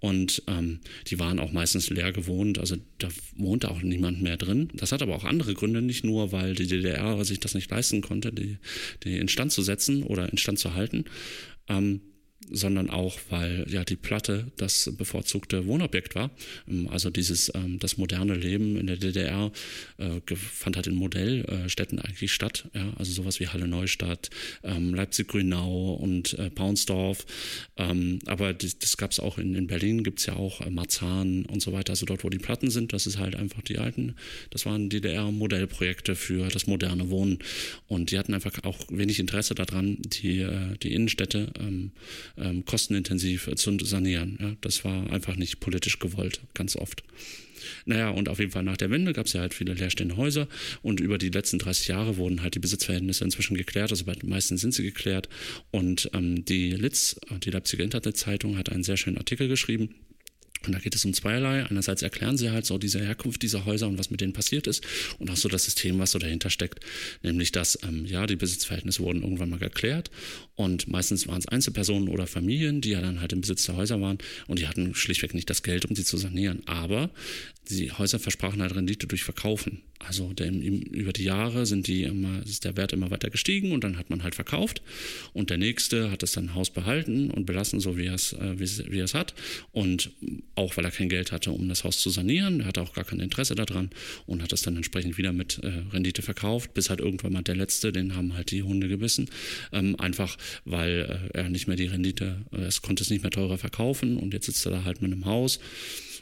Und ähm, die waren auch meistens leer gewohnt, also da wohnte auch niemand mehr drin. Das hat aber auch andere Gründe, nicht nur, weil die DDR sich das nicht leisten konnte, die, die instand zu setzen oder instand zu halten. Ähm, sondern auch, weil ja die Platte das bevorzugte Wohnobjekt war. Ähm, also dieses ähm, das moderne Leben in der DDR äh, fand halt in Modellstädten eigentlich statt. Ja? Also sowas wie Halle Neustadt, ähm, Leipzig-Grünau und äh, Paunsdorf. Aber das, gab es auch in, in Berlin, gibt es ja auch äh, Marzahn und so weiter. Also dort, wo die Platten sind, das ist halt einfach die alten, das waren DDR-Modellprojekte für das moderne Wohnen. Und die hatten einfach auch wenig Interesse daran, die, die Innenstädte ähm, ähm, kostenintensiv zu sanieren. Ja, das war einfach nicht politisch gewollt, ganz oft. Naja, und auf jeden Fall nach der Wende gab es ja halt viele leerstehende Häuser und über die letzten 30 Jahre wurden halt die Besitzverhältnisse inzwischen geklärt, also bei den meisten sind sie geklärt. Und ähm, die Litz, die Leipziger Internetzeitung, hat einen sehr schönen Artikel geschrieben und da geht es um zweierlei. Einerseits erklären sie halt so diese Herkunft dieser Häuser und was mit denen passiert ist und auch so das System, was so dahinter steckt. Nämlich, dass, ähm, ja, die Besitzverhältnisse wurden irgendwann mal geklärt und meistens waren es Einzelpersonen oder Familien, die ja dann halt im Besitz der Häuser waren und die hatten schlichtweg nicht das Geld, um sie zu sanieren. Aber die Häuser versprachen halt Rendite durch Verkaufen. Also der, über die Jahre sind die immer, ist der Wert immer weiter gestiegen und dann hat man halt verkauft und der nächste hat das dann Haus behalten und belassen, so wie er es, äh, wie, es hat. Und auch weil er kein Geld hatte, um das Haus zu sanieren, er hatte auch gar kein Interesse daran und hat das dann entsprechend wieder mit äh, Rendite verkauft, bis halt irgendwann mal der letzte, den haben halt die Hunde gebissen. Ähm, einfach weil äh, er nicht mehr die Rendite, äh, es konnte es nicht mehr teurer verkaufen und jetzt sitzt er da halt mit einem Haus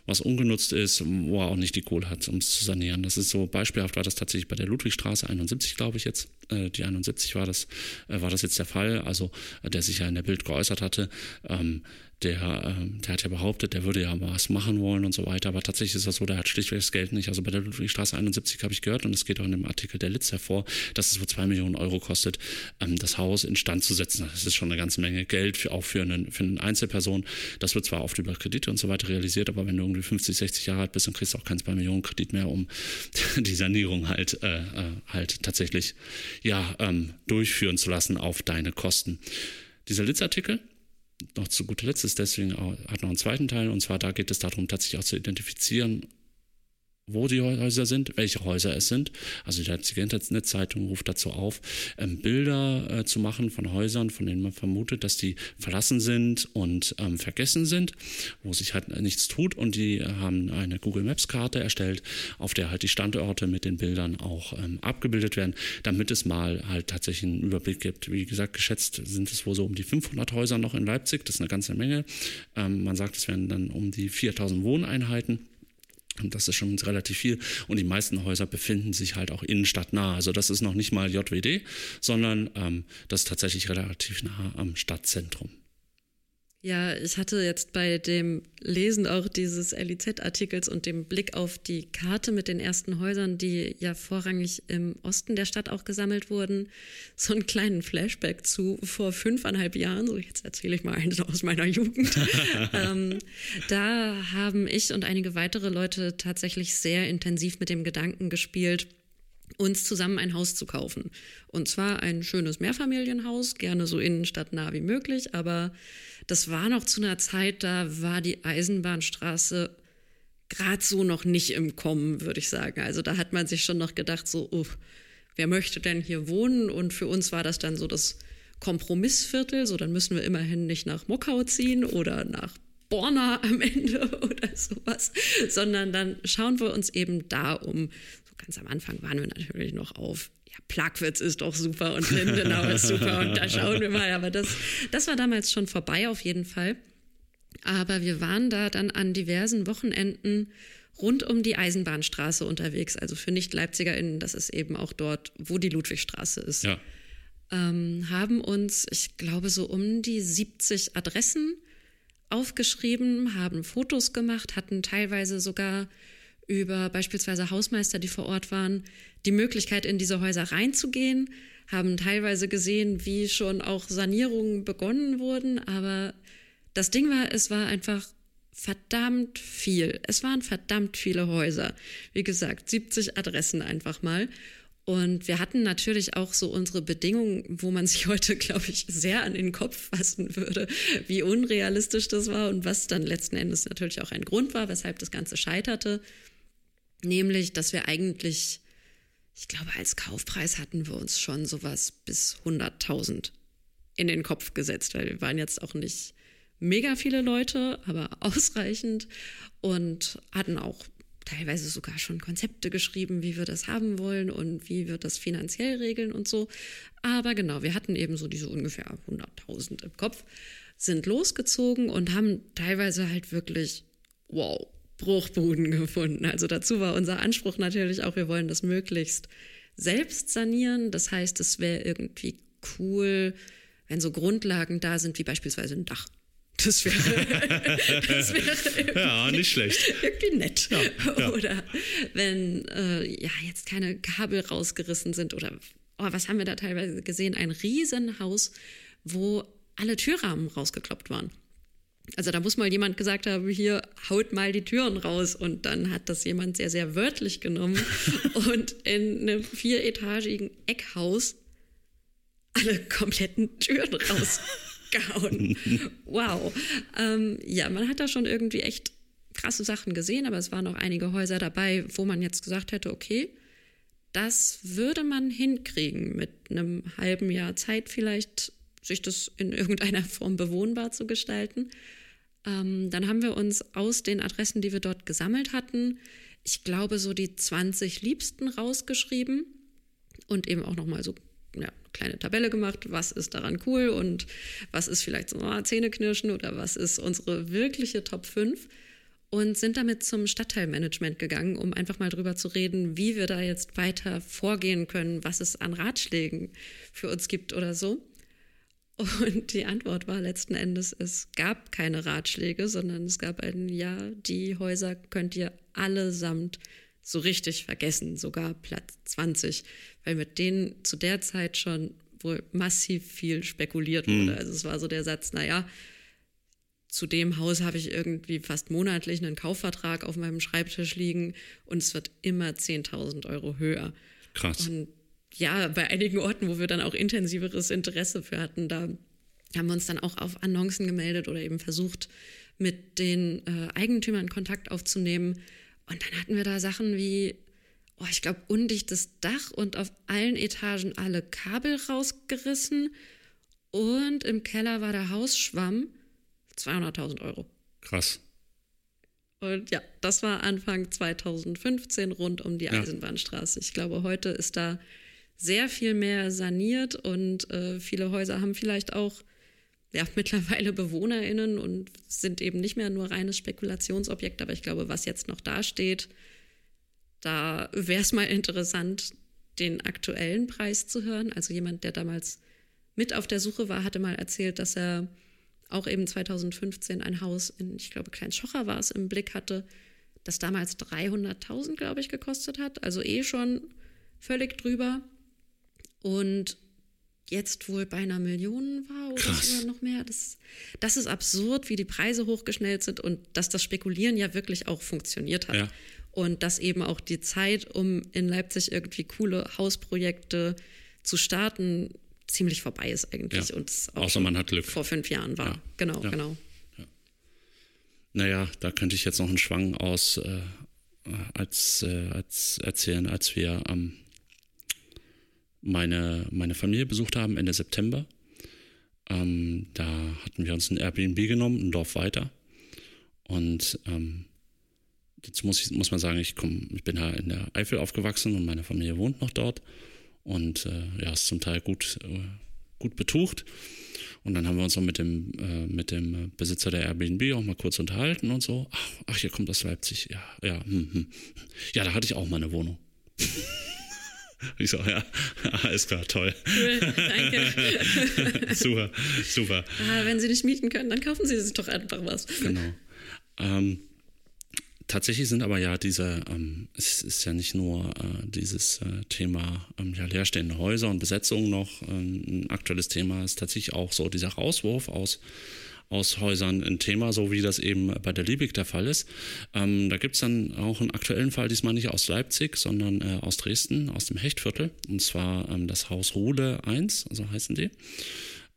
was ungenutzt ist, wo er auch nicht die Kohle hat, um es zu sanieren. Das ist so beispielhaft war das tatsächlich bei der Ludwigstraße 71, glaube ich jetzt. Äh, die 71 war das, war das jetzt der Fall, also der sich ja in der Bild geäußert hatte. Ähm, der, ähm, der hat ja behauptet, der würde ja was machen wollen und so weiter, aber tatsächlich ist das so, der hat schlichtweg das Geld nicht. Also bei der Ludwigstraße 71 habe ich gehört und es geht auch in dem Artikel der Litz hervor, dass es wohl zwei Millionen Euro kostet, ähm, das Haus instand zu setzen. Das ist schon eine ganze Menge Geld für, auch für, einen, für eine Einzelperson. Das wird zwar oft über Kredite und so weiter realisiert, aber wenn du irgendwie 50, 60 Jahre alt bist, dann kriegst du auch keinen zwei Millionen Kredit mehr, um die Sanierung halt, äh, äh, halt tatsächlich ja, ähm, durchführen zu lassen auf deine Kosten. Dieser Litz-Artikel, noch zu guter Letzt ist deswegen auch, hat noch einen zweiten Teil und zwar da geht es darum, tatsächlich auch zu identifizieren, wo die Häuser sind, welche Häuser es sind. Also die Leipziger Internetzeitung ruft dazu auf, ähm, Bilder äh, zu machen von Häusern, von denen man vermutet, dass die verlassen sind und ähm, vergessen sind, wo sich halt nichts tut. Und die haben eine Google Maps Karte erstellt, auf der halt die Standorte mit den Bildern auch ähm, abgebildet werden, damit es mal halt tatsächlich einen Überblick gibt. Wie gesagt, geschätzt sind es wohl so um die 500 Häuser noch in Leipzig. Das ist eine ganze Menge. Ähm, man sagt, es werden dann um die 4000 Wohneinheiten. Und das ist schon relativ viel. Und die meisten Häuser befinden sich halt auch innenstadtnah. Also das ist noch nicht mal JWD, sondern ähm, das ist tatsächlich relativ nah am Stadtzentrum. Ja, ich hatte jetzt bei dem Lesen auch dieses LIZ-Artikels und dem Blick auf die Karte mit den ersten Häusern, die ja vorrangig im Osten der Stadt auch gesammelt wurden, so einen kleinen Flashback zu vor fünfeinhalb Jahren. So, jetzt erzähle ich mal eins aus meiner Jugend. ähm, da haben ich und einige weitere Leute tatsächlich sehr intensiv mit dem Gedanken gespielt, uns zusammen ein Haus zu kaufen. Und zwar ein schönes Mehrfamilienhaus, gerne so innenstadtnah wie möglich, aber das war noch zu einer Zeit, da war die Eisenbahnstraße gerade so noch nicht im Kommen, würde ich sagen. Also da hat man sich schon noch gedacht, so, oh, wer möchte denn hier wohnen? Und für uns war das dann so das Kompromissviertel, so dann müssen wir immerhin nicht nach Mockau ziehen oder nach Borna am Ende oder sowas, sondern dann schauen wir uns eben da um. Ganz am Anfang waren wir natürlich noch auf ja, Plagwitz ist doch super und Lindenau ist super und da schauen wir mal. Aber das, das war damals schon vorbei auf jeden Fall. Aber wir waren da dann an diversen Wochenenden rund um die Eisenbahnstraße unterwegs. Also für Nicht-LeipzigerInnen, das ist eben auch dort, wo die Ludwigstraße ist. Ja. Ähm, haben uns, ich glaube, so um die 70 Adressen aufgeschrieben, haben Fotos gemacht, hatten teilweise sogar über beispielsweise Hausmeister, die vor Ort waren, die Möglichkeit, in diese Häuser reinzugehen, haben teilweise gesehen, wie schon auch Sanierungen begonnen wurden. Aber das Ding war, es war einfach verdammt viel. Es waren verdammt viele Häuser. Wie gesagt, 70 Adressen einfach mal. Und wir hatten natürlich auch so unsere Bedingungen, wo man sich heute, glaube ich, sehr an den Kopf fassen würde, wie unrealistisch das war und was dann letzten Endes natürlich auch ein Grund war, weshalb das Ganze scheiterte. Nämlich, dass wir eigentlich, ich glaube, als Kaufpreis hatten wir uns schon sowas bis 100.000 in den Kopf gesetzt, weil wir waren jetzt auch nicht mega viele Leute, aber ausreichend und hatten auch teilweise sogar schon Konzepte geschrieben, wie wir das haben wollen und wie wir das finanziell regeln und so. Aber genau, wir hatten eben so diese ungefähr 100.000 im Kopf, sind losgezogen und haben teilweise halt wirklich, wow, Bruchbuden gefunden. Also dazu war unser Anspruch natürlich auch, wir wollen das möglichst selbst sanieren. Das heißt, es wäre irgendwie cool, wenn so Grundlagen da sind, wie beispielsweise ein Dach. Das wäre, das wäre ja nicht schlecht. Irgendwie nett. Ja, ja. Oder wenn äh, ja jetzt keine Kabel rausgerissen sind oder oh, was haben wir da teilweise gesehen? Ein Riesenhaus, wo alle Türrahmen rausgekloppt waren. Also da muss mal jemand gesagt haben, hier haut mal die Türen raus und dann hat das jemand sehr, sehr wörtlich genommen und in einem vieretagigen Eckhaus alle kompletten Türen rausgehauen. wow. Ähm, ja, man hat da schon irgendwie echt krasse Sachen gesehen, aber es waren auch einige Häuser dabei, wo man jetzt gesagt hätte, okay, das würde man hinkriegen mit einem halben Jahr Zeit vielleicht sich das in irgendeiner Form bewohnbar zu gestalten. Ähm, dann haben wir uns aus den Adressen, die wir dort gesammelt hatten, ich glaube, so die 20 Liebsten rausgeschrieben und eben auch nochmal so ja, eine kleine Tabelle gemacht, was ist daran cool und was ist vielleicht so oh, Zähneknirschen oder was ist unsere wirkliche Top 5 und sind damit zum Stadtteilmanagement gegangen, um einfach mal drüber zu reden, wie wir da jetzt weiter vorgehen können, was es an Ratschlägen für uns gibt oder so. Und die Antwort war letzten Endes, es gab keine Ratschläge, sondern es gab ein Ja, die Häuser könnt ihr allesamt so richtig vergessen, sogar Platz 20, weil mit denen zu der Zeit schon wohl massiv viel spekuliert hm. wurde. Mhm. Also es war so der Satz, naja, zu dem Haus habe ich irgendwie fast monatlich einen Kaufvertrag auf meinem Schreibtisch liegen und es wird immer 10.000 Euro höher. Krass. Und ja, bei einigen Orten, wo wir dann auch intensiveres Interesse für hatten, da haben wir uns dann auch auf Annoncen gemeldet oder eben versucht, mit den äh, Eigentümern Kontakt aufzunehmen. Und dann hatten wir da Sachen wie, oh, ich glaube, undichtes Dach und auf allen Etagen alle Kabel rausgerissen. Und im Keller war der Hausschwamm 200.000 Euro. Krass. Und ja, das war Anfang 2015 rund um die. Eisenbahnstraße. Ich glaube, heute ist da sehr viel mehr saniert und äh, viele Häuser haben vielleicht auch ja, mittlerweile BewohnerInnen und sind eben nicht mehr nur reines Spekulationsobjekt. Aber ich glaube, was jetzt noch dasteht, da wäre es mal interessant, den aktuellen Preis zu hören. Also jemand, der damals mit auf der Suche war, hatte mal erzählt, dass er auch eben 2015 ein Haus in, ich glaube, Kleinschocher war es, im Blick hatte, das damals 300.000, glaube ich, gekostet hat. Also eh schon völlig drüber. Und jetzt wohl bei einer Million war oder sogar noch mehr. Das, das ist absurd, wie die Preise hochgeschnellt sind und dass das Spekulieren ja wirklich auch funktioniert hat. Ja. Und dass eben auch die Zeit, um in Leipzig irgendwie coole Hausprojekte zu starten, ziemlich vorbei ist eigentlich. Ja. Und auch Außer man hat Glück. Vor fünf Jahren war. Ja. Genau, genau. Naja, da könnte ich jetzt noch einen Schwang aus äh, als, äh, als erzählen, als wir am meine, meine Familie besucht haben Ende September. Ähm, da hatten wir uns ein Airbnb genommen, ein Dorf weiter. Und ähm, jetzt muss, ich, muss man sagen, ich, komm, ich bin da in der Eifel aufgewachsen und meine Familie wohnt noch dort. Und äh, ja, ist zum Teil gut, äh, gut betucht. Und dann haben wir uns noch mit dem, äh, mit dem Besitzer der Airbnb auch mal kurz unterhalten und so. Ach, ach hier kommt das Leipzig. Ja, ja, hm, hm. ja, da hatte ich auch mal eine Wohnung. Ich so, ja, alles klar, toll. Cool, danke. super, super. Ah, wenn Sie nicht mieten können, dann kaufen Sie sich doch einfach was. Genau. Ähm, tatsächlich sind aber ja diese, ähm, es ist ja nicht nur äh, dieses äh, Thema ähm, ja, leerstehende Häuser und Besetzung noch ähm, ein aktuelles Thema, es ist tatsächlich auch so dieser Rauswurf aus aus Häusern ein Thema, so wie das eben bei der Liebig der Fall ist. Ähm, da gibt es dann auch einen aktuellen Fall, diesmal nicht aus Leipzig, sondern äh, aus Dresden, aus dem Hechtviertel. Und zwar ähm, das Haus Ruhle 1, also heißen die.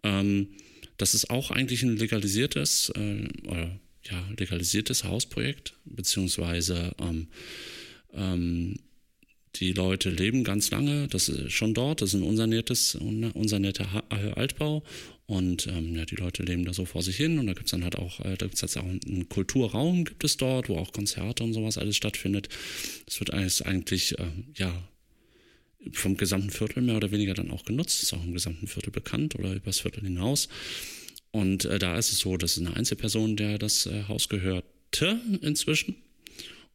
Ähm, das ist auch eigentlich ein legalisiertes, äh, oder, ja, legalisiertes Hausprojekt, beziehungsweise ähm, ähm, die Leute leben ganz lange, das ist schon dort, das ist ein unsaniertes, unsanierte Altbau und ähm, ja, die Leute leben da so vor sich hin und da gibt es dann halt auch, äh, da gibt es auch einen Kulturraum gibt es dort, wo auch Konzerte und sowas alles stattfindet. Das wird alles eigentlich, äh, ja, vom gesamten Viertel mehr oder weniger dann auch genutzt, ist auch im gesamten Viertel bekannt oder übers Viertel hinaus. Und äh, da ist es so, das ist eine Einzelperson, der das äh, Haus gehörte inzwischen.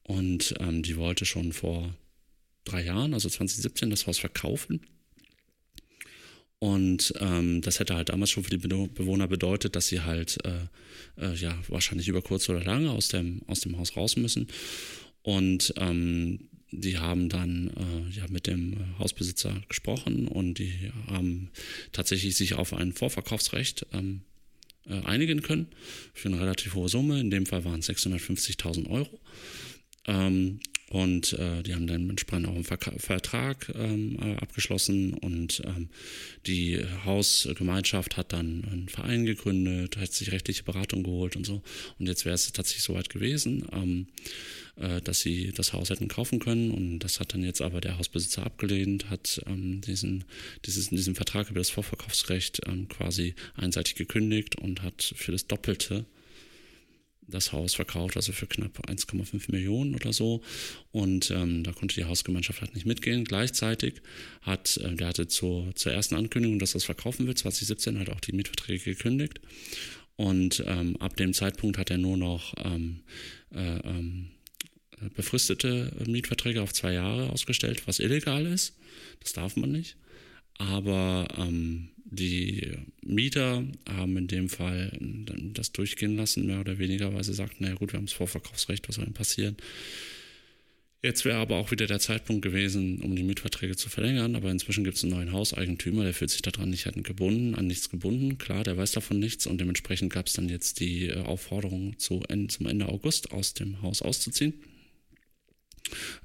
Und ähm, die wollte schon vor drei Jahren, also 2017, das Haus verkaufen und ähm, das hätte halt damals schon für die Bewohner bedeutet, dass sie halt äh, äh, ja wahrscheinlich über kurz oder lange aus dem, aus dem Haus raus müssen. Und ähm, die haben dann äh, ja mit dem Hausbesitzer gesprochen und die haben tatsächlich sich auf ein Vorverkaufsrecht ähm, äh, einigen können für eine relativ hohe Summe. In dem Fall waren es 650.000 Euro. Ähm, und äh, die haben dann entsprechend auch einen Vertrag ähm, äh, abgeschlossen und ähm, die Hausgemeinschaft hat dann einen Verein gegründet, hat sich rechtliche Beratung geholt und so. Und jetzt wäre es tatsächlich soweit gewesen, ähm, äh, dass sie das Haus hätten kaufen können. Und das hat dann jetzt aber der Hausbesitzer abgelehnt, hat ähm, diesen, dieses, diesen Vertrag über das Vorverkaufsrecht ähm, quasi einseitig gekündigt und hat für das Doppelte das Haus verkauft, also für knapp 1,5 Millionen oder so. Und ähm, da konnte die Hausgemeinschaft halt nicht mitgehen. Gleichzeitig hat, äh, der hatte zur, zur ersten Ankündigung, dass er es verkaufen will, 2017 halt auch die Mietverträge gekündigt. Und ähm, ab dem Zeitpunkt hat er nur noch ähm, äh, ähm, befristete Mietverträge auf zwei Jahre ausgestellt, was illegal ist. Das darf man nicht. Aber ähm, die Mieter haben in dem Fall das durchgehen lassen, mehr oder weniger, weil sie sagten, naja gut, wir haben das Vorverkaufsrecht, was soll denn passieren? Jetzt wäre aber auch wieder der Zeitpunkt gewesen, um die Mietverträge zu verlängern, aber inzwischen gibt es einen neuen Hauseigentümer, der fühlt sich daran nicht gebunden, an nichts gebunden. Klar, der weiß davon nichts und dementsprechend gab es dann jetzt die äh, Aufforderung, zu, zum Ende August aus dem Haus auszuziehen.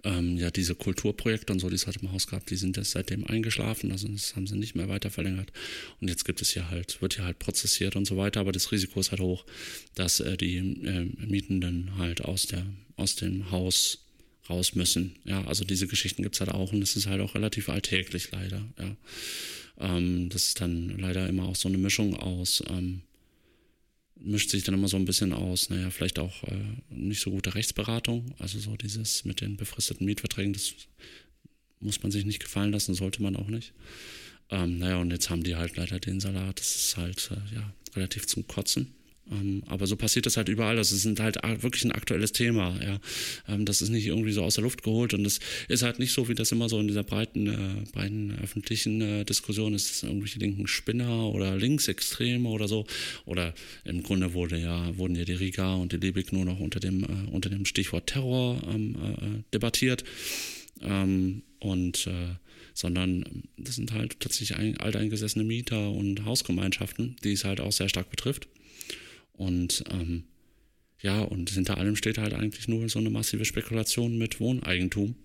Ähm, ja, diese Kulturprojekte und so, die es halt im Haus gab, die sind jetzt seitdem eingeschlafen, also das haben sie nicht mehr weiter verlängert. Und jetzt gibt es hier halt, wird hier halt prozessiert und so weiter, aber das Risiko ist halt hoch, dass äh, die äh, Mietenden halt aus der, aus dem Haus raus müssen. Ja, also diese Geschichten gibt es halt auch und es ist halt auch relativ alltäglich leider, ja. Ähm, das ist dann leider immer auch so eine Mischung aus, ähm, mischt sich dann immer so ein bisschen aus, naja, vielleicht auch äh, nicht so gute Rechtsberatung, also so dieses mit den befristeten Mietverträgen, das muss man sich nicht gefallen lassen, sollte man auch nicht. Ähm, naja, und jetzt haben die halt leider den Salat, das ist halt äh, ja, relativ zum Kotzen. Ähm, aber so passiert das halt überall. Das ist halt wirklich ein aktuelles Thema. Ja. Ähm, das ist nicht irgendwie so aus der Luft geholt und es ist halt nicht so, wie das immer so in dieser breiten, äh, breiten öffentlichen äh, Diskussion ist, irgendwelche linken Spinner oder Linksextreme oder so. Oder im Grunde wurde ja, wurden ja die Riga und die Liebig nur noch unter dem, äh, unter dem Stichwort Terror ähm, äh, debattiert. Ähm, und äh, sondern das sind halt tatsächlich alteingesessene Mieter und Hausgemeinschaften, die es halt auch sehr stark betrifft. Und ähm, ja, und hinter allem steht halt eigentlich nur so eine massive Spekulation mit Wohneigentum.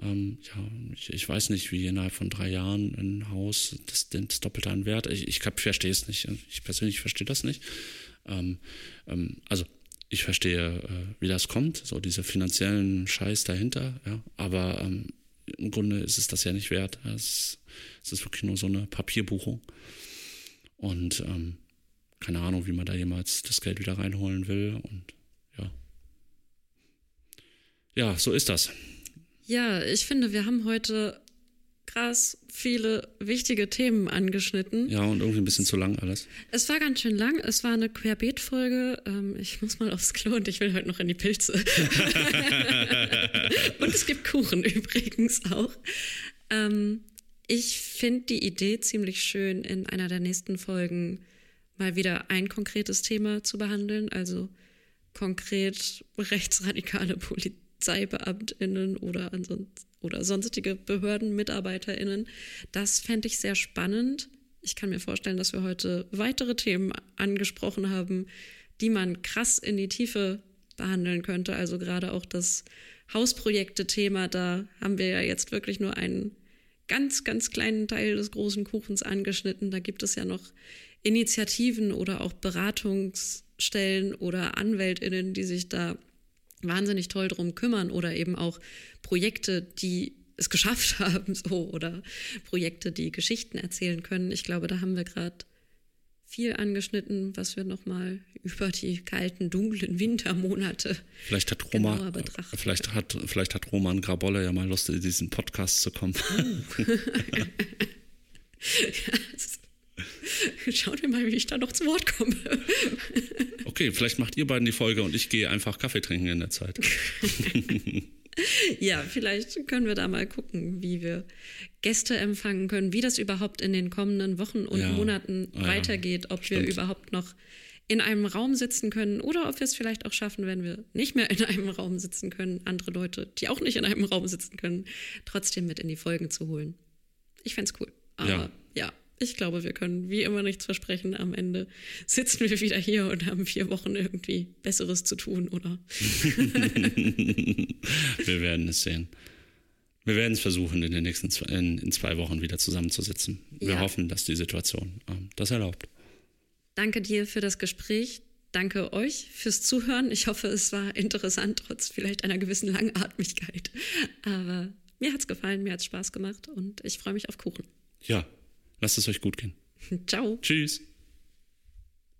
Ähm, ja, ich, ich, weiß nicht, wie innerhalb von drei Jahren ein Haus das, das Doppelte an Wert. Ich, ich verstehe es nicht. Ich persönlich verstehe das nicht. Ähm, ähm, also ich verstehe, äh, wie das kommt, so diese finanziellen Scheiß dahinter, ja. Aber ähm, im Grunde ist es das ja nicht wert. Es, es ist wirklich nur so eine Papierbuchung. Und ähm, keine Ahnung, wie man da jemals das Geld wieder reinholen will. Und ja. Ja, so ist das. Ja, ich finde, wir haben heute krass viele wichtige Themen angeschnitten. Ja, und irgendwie ein bisschen zu lang alles. Es war ganz schön lang. Es war eine Querbeet-Folge. Ähm, ich muss mal aufs Klo und ich will heute noch in die Pilze. und es gibt Kuchen übrigens auch. Ähm, ich finde die Idee ziemlich schön, in einer der nächsten Folgen mal wieder ein konkretes Thema zu behandeln, also konkret rechtsradikale PolizeibeamtInnen oder, oder sonstige BehördenmitarbeiterInnen. Das fände ich sehr spannend. Ich kann mir vorstellen, dass wir heute weitere Themen angesprochen haben, die man krass in die Tiefe behandeln könnte. Also gerade auch das Hausprojekte-Thema, da haben wir ja jetzt wirklich nur einen ganz, ganz kleinen Teil des großen Kuchens angeschnitten. Da gibt es ja noch Initiativen oder auch Beratungsstellen oder Anwältinnen, die sich da wahnsinnig toll drum kümmern oder eben auch Projekte, die es geschafft haben, so oder Projekte, die Geschichten erzählen können. Ich glaube, da haben wir gerade viel angeschnitten, was wir nochmal über die kalten, dunklen Wintermonate vielleicht hat Roma, vielleicht hat, vielleicht hat Roman Grabolle ja mal Lust, in diesen Podcast zu kommen. Oh. ja, Schaut mal, wie ich da noch zu Wort komme. okay, vielleicht macht ihr beiden die Folge und ich gehe einfach Kaffee trinken in der Zeit. ja, vielleicht können wir da mal gucken, wie wir Gäste empfangen können, wie das überhaupt in den kommenden Wochen und ja. Monaten ah, weitergeht, ob Stimmt. wir überhaupt noch in einem Raum sitzen können oder ob wir es vielleicht auch schaffen, wenn wir nicht mehr in einem Raum sitzen können, andere Leute, die auch nicht in einem Raum sitzen können, trotzdem mit in die Folgen zu holen. Ich fände es cool. Aber ja, ja ich glaube, wir können wie immer nichts versprechen. Am Ende sitzen wir wieder hier und haben vier Wochen irgendwie Besseres zu tun, oder? wir werden es sehen. Wir werden es versuchen, in den nächsten zwei, in, in zwei Wochen wieder zusammenzusitzen. Wir ja. hoffen, dass die Situation äh, das erlaubt. Danke dir für das Gespräch. Danke euch fürs Zuhören. Ich hoffe, es war interessant, trotz vielleicht einer gewissen Langatmigkeit. Aber mir hat es gefallen, mir hat es Spaß gemacht und ich freue mich auf Kuchen. Ja, Lasst es euch gut gehen. Ciao. Tschüss.